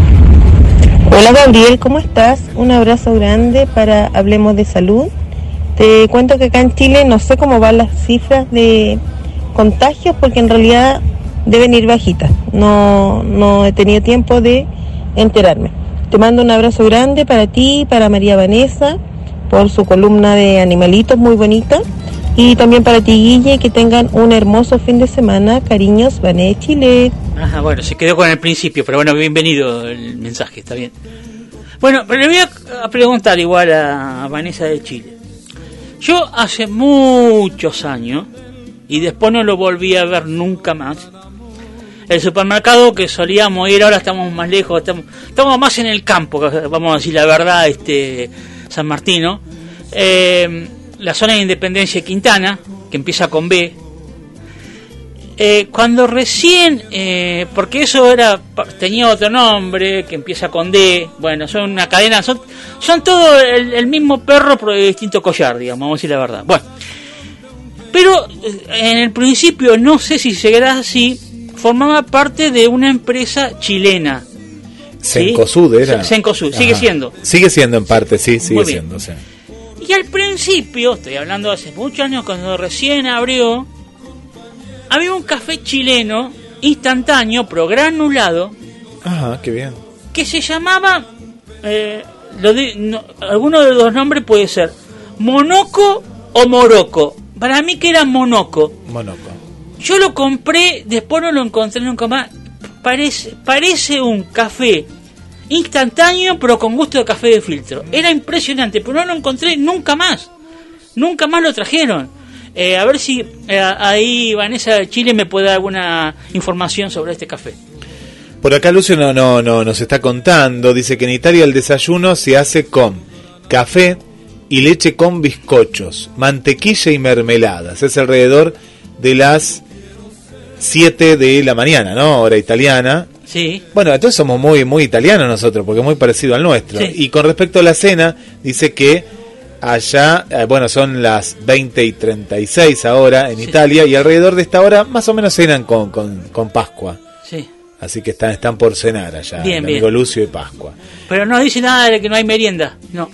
Hola Gabriel, ¿cómo estás? Un abrazo grande para Hablemos de Salud. Te cuento que acá en Chile no sé cómo van las cifras de contagios porque en realidad deben ir bajitas. No, no he tenido tiempo de enterarme. Te mando un abrazo grande para ti, para María Vanessa, por su columna de animalitos muy bonita. Y también para ti, Guille, que tengan un hermoso fin de semana. Cariños, Vané Chile. Ajá, bueno, se quedó con el principio, pero bueno, bienvenido el mensaje, está bien. Bueno, pero le voy a, preguntar igual a Vanessa de Chile. Yo hace muchos años, y después no lo volví a ver nunca más. El supermercado que solíamos ir, ahora estamos más lejos, estamos, más en el campo, vamos a decir la verdad, este San Martino. Eh, la zona de Independencia de Quintana, que empieza con B. Eh, cuando recién, eh, porque eso era tenía otro nombre que empieza con D, bueno, son una cadena, son, son todo el, el mismo perro pero de distinto collar, digamos, vamos a decir la verdad. Bueno, pero eh, en el principio, no sé si seguirá así, formaba parte de una empresa chilena. ¿sí? Cencosud era. Cencosud, sigue siendo. Sigue siendo en parte, sí, sigue siendo. sí. Y al principio, estoy hablando de hace muchos años, cuando recién abrió, había un café chileno instantáneo, pero granulado, Ajá, qué bien. que se llamaba, eh, lo di- no, alguno de los nombres puede ser Monoco o Moroco. Para mí que era Monoco. Monoco. Yo lo compré, después no lo encontré nunca más. Parece, parece un café instantáneo, pero con gusto de café de filtro. Era impresionante, pero no lo encontré nunca más. Nunca más lo trajeron. Eh, a ver si eh, ahí Vanessa de Chile me puede dar alguna información sobre este café. Por acá Lucio no, no, no, nos está contando, dice que en Italia el desayuno se hace con café y leche con bizcochos, mantequilla y mermeladas. Es alrededor de las 7 de la mañana, ¿no? Hora italiana. Sí. Bueno, entonces somos muy, muy italianos nosotros, porque es muy parecido al nuestro. Sí. Y con respecto a la cena, dice que allá, eh, bueno, son las 20 y 36 ahora en Italia, y alrededor de esta hora más o menos cenan con, con, con Pascua. Sí. Así que están, están por cenar allá, Bien, el bien. amigo Lucio y Pascua. Pero no dice nada de que no hay merienda. No.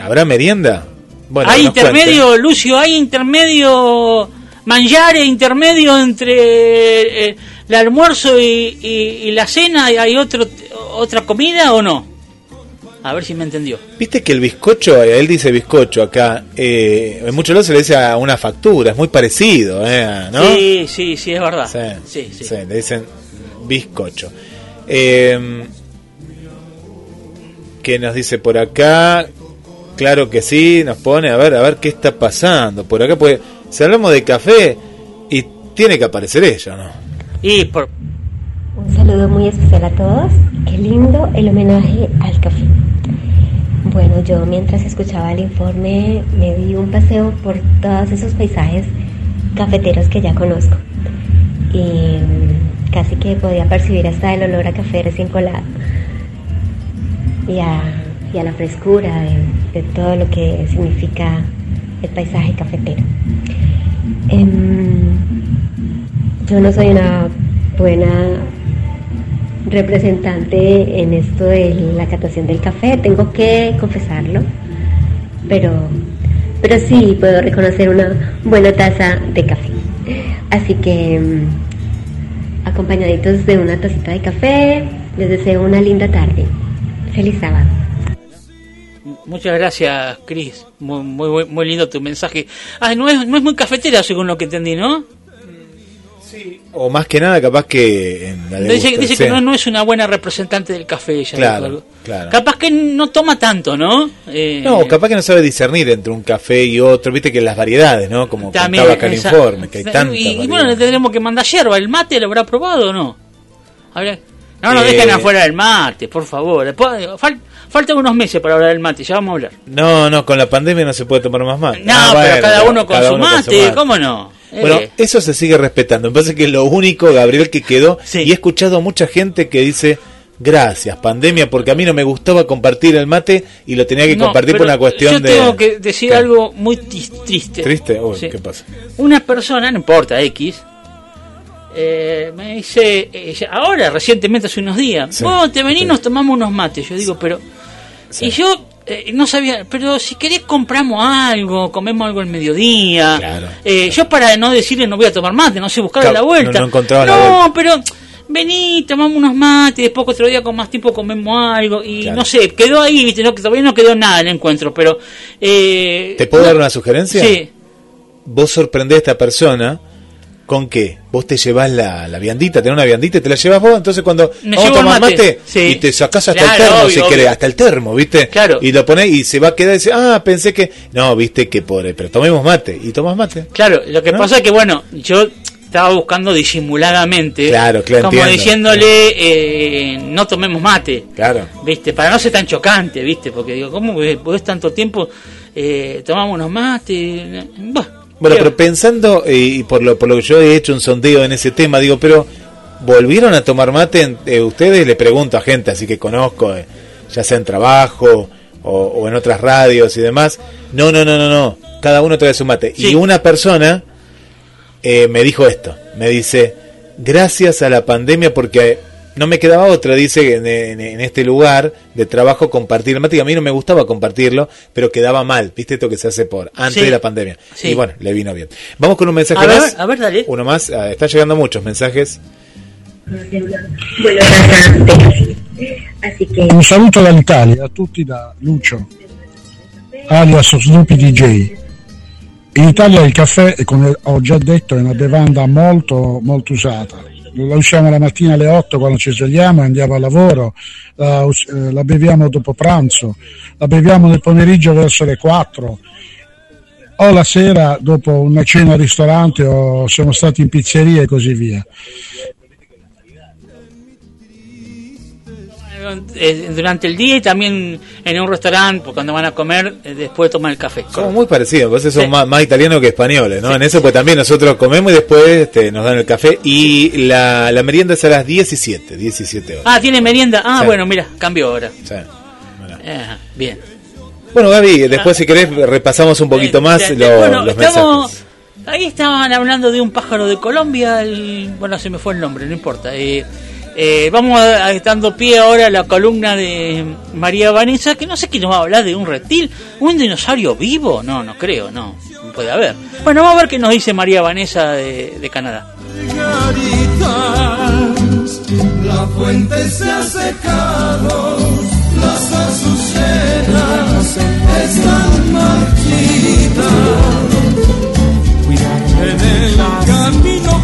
¿Habrá merienda? Bueno, hay intermedio, Lucio, hay intermedio mangiare, intermedio entre eh, el almuerzo y, y- y la cena. ¿Y ¿Hay otro, otra comida o no? A ver si me entendió. Viste que el bizcocho, él dice bizcocho acá, eh, en muchos lados se le dice a una factura, es muy parecido, eh, ¿no? Sí, sí, sí, es verdad. Sí, sí, le dicen bizcocho. Eh, ¿Qué nos dice por acá? Claro que sí, nos pone, a ver, a ver qué está pasando. Por acá, pues, si hablamos de café, y tiene que aparecer ella, ¿no? Y por... Un saludo muy especial a todos. Qué lindo el homenaje al café. Bueno, yo mientras escuchaba el informe me di un paseo por todos esos paisajes cafeteros que ya conozco. Y casi que podía percibir hasta el olor a café recién colado. Y a, la frescura de, de todo lo que significa el paisaje cafetero. Em, yo no soy una buena representante en esto de la catación del café, tengo que confesarlo, pero, pero sí puedo reconocer una buena taza de café. Así que mm, acompañaditos de una tacita de café, les deseo una linda tarde. Feliz sábado. Muchas gracias, Cris. Muy, muy, muy- lindo tu mensaje. Ah, no es, no es muy cafetera, según lo que entendí, ¿no? O más que nada, capaz que en la Dice, degusta- dice sí. que no, no es una buena representante del café. ella Claro, claro. Capaz que no toma tanto, ¿no? Eh, No, capaz que no sabe discernir entre un café y otro, viste que las variedades, ¿no? Como también, contaba acá el esa- informe, que hay y- tantas Y, bueno, le tendremos que mandar yerba. ¿El mate lo habrá probado o no? Habrá- No nos Eh, dejen afuera del mate, por favor. Después- fal- faltan unos meses para hablar del mate, ya vamos a hablar. No, no, con la pandemia no se puede tomar más mate. No, Ah, pero bueno, cada uno con cada su uno mate, ¿cómo no? Bueno, Eh. eso se sigue respetando. Me parece que es lo único, Gabriel, que quedó. Y he escuchado a mucha gente que dice, gracias, pandemia, porque a mí no me gustaba compartir el mate y lo tenía que No, compartir por una cuestión yo de... tengo que decir algo muy triste. ¿Triste? Uy, Sí. ¿qué pasa? Una persona, no importa, X, eh, me dice, eh, ahora, recientemente, hace unos días, Sí, vos te venís, nos tomamos unos mates. Yo digo, pero... Y yo eh, no sabía, pero si querés compramos algo, comemos algo al mediodía. Eh, yo para no decirle no voy a tomar mate, no sé, buscarle Claro, la vuelta. no- no la No, vuelta. pero vení, tomamos unos mates, después otro día con más tiempo comemos algo. Y Claro. no sé, quedó ahí, viste, no, todavía no quedó nada en el encuentro, pero... Eh, ¿Te puedo dar una sugerencia? Sí. Vos sorprendés a esta persona ¿Con qué? Vos te llevas la, la viandita, tenés una viandita y te la llevas vos, entonces cuando Me vamos a tomar mate, mate, sí. y te sacás hasta Claro, el termo obvio, si obvio. querés, hasta el termo, ¿viste? Claro. Y lo ponés y se va a quedar y dice, ah, pensé que... No, viste que pobre, pero tomemos mate. Y tomas mate. Claro, lo que ¿No? pasa es que, bueno, yo estaba buscando disimuladamente, Claro, claro, como entiendo. diciéndole, eh, no tomemos mate, Claro. ¿viste? Para no ser tan chocante, ¿viste? Porque digo, ¿cómo podés tanto tiempo eh, tomamos unos mates? Bah, Bueno, pero pensando, y por lo, por lo que yo he hecho un sondeo en ese tema, digo, pero ¿volvieron a tomar mate? eh, ustedes le pregunto a gente así que conozco, eh, ya sea en trabajo o, o en otras radios y demás. No, no, no, no, no. Cada uno trae su mate. Y una persona eh, me dijo esto. Me dice, gracias a la pandemia porque no me quedaba otra, dice, en, en- en este lugar de trabajo compartir el mate. Y a mí no me gustaba compartirlo, pero quedaba mal. ¿Viste esto que se hace por antes Sí. de la pandemia? Sí. Y bueno, le vino bien. Vamos con un mensaje A ver, más. a ver, dale. Uno más. Ah, Están llegando muchos mensajes. Un saluto dall'Italia a tutti da Lucio, alias Snoopy DJ. In Italia il caffè, come ho già detto, è una bevanda molto, molto usata. La usiamo la mattina alle 8 quando ci svegliamo e andiamo al lavoro, la, eh, la beviamo dopo pranzo, la beviamo nel pomeriggio verso le 4 o la sera dopo una cena al ristorante o siamo stati in pizzeria e così via. Durante el día y también en un restaurante, cuando van a comer, eh, después toman el café. Somos muy parecidos, vos son Sí. más, más italianos que españoles, ¿no? En eso pues también nosotros comemos y después este, nos dan el café y la, la merienda es a las 17, 17 horas. Ah, tiene merienda. Ah, Sí. bueno, mira, cambió ahora. Eh, bien. Bueno, Gaby, después si querés repasamos un poquito más Eh, lo- bueno, los estamos. mensajes. Ahí estaban hablando de un pájaro de Colombia. el- bueno, se me fue el nombre, no importa. Eh, eh, vamos a, a- dando pie ahora a la columna de María Vanessa, que no sé qué nos va a hablar de un reptil, un dinosaurio vivo. No, no creo, no. puede haber. Bueno, vamos a ver qué nos dice María Vanessa de, Canadá. La fuente se ha secado, las azucenas están marchitas. En el camino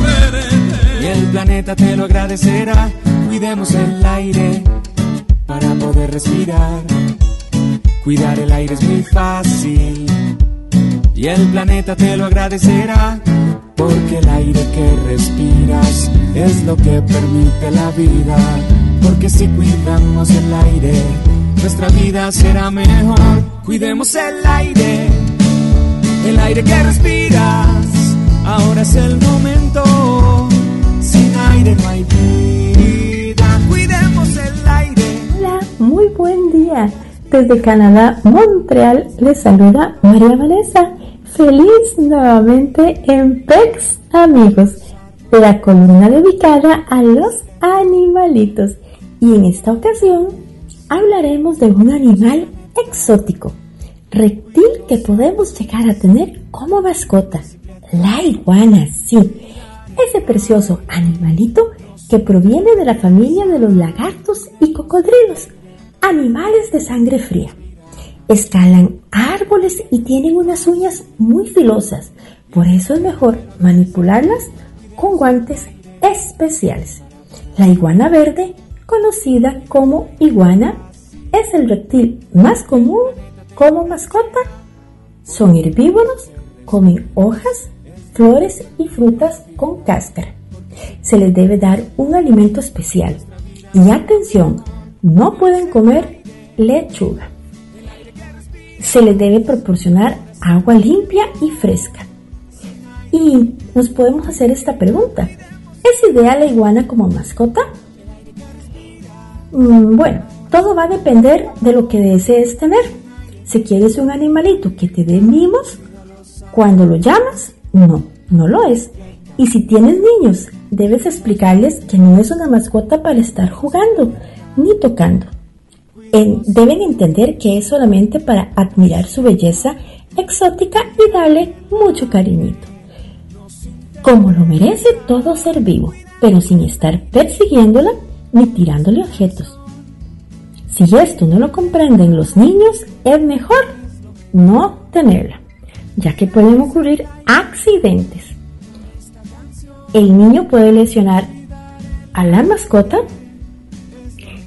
planeta te lo agradecerá. Cuidemos el aire para poder respirar. Cuidar el aire es muy fácil. Y el planeta te lo agradecerá. Porque el aire que respiras es lo que permite la vida. Porque si cuidamos el aire, nuestra vida será mejor. Cuidemos el aire, el aire que respiras. Ahora es el momento. Cuidemos el aire. Hola, muy buen día. Desde Canadá, Montreal, les saluda María Vanessa. Feliz nuevamente en PEX, amigos. La columna dedicada a los animalitos. Y en esta ocasión hablaremos de un animal exótico, reptil que podemos llegar a tener como mascota. La iguana, sí. Ese precioso animalito que proviene de la familia de los lagartos y cocodrilos, animales de sangre fría. Escalan árboles y tienen unas uñas muy filosas, por eso es mejor manipularlas con guantes especiales. La iguana verde, conocida como iguana, es el reptil más común como mascota. Son herbívoros, comen hojas, flores y frutas con cáscara. Se les debe dar un alimento especial. Y atención, no pueden comer lechuga. Se les debe proporcionar agua limpia y fresca. Y nos podemos hacer esta pregunta. ¿Es ideal la iguana como mascota? Mm, bueno, todo va a depender de lo que desees tener. Si quieres un animalito que te dé mimos, cuando lo llamas, no, no lo es. Y si tienes niños, debes explicarles que no es una mascota para estar jugando ni tocando. En- deben entender que es solamente para admirar su belleza exótica y darle mucho cariñito. Como lo merece todo ser vivo, pero sin estar persiguiéndola ni tirándole objetos. Si esto no lo comprenden los niños, es mejor no tenerla, ya que pueden ocurrir accidentes. el niño puede lesionar a la mascota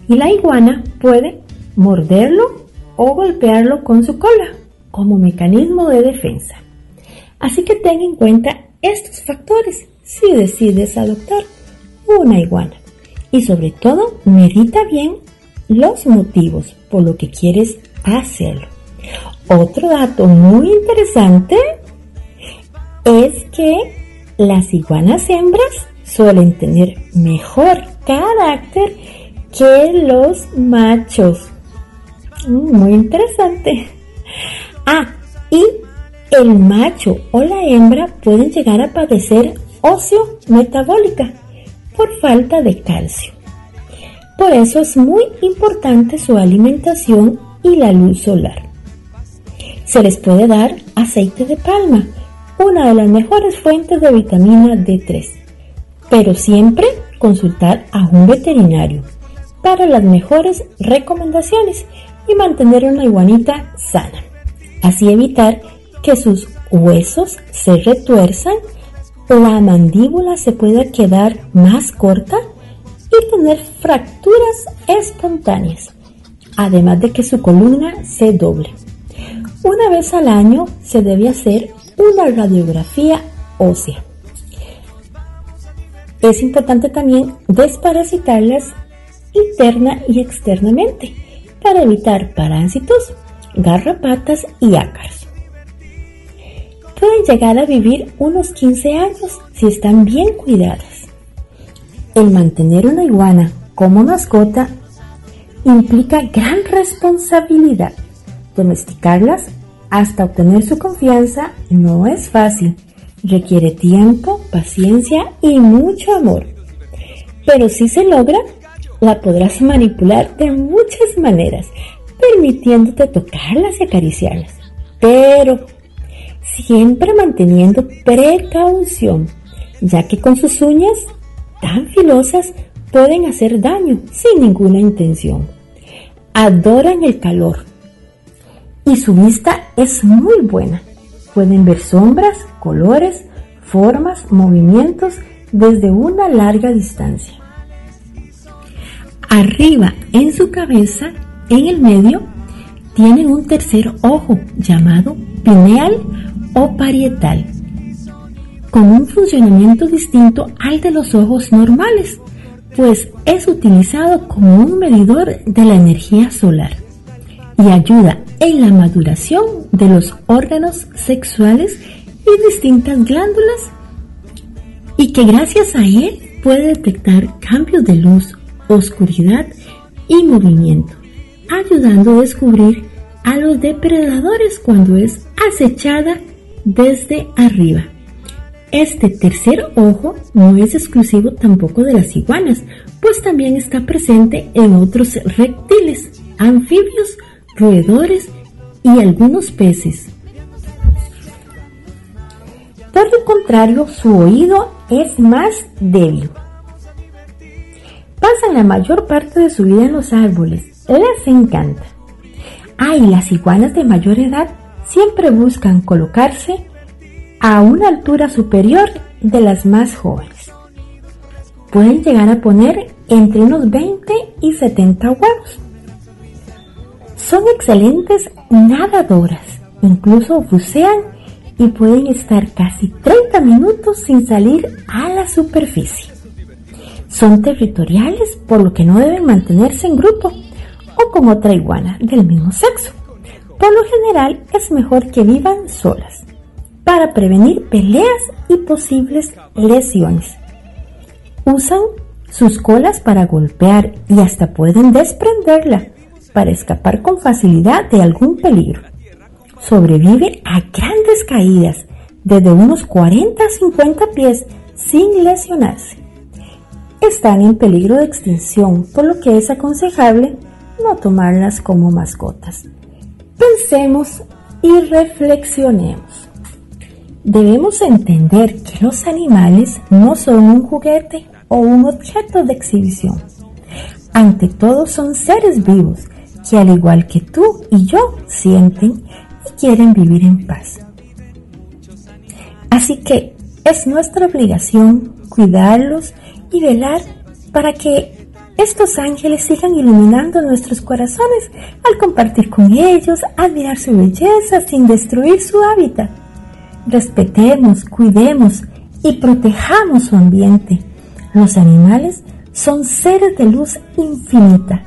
y la iguana puede morderlo o golpearlo con su cola como mecanismo de defensa. Así que ten en cuenta estos factores si decides adoptar una iguana. Y sobre todo, medita bien los motivos por lo que quieres hacerlo. Otro dato muy interesante es que las iguanas hembras suelen tener mejor carácter que los machos. Mm, muy interesante. Ah, y el macho o la hembra pueden llegar a padecer óseo metabólica por falta de calcio. Por eso es muy importante su alimentación y la luz solar. Se les puede dar aceite de palma, una de las mejores fuentes de vitamina D3, pero siempre consultar a un veterinario para las mejores recomendaciones y mantener una iguanita sana. Así evitar que sus huesos se retuerzan, la mandíbula se pueda quedar más corta y tener fracturas espontáneas, además de que su columna se doble. Una vez al año se debe hacer una radiografía ósea. Es importante también desparasitarlas interna y externamente para evitar parásitos, garrapatas y ácaros. Pueden llegar a vivir unos 15 años si están bien cuidadas. El mantener una iguana como mascota implica gran responsabilidad. Domesticarlas hasta obtener su confianza no es fácil. Requiere tiempo, paciencia y mucho amor. Pero si se logra, la podrás manipular de muchas maneras, permitiéndote tocarlas y acariciarlas. Pero siempre manteniendo precaución, ya que con sus uñas tan filosas pueden hacer daño sin ninguna intención. Adoran el calor y su vista es muy buena. Pueden ver sombras, colores, formas, movimientos desde una larga distancia. Arriba en su cabeza, en el medio, tienen un tercer ojo llamado pineal o parietal, con un funcionamiento distinto al de los ojos normales, pues es utilizado como un medidor de la energía solar y ayuda en la maduración de los órganos sexuales y distintas glándulas y que gracias a él puede detectar cambios de luz oscuridad y movimiento, ayudando a descubrir a los depredadores cuando es acechada desde arriba. Este tercer ojo no es exclusivo tampoco de las iguanas, pues también está presente en otros reptiles, anfibios, roedores y algunos peces. Por el contrario, su oído es más débil pasan la mayor parte de su vida en los árboles. Les encanta. Ay, las iguanas de mayor edad siempre buscan colocarse a una altura superior de las más jóvenes. Pueden llegar a poner entre unos 20 y 70 huevos. Son excelentes nadadoras, incluso bucean y pueden estar casi 30 minutos sin salir a la superficie son territoriales, por lo que no deben mantenerse en grupo o con otra iguana del mismo sexo. Por lo general es mejor que vivan solas para prevenir peleas y posibles lesiones. Usan sus colas para golpear y hasta pueden desprenderla para escapar con facilidad de algún peligro. Sobrevive a grandes caídas desde unos 40 a 50 pies sin lesionarse están en peligro de extinción, por lo que es aconsejable no tomarlas como mascotas. Pensemos y reflexionemos. Debemos entender que los animales no son un juguete o un objeto de exhibición. Ante todo son seres vivos que al igual que tú y yo sienten y quieren vivir en paz. Así que es nuestra obligación cuidarlos y velar para que estos ángeles sigan iluminando nuestros corazones al compartir con ellos, admirar su belleza sin destruir su hábitat. Respetemos, cuidemos y protejamos su ambiente. Los animales son seres de luz infinita.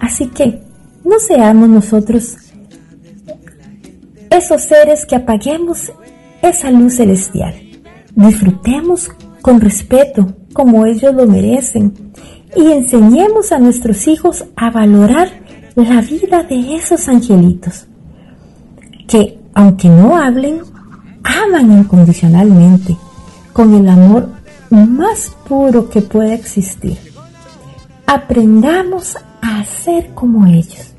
Así que no seamos nosotros esos seres que apaguemos esa luz celestial. Disfrutemos con respeto como ellos lo merecen y enseñemos a nuestros hijos a valorar la vida de esos angelitos que, aunque no hablen, aman incondicionalmente con el amor más puro que pueda existir. Aprendamos a ser como ellos.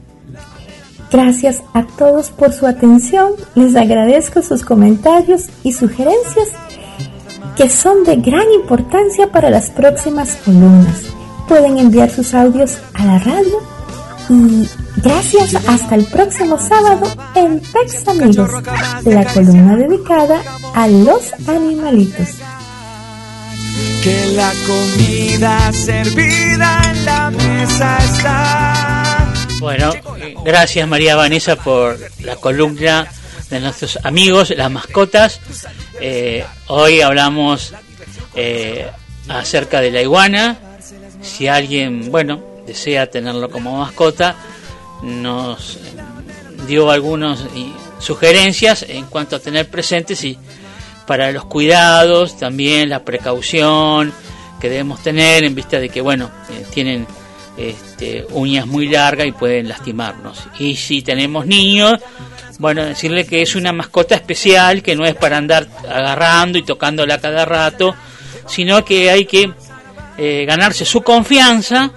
Gracias a todos por su atención. Les agradezco sus comentarios y sugerencias que son de gran importancia para las próximas columnas. Pueden enviar sus audios a la radio y gracias hasta el próximo sábado en Pex Amigos, la columna dedicada a los animalitos. Que la comida servida en la mesa está. Bueno, gracias María Vanessa por la columna de nuestros amigos, las mascotas. Eh, hoy hablamos eh, acerca de la iguana. Si alguien, bueno, desea tenerlo como mascota, nos dio algunas sugerencias en cuanto a tener presentes y para los cuidados, también la precaución que debemos tener en vista de que, bueno, eh, tienen este, uñas muy largas y pueden lastimarnos. Y si tenemos niños, bueno, decirle que es una mascota especial, que no es para andar agarrando y tocándola cada rato, sino que hay que eh, ganarse su confianza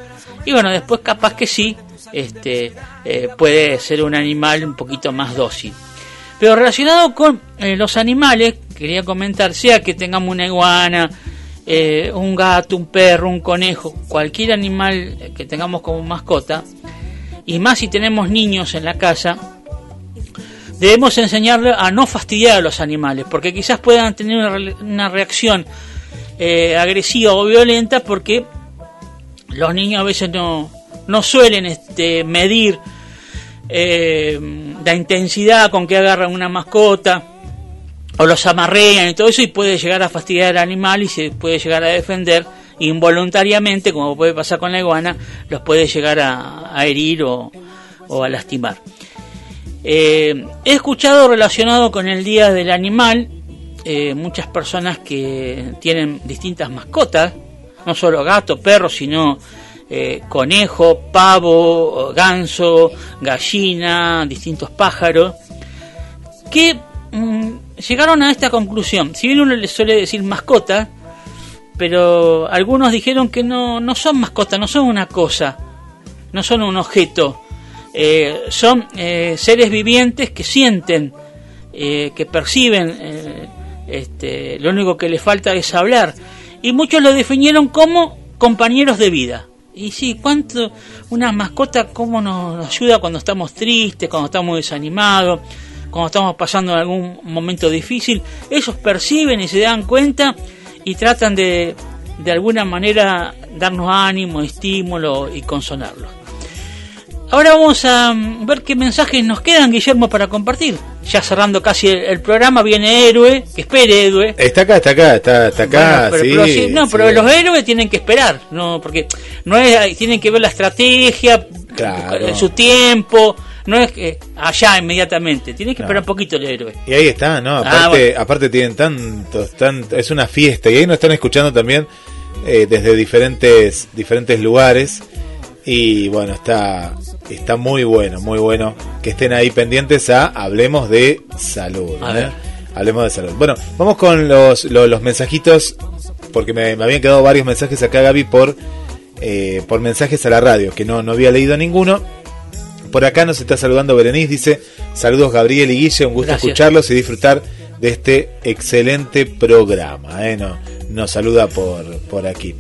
y bueno, después capaz que sí, este, eh, puede ser un animal un poquito más dócil. Pero relacionado con eh, los animales, quería comentar, sea que tengamos una iguana, un gato, un perro, un conejo, cualquier animal que tengamos como mascota, y más si tenemos niños en la casa, debemos enseñarle a no fastidiar a los animales, porque quizás puedan tener una, reacción eh, agresiva o violenta porque los niños a veces no, no suelen este, medir eh, la intensidad con que agarran una mascota o los amarrean y todo eso y puede llegar a fastidiar al animal y se puede llegar a defender involuntariamente, como puede pasar con la iguana, los puede llegar a, herir o a lastimar. Eh, he escuchado relacionado con el Día del Animal eh, muchas personas que tienen distintas mascotas, no solo gato, perro, sino eh, conejo, pavo, ganso, gallina, distintos pájaros, que mm, llegaron a esta conclusión. Si bien uno le suele decir mascota, pero algunos dijeron que no, no son mascotas, no son una cosa, no son un objeto, eh, son eh, seres vivientes que sienten, eh, que perciben, este, lo único que les falta es hablar. Y muchos lo definieron como compañeros de vida. Y sí, cuánto una mascota cómo nos ayuda cuando estamos tristes, cuando estamos desanimados, cuando estamos pasando algún momento difícil. Ellos perciben y se dan cuenta y tratan de de alguna manera darnos ánimo, estímulo y consolarlos. Ahora vamos a mm, ver qué mensajes nos quedan, Guillermo, para compartir. Ya cerrando casi el, programa, viene Héroe, que espere Héroe. Está acá, está acá, está, está acá. pero, no, pero los héroes tienen que esperar, no, porque no es, tienen que ver la estrategia, su tiempo, no es que allá inmediatamente, tienen que esperar un poquito el héroe. Y ahí está, ¿no? Ah, aparte, aparte tienen tantos, tanto, es una fiesta, y ahí nos están escuchando también eh, desde diferentes, diferentes lugares. Y bueno, está, está muy bueno, muy bueno que estén ahí pendientes a Hablemos de Salud. ¿eh? Hablemos de Salud. Bueno, vamos con los, los, mensajitos, porque me, habían quedado varios mensajes acá, Gaby, por, eh, por mensajes a la radio, que no, no había leído ninguno. Por acá nos está saludando Berenice, dice, saludos Gabriel y Guille, un gusto escucharlos y disfrutar de este excelente programa. ¿eh? nos saluda por, por aquí.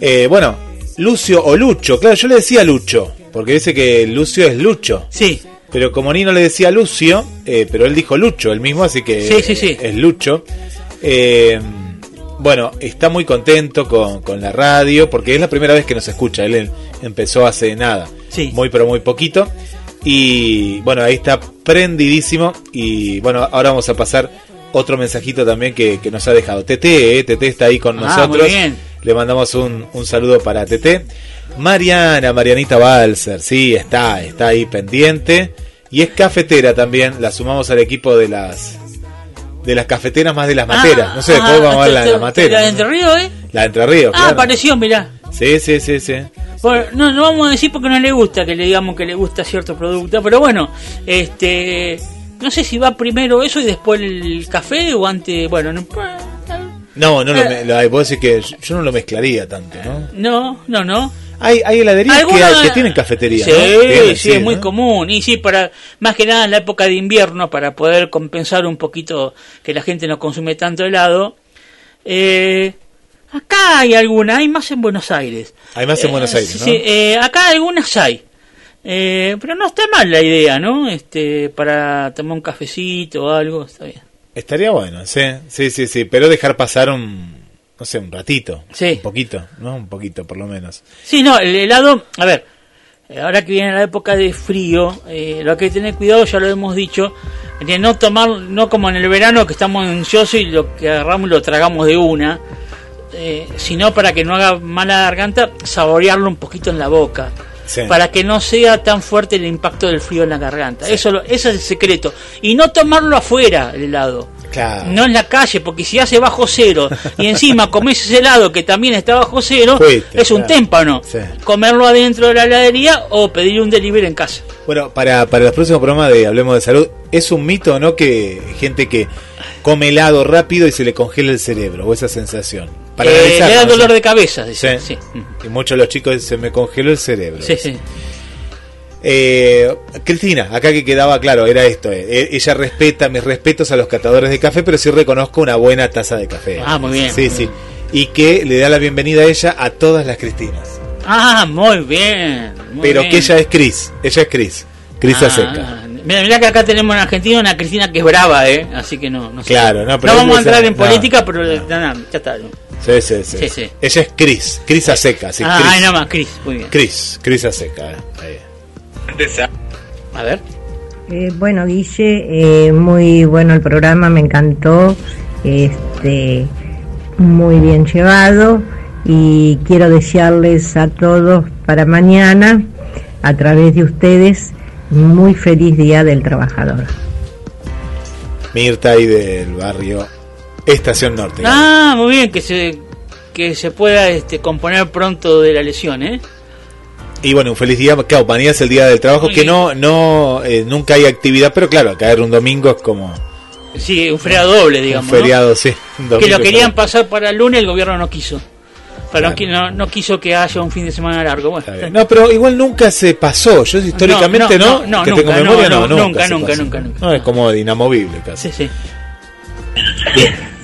Eh, bueno, Lucio o Lucho, claro, yo le decía Lucho, porque dice que Lucio es Lucho. Sí. Pero como Nino le decía Lucio, eh, pero él dijo Lucho, el mismo, así que sí, sí, sí. es Lucho. Eh, bueno, está muy contento con, con la radio porque es la primera vez que nos escucha. Él em- empezó hace nada, Sí. muy pero muy poquito. Y bueno, ahí está prendidísimo. Y bueno, ahora vamos a pasar otro mensajito también que, que nos ha dejado. Tete, eh, Tete está ahí con Ah, nosotros. Le mandamos un, un saludo para Tete. Mariana, Marianita Balser, sí, está, está ahí pendiente. Y es cafetera también, la sumamos al equipo de las de las cafeteras más de las materas. no sé, después vamos a ver la de la matera. ¿La de Entre Ríos, eh? La de Entre Ríos, Ah, claro. apareció, mirá. Sí, sí, sí, sí. Bueno, no, no vamos a decir porque no le gusta que le digamos que le gusta cierto producto, pero bueno, este, no sé si va primero eso y después el café o antes, bueno, no, No, no lo, Eh. me- lo, decir que yo, no lo mezclaría tanto, ¿no? no, no, no. Hay, hay heladerías que, tienen cafetería, Sí, sí, es muy ¿no? común. Y sí, para más que nada en la época de invierno, para poder compensar un poquito que la gente no consume tanto helado. Eh, acá hay alguna, hay más en Buenos Aires. Hay más en Eh, Buenos Aires, sí, ¿no? sí, eh, acá algunas hay. Eh, pero no está mal la idea, ¿no? Este, para tomar un cafecito o algo, está bien. Estaría bueno, sí, sí, sí, sí, pero dejar pasar un, no sé, un ratito, Sí. un poquito, ¿no? Un poquito, por lo menos. Sí, no, el helado, a ver, ahora que viene la época de frío, eh, lo que hay que tener cuidado, ya lo hemos dicho, de no tomar, no como en el verano que estamos ansiosos y lo que agarramos y lo tragamos de una, eh, sino para que no haga mala garganta, saborearlo un poquito en la boca. Sí. Para que no sea tan fuerte el impacto del frío en la garganta. Eso, lo- ese es el secreto. Y no tomarlo afuera, el helado. Claro. No en la calle, porque si hace bajo cero y encima comes ese helado que también está bajo cero, Fuiste, es un claro. témpano. Sí. Comerlo adentro de la heladería o pedir un delivery en casa. Bueno, para, para los próximos programas de Hablemos de Salud, ¿es un mito o no que gente que come helado rápido y se le congela el cerebro o esa sensación? Para Eh, analizar, le da ¿no? dolor de cabeza, dicen, Sí. sí. Y muchos de los chicos dicen, se me congeló el cerebro. Sí, sí. Eh, Cristina, acá que quedaba claro, era esto. eh, ella respeta mis respetos a los catadores de café, pero sí reconozco una buena taza de café. Ah, muy bien. Sí, sí. Y que le da la bienvenida a ella a todas las Cristinas. Ah, muy bien. muy pero bien. que ella es Cris. Ella es Cris. Cris Ah, Aseca. Mira, mira que acá tenemos en Argentina una Cristina que es brava, ¿eh? Así que no, no sé. Claro, no, pero no vamos a entrar en no, política, pero no, no, ya está. ¿no? Sí, sí, sí. Sí, sí. Ella es Cris. Cris Aseca. Sí, ah, Cris. ay, nada más, Cris, muy bien. Cris. Cris Aseca. eh, ahí. A ver. Eh, bueno, Guille, eh, muy bueno el programa, me encantó, este, muy bien llevado y quiero desearles a todos para mañana, a través de ustedes, muy feliz Día del Trabajador. Mirta ahí del barrio Estación Norte. Ah, muy bien, que se que se pueda este, componer pronto de la lesión, ¿eh? Y bueno, un feliz día. Claro, mañana es el día del trabajo, Muy que bien. no, no, eh, nunca hay actividad, pero claro, caer un domingo es como Sí, un feriado doble, digamos. un ¿no? feriado, sí. un Que lo querían pasar para el lunes, el gobierno no quiso. Pero no Claro. no, no quiso que haya un fin de semana largo. Bueno, No, pero igual nunca se pasó. Yo históricamente no, no, no, que nunca, tengo memoria, no, no, no, nunca, nunca, nunca, pasó. nunca, nunca. No, es como inamovible casi. Sí, sí.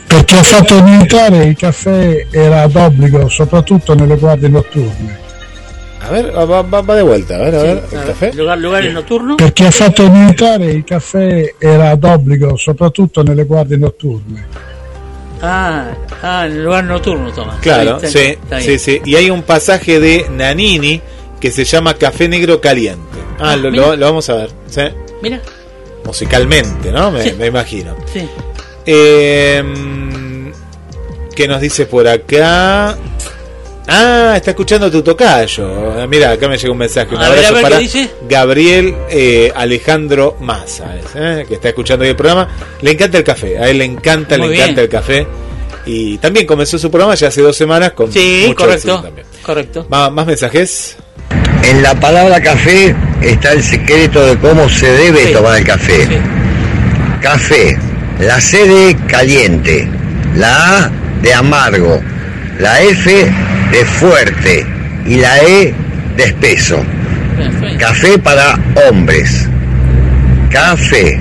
Perché ha fatto militare il caffè era d'obbligo, soprattutto nelle guardie notturne. A ver, va, va- va de vuelta, a ver, a ver, el café. Lugar, lugares nocturnos. Perché ha fatto militare il caffè era d'obbligo, soprattutto nelle guardie notturne. Ah, ah, en el lugar nocturno toma. Claro, Está sí, sí, sí. Y hay un pasaje de Nanini que se llama Café Negro Caliente. Ah, Ah, lo, mira. lo- lo vamos a ver. ¿sí? Mira, Musicalmente, ¿no? Me, Sí. me imagino. sí. Eh, ¿Qué nos dice por acá? Ah, está escuchando tu tocayo. Ah, Mira, acá me llega un mensaje. Un A ver, abrazo a ver, para ¿qué dice? Gabriel eh, Alejandro Massa, eh, que está escuchando hoy el programa. Le encanta el café, a él le encanta, Muy le bien. encanta el café. Y también comenzó su programa ya hace dos semanas con Sí, mucho correcto. también. Correcto. ¿Más mensajes? En la palabra café está el secreto de cómo se debe Sí. tomar el café. Café, la C de caliente, la A de amargo, la F de fuerte y la E de espeso. Café para hombres. Café,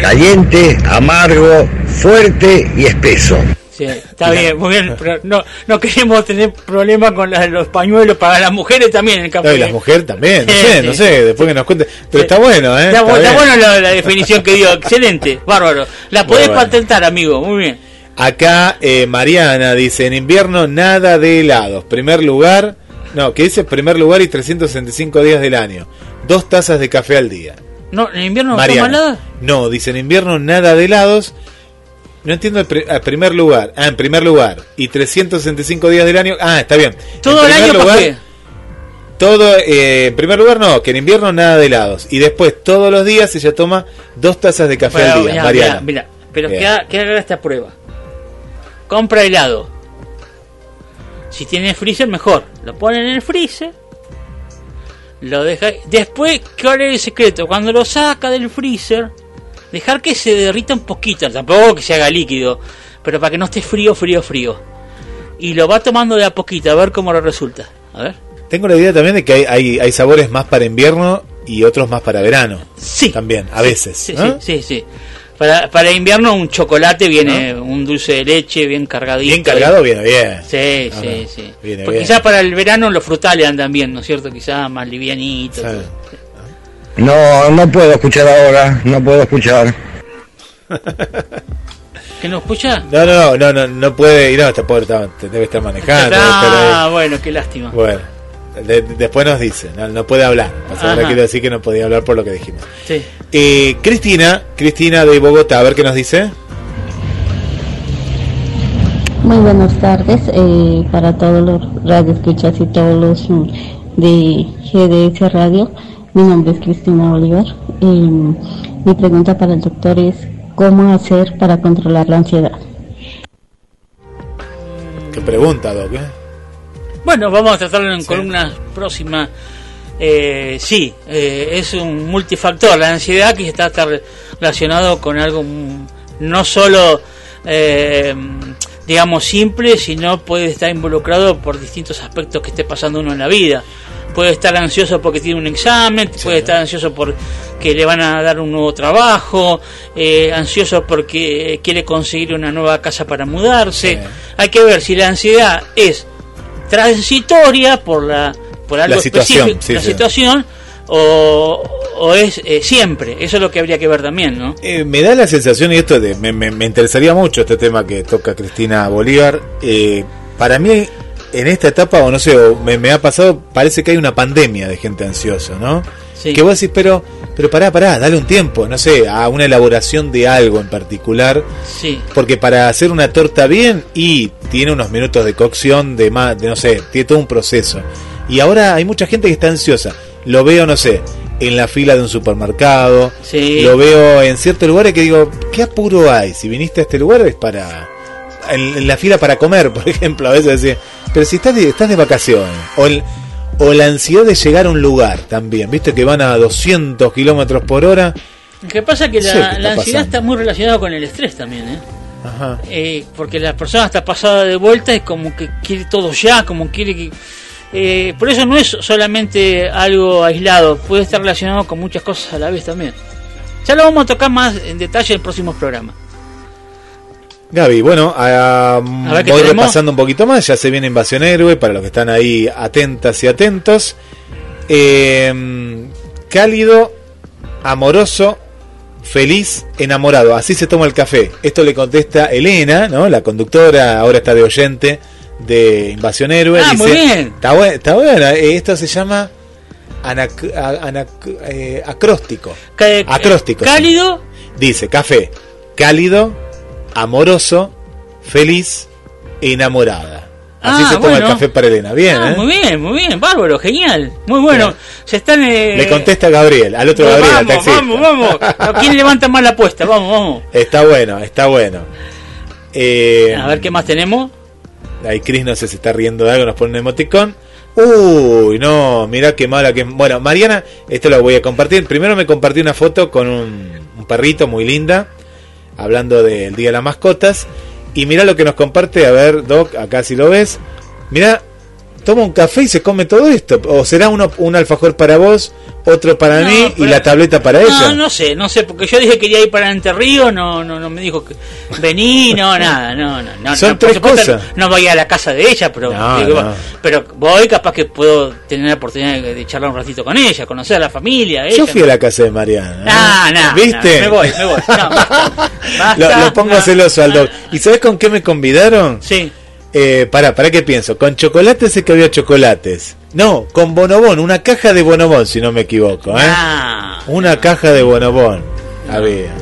caliente, amargo, fuerte y espeso. Sí, está bien, muy bien. Pero no, no queremos tener problemas con la- los pañuelos para las mujeres también en el café. No, y las mujeres también, no Sí, sé, sí. no sé, después que nos cuente. Pero está bueno, ¿eh? Está, está bueno la, la definición que dio, excelente, bárbaro. La podés bueno. patentar, amigo, muy bien. Acá eh, Mariana dice, en invierno nada de helados. Primer lugar, no, que dice primer lugar y 365 días del año. Dos tazas de café al día. No, en invierno no toma Mariana. nada. No, dice en invierno nada de helados. No entiendo el ah, primer lugar. Ah, en primer lugar. Y 365 días del año. Ah, está bien. Todo En el año lugar. Todo, eh, en primer lugar no, que en invierno nada de helados. Y después todos los días ella toma dos tazas de café Bueno, al día. mirá, Mariana. mirá, mirá. pero Bien. que haga, que haga esta prueba. Compra helado. Si tiene freezer, mejor. Lo pone en el freezer. Lo deja. Después, ¿cuál es el secreto? Cuando lo saca del freezer, dejar que se derrita un poquito. Tampoco que se haga líquido. Pero para que no esté frío, frío, frío. Y lo va tomando de a poquito, a ver cómo le resulta. A ver. Tengo la idea también de que hay, hay, hay sabores más para invierno y otros más para verano. Sí. También, a veces. Sí, ¿no? sí, sí, sí. Para, para invierno un chocolate viene un dulce de leche bien cargadito. Bien cargado, viene bien. Sí, Ah, sí, sí. viene Porque bien. quizás para el verano los frutales andan bien, ¿no es cierto? Quizás más livianitos. No, no puedo escuchar ahora, no puedo escuchar. ¿Que no escucha? No, no, no, no, no, no puede ir, no, está pobre, está- te debe estar manejando. debe estar Ah, bueno, qué lástima. Bueno, de- después nos dice, no, no puede hablar. O sea, ahora Ajá. quiero decir que no podía hablar por lo que dijimos. Sí. Eh, Cristina, Cristina de Bogotá, a ver qué nos dice. Muy buenas tardes eh, para todos los radioescuchas y todos los mm, de GDS Radio. Mi nombre es Cristina Bolívar. Eh, mi pregunta para el doctor es cómo hacer para controlar la ansiedad. Qué pregunta, Doc. Bueno, vamos a tratarlo en columnas próximas. Eh, sí, eh, es un multifactor. La ansiedad que está relacionado con algo mm, no solo, eh, digamos, simple, sino puede estar involucrado por distintos aspectos que esté pasando uno en la vida. Puede estar ansioso porque tiene un examen, puede estar ansioso porque le van a dar un nuevo trabajo, eh, ansioso porque quiere conseguir una nueva casa para mudarse. Hay que ver si la ansiedad es transitoria por la por algo La situación, específico, sí, la sí. situación o, o es eh, siempre eso es lo que habría que ver también no Eh, me da la sensación, y esto de, me, me- me interesaría mucho este tema que toca Cristina Bolívar. eh, para mí, en esta etapa, o no sé, o me, me ha pasado, parece que hay una pandemia de gente ansiosa, ¿no? Sí. Que vos decís, pero, pero pará, pará, dale un tiempo, no sé, a una elaboración de algo en particular. sí Porque para hacer una torta bien, y tiene unos minutos de cocción, de más, de no sé, tiene todo un proceso. Y ahora hay mucha gente que está ansiosa. Lo veo, no sé, en la fila de un supermercado. Sí. Lo veo en ciertos lugares que digo, ¿qué apuro hay? Si viniste a este lugar es para... En, en la fila para comer, por ejemplo, a veces decís, pero si estás de, estás de vacaciones. O, el- o la ansiedad de llegar a un lugar también, viste que van a 200 kilómetros por hora. lo que pasa es que la, Sí, ¿qué está la ansiedad pasando? está muy relacionada con el estrés también ¿eh? Ajá. Eh, porque la persona está pasada de vuelta y como que quiere todo ya como quiere que eh, por eso no es solamente algo aislado puede estar relacionado con muchas cosas a la vez también ya lo vamos a tocar más en detalle en el próximo programa Gaby, bueno, ah, ver, ¿qué voy tenemos? repasando un poquito más. Ya se viene Invasión Héroe para los que están ahí atentas y atentos. Eh, cálido, amoroso, feliz, enamorado. Así se toma el café. Esto le contesta Elena, ¿no? La conductora, ahora está de oyente de Invasión Héroe. Ah, muy bien. Está, buen- está bueno. eh, Esto se llama anac- anac- eh, acróstico. Acróstico. sí. cálido Dice, café, cálido, amoroso, feliz, enamorada. Así Ah, se toma bueno. el café para Elena. Bien, Ah, ¿eh? muy bien, muy bien, bárbaro, genial. Muy bueno. Se están. eh, Le contesta Gabriel, al otro Gabriel, al Vamos, taxista. vamos, vamos. ¿A ¿Quién levanta más la apuesta? Vamos, vamos. Está bueno, está bueno. Eh, A ver qué más tenemos. Ahí Cris no sé si está riendo de algo, nos pone un emoticón. Uy, no, mirá qué mala que. Bueno, Mariana, esto lo voy a compartir. Primero me compartí una foto con un, un perrito muy linda, hablando del Día de las Mascotas. Y mirá lo que nos comparte, a ver, Doc, acá si lo ves. Mirá toma un café y se come todo esto. O será uno un alfajor para vos, otro para No, mí y la tableta para No, ella. no sé, no sé, porque yo dije que quería ir para Entre Ríos, no, no, no me dijo que vení, no, nada, no, no, no. Son no, tres cosas. No voy a la casa de ella, pero, No, digo, no. pero voy, capaz que puedo tener la oportunidad de, de charlar un ratito con ella, conocer a la familia. Yo ella. fui a la casa de Mariana. Ah, no, ¿Viste? no, me voy, me voy. No, basta, lo, basta, lo pongo no. celoso al dog. ¿Y sabes con qué me convidaron? Sí. Eh, pará, ¿para qué pienso? Con chocolates sé que había chocolates. No, con bonobón, una caja de bonobón, si no me equivoco. ¿eh? Ah, una caja de bonobón había.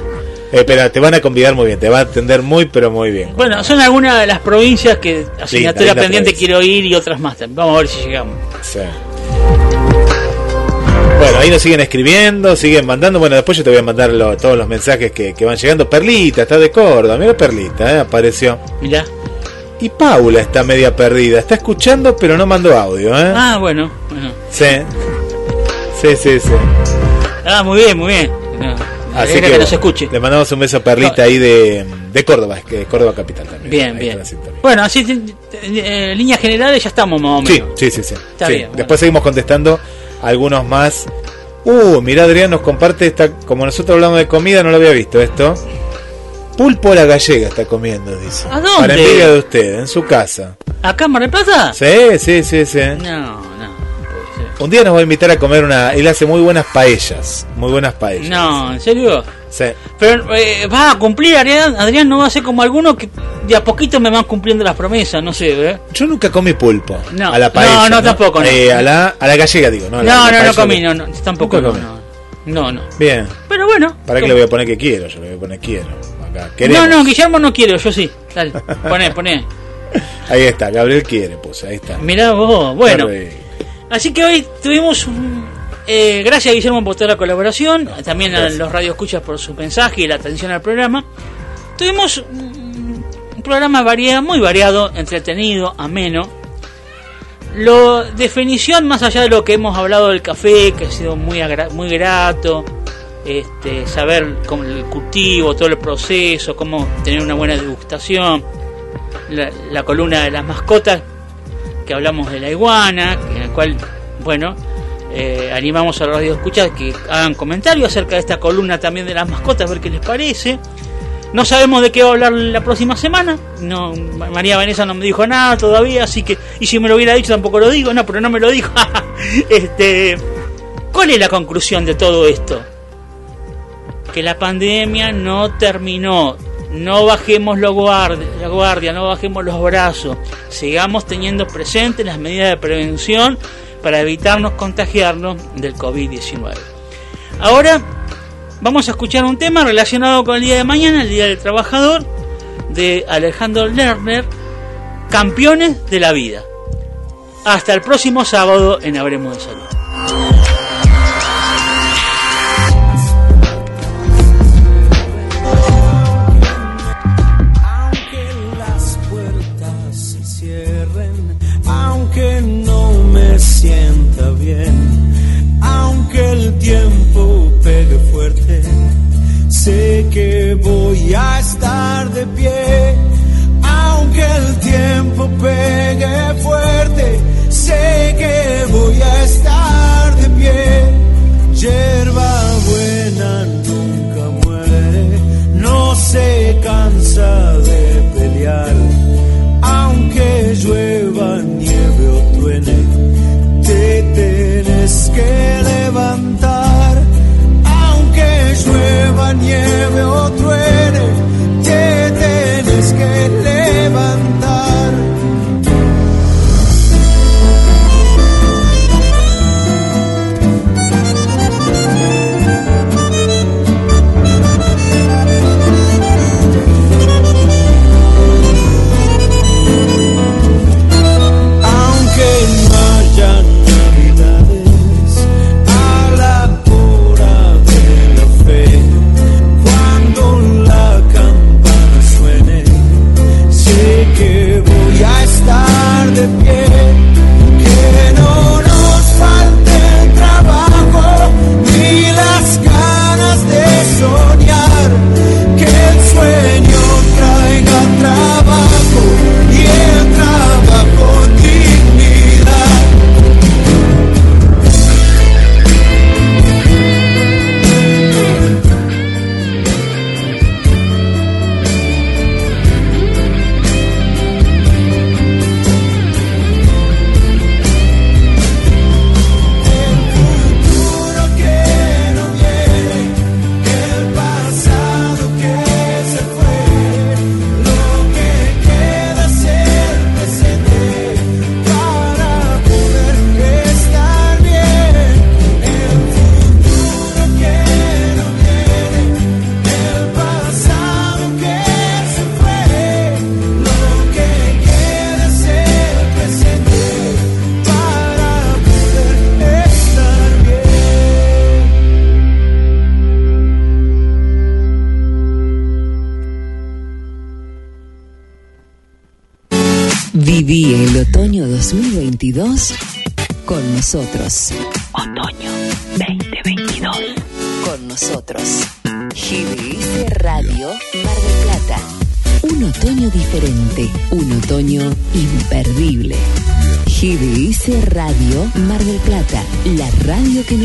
Eh, pero te van a convidar muy bien, te va a atender muy, pero muy bien. Bueno, son algunas de las provincias que asignatura pendiente quiero ir y otras más. Vamos a ver si llegamos. Sí. Bueno, ahí nos siguen escribiendo, siguen mandando. Bueno, después yo te voy a mandar lo- todos los mensajes que, que van llegando. Perlita, está de Córdoba. Mira Perlita, ¿eh? apareció. Mirá. Y Paula está media perdida. Está escuchando, pero no mandó audio. ¿eh? Ah, bueno, bueno. Sí. Sí, sí, sí. Ah, muy bien, muy bien. No, Así que, que nos escuche. le mandamos un beso a Perlita ahí de, de Córdoba, es que Córdoba capital también. Bien, bien. Bueno, así, en en líneas generales ya estamos más o Sí, menos. sí, sí, sí. Está Sí. bien, bueno. Después seguimos contestando algunos más. Uh, mira Adrián nos comparte esta, como nosotros hablamos de comida, no lo había visto esto. Pulpo a la gallega está comiendo, dice. ¿A dónde? Para envidia de usted, en su casa. ¿Acá en Mar del Plata? Sí, sí, sí, sí. No, no. Un día nos va a invitar a comer una. Él hace muy buenas paellas. Muy buenas paellas. No, ¿en serio? Sí. Pero eh, va a cumplir, Adrián, Adrián no va a ser como algunos que de a poquito me van cumpliendo las promesas, no sé, ¿eh? Yo nunca comí pulpo. No. A la paella. No, no, tampoco, no. Eh, a, la, a la gallega, digo. No, No, a la- no, la no, paella comí, no, no, tampoco, no, comí. no, no, no. Bien. Pero bueno. ¿Para qué le voy a poner que quiero? Yo le voy a poner quiero. Acá. Queremos. No, no, Guillermo no quiero, yo sí. Dale, poné, poné. Ahí está, Gabriel quiere, pues ahí está. Mirá vos, bueno. Rico. Así que hoy tuvimos un, eh, gracias Guillermo por toda la colaboración, también a los radioescuchas por su mensaje y la atención al programa. Tuvimos un, un programa variado, muy variado, entretenido, ameno. Lo definición más allá de lo que hemos hablado del café, que ha sido muy muy grato, este, saber cómo el cultivo, todo el proceso, cómo tener una buena degustación, la, la columna de las mascotas, que hablamos de la iguana, en el cual, bueno, eh, animamos a los radioescuchas que hagan comentarios acerca de esta columna también de las mascotas, a ver qué les parece. No sabemos de qué va a hablar la próxima semana. No, Ma- María Vanessa no me dijo nada todavía, así que y si me lo hubiera dicho tampoco lo digo, no, pero no me lo dijo. este, ¿cuál es la conclusión de todo esto? Que la pandemia no terminó. No bajemos la guardia, no bajemos los brazos. Sigamos teniendo presentes las medidas de prevención para evitarnos contagiarnos del COVID-19. Ahora vamos a escuchar un tema relacionado con el día de mañana, el Día del Trabajador, de Alejandro Lerner, Campeones de la Vida. Hasta el próximo sábado en Habremos de Salud. Tiempo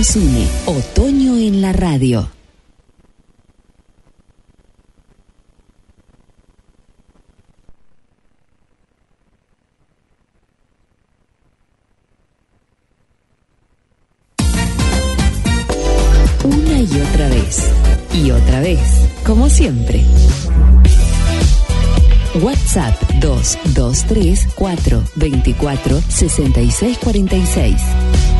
nos. Otoño en la radio. Una y otra vez. Y otra vez, como siempre. WhatsApp 223 424 6646.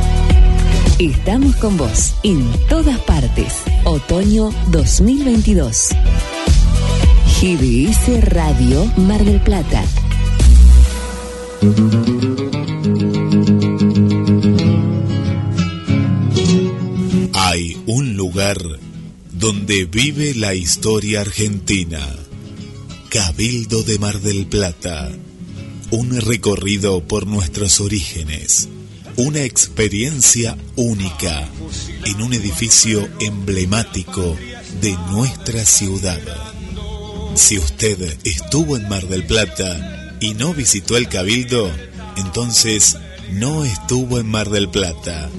Estamos con vos en todas partes. Otoño 2022. GBS Radio Mar del Plata. Hay un lugar donde vive la historia argentina. Cabildo de Mar del Plata. Un recorrido por nuestros orígenes. Una experiencia única en un edificio emblemático de nuestra ciudad. Si usted estuvo en Mar del Plata y no visitó el Cabildo, entonces no estuvo en Mar del Plata.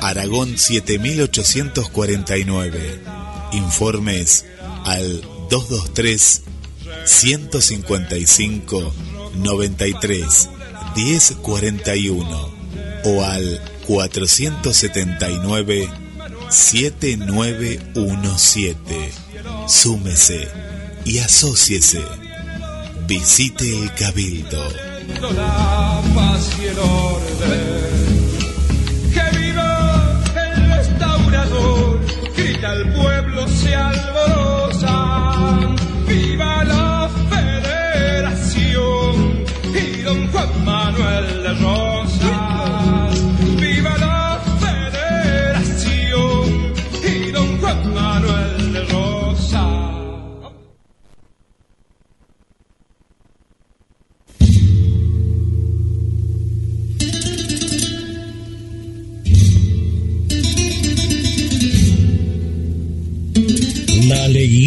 Aragón 7849. Informes al 223 155 93 1041 o al 479 7917. Súmese y asóciese. Visite el Cabildo. Que viva el restaurador, grita el pueblo, se alborosa. Viva la federación y don Juan Manuel de.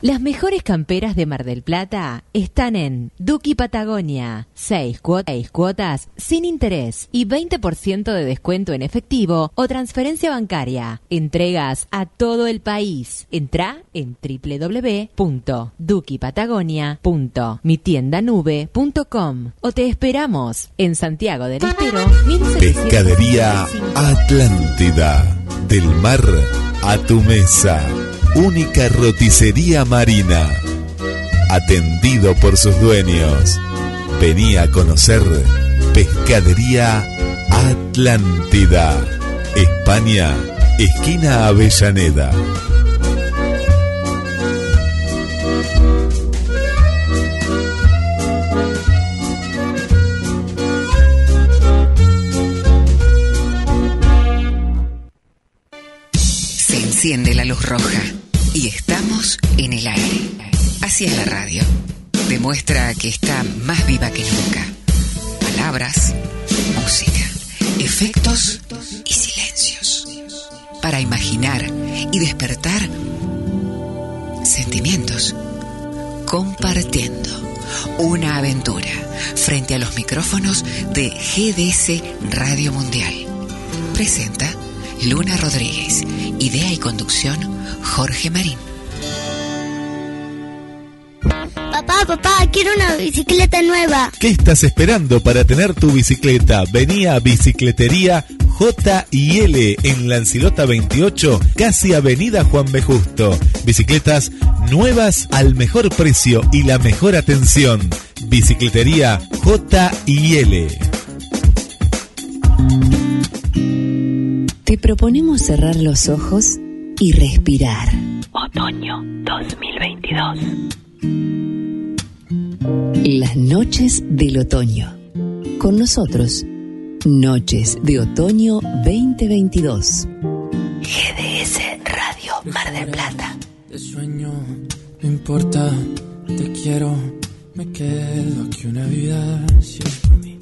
Las mejores camperas de Mar del Plata están en Duki Patagonia. 6 cuotas, cuotas sin interés y 20% de descuento en efectivo o transferencia bancaria. Entregas a todo el país. Entra en www.dukipatagonia.mitiendanube.com o te esperamos en Santiago del Estero 1700. Pescadería Atlántida. Del mar a tu mesa. Única roticería marina. Atendido por sus dueños. Venía a conocer Pescadería Atlántida. España, esquina Avellaneda. Se enciende la luz roja y estamos en el aire. Así es la radio. Demuestra que está más viva que nunca. Palabras, música, efectos y silencios. Para imaginar y despertar sentimientos. Compartiendo una aventura frente a los micrófonos de GDS Radio Mundial. Presenta Luna Rodríguez. Idea y conducción Jorge Marín. Papá, papá, quiero una bicicleta nueva. ¿Qué estás esperando para tener tu bicicleta? Vení a Bicicletería J y L en Lancilota 28, casi Avenida Juan B. Justo. Bicicletas nuevas al mejor precio y la mejor atención. Bicicletería J y L. Te proponemos cerrar los ojos y respirar. Otoño 2022. Las noches del otoño. Con nosotros, Noches de Otoño 2022. GDS Radio Mar del Plata. Te sueño, no importa, te quiero, me quedo aquí una vida si es por mí.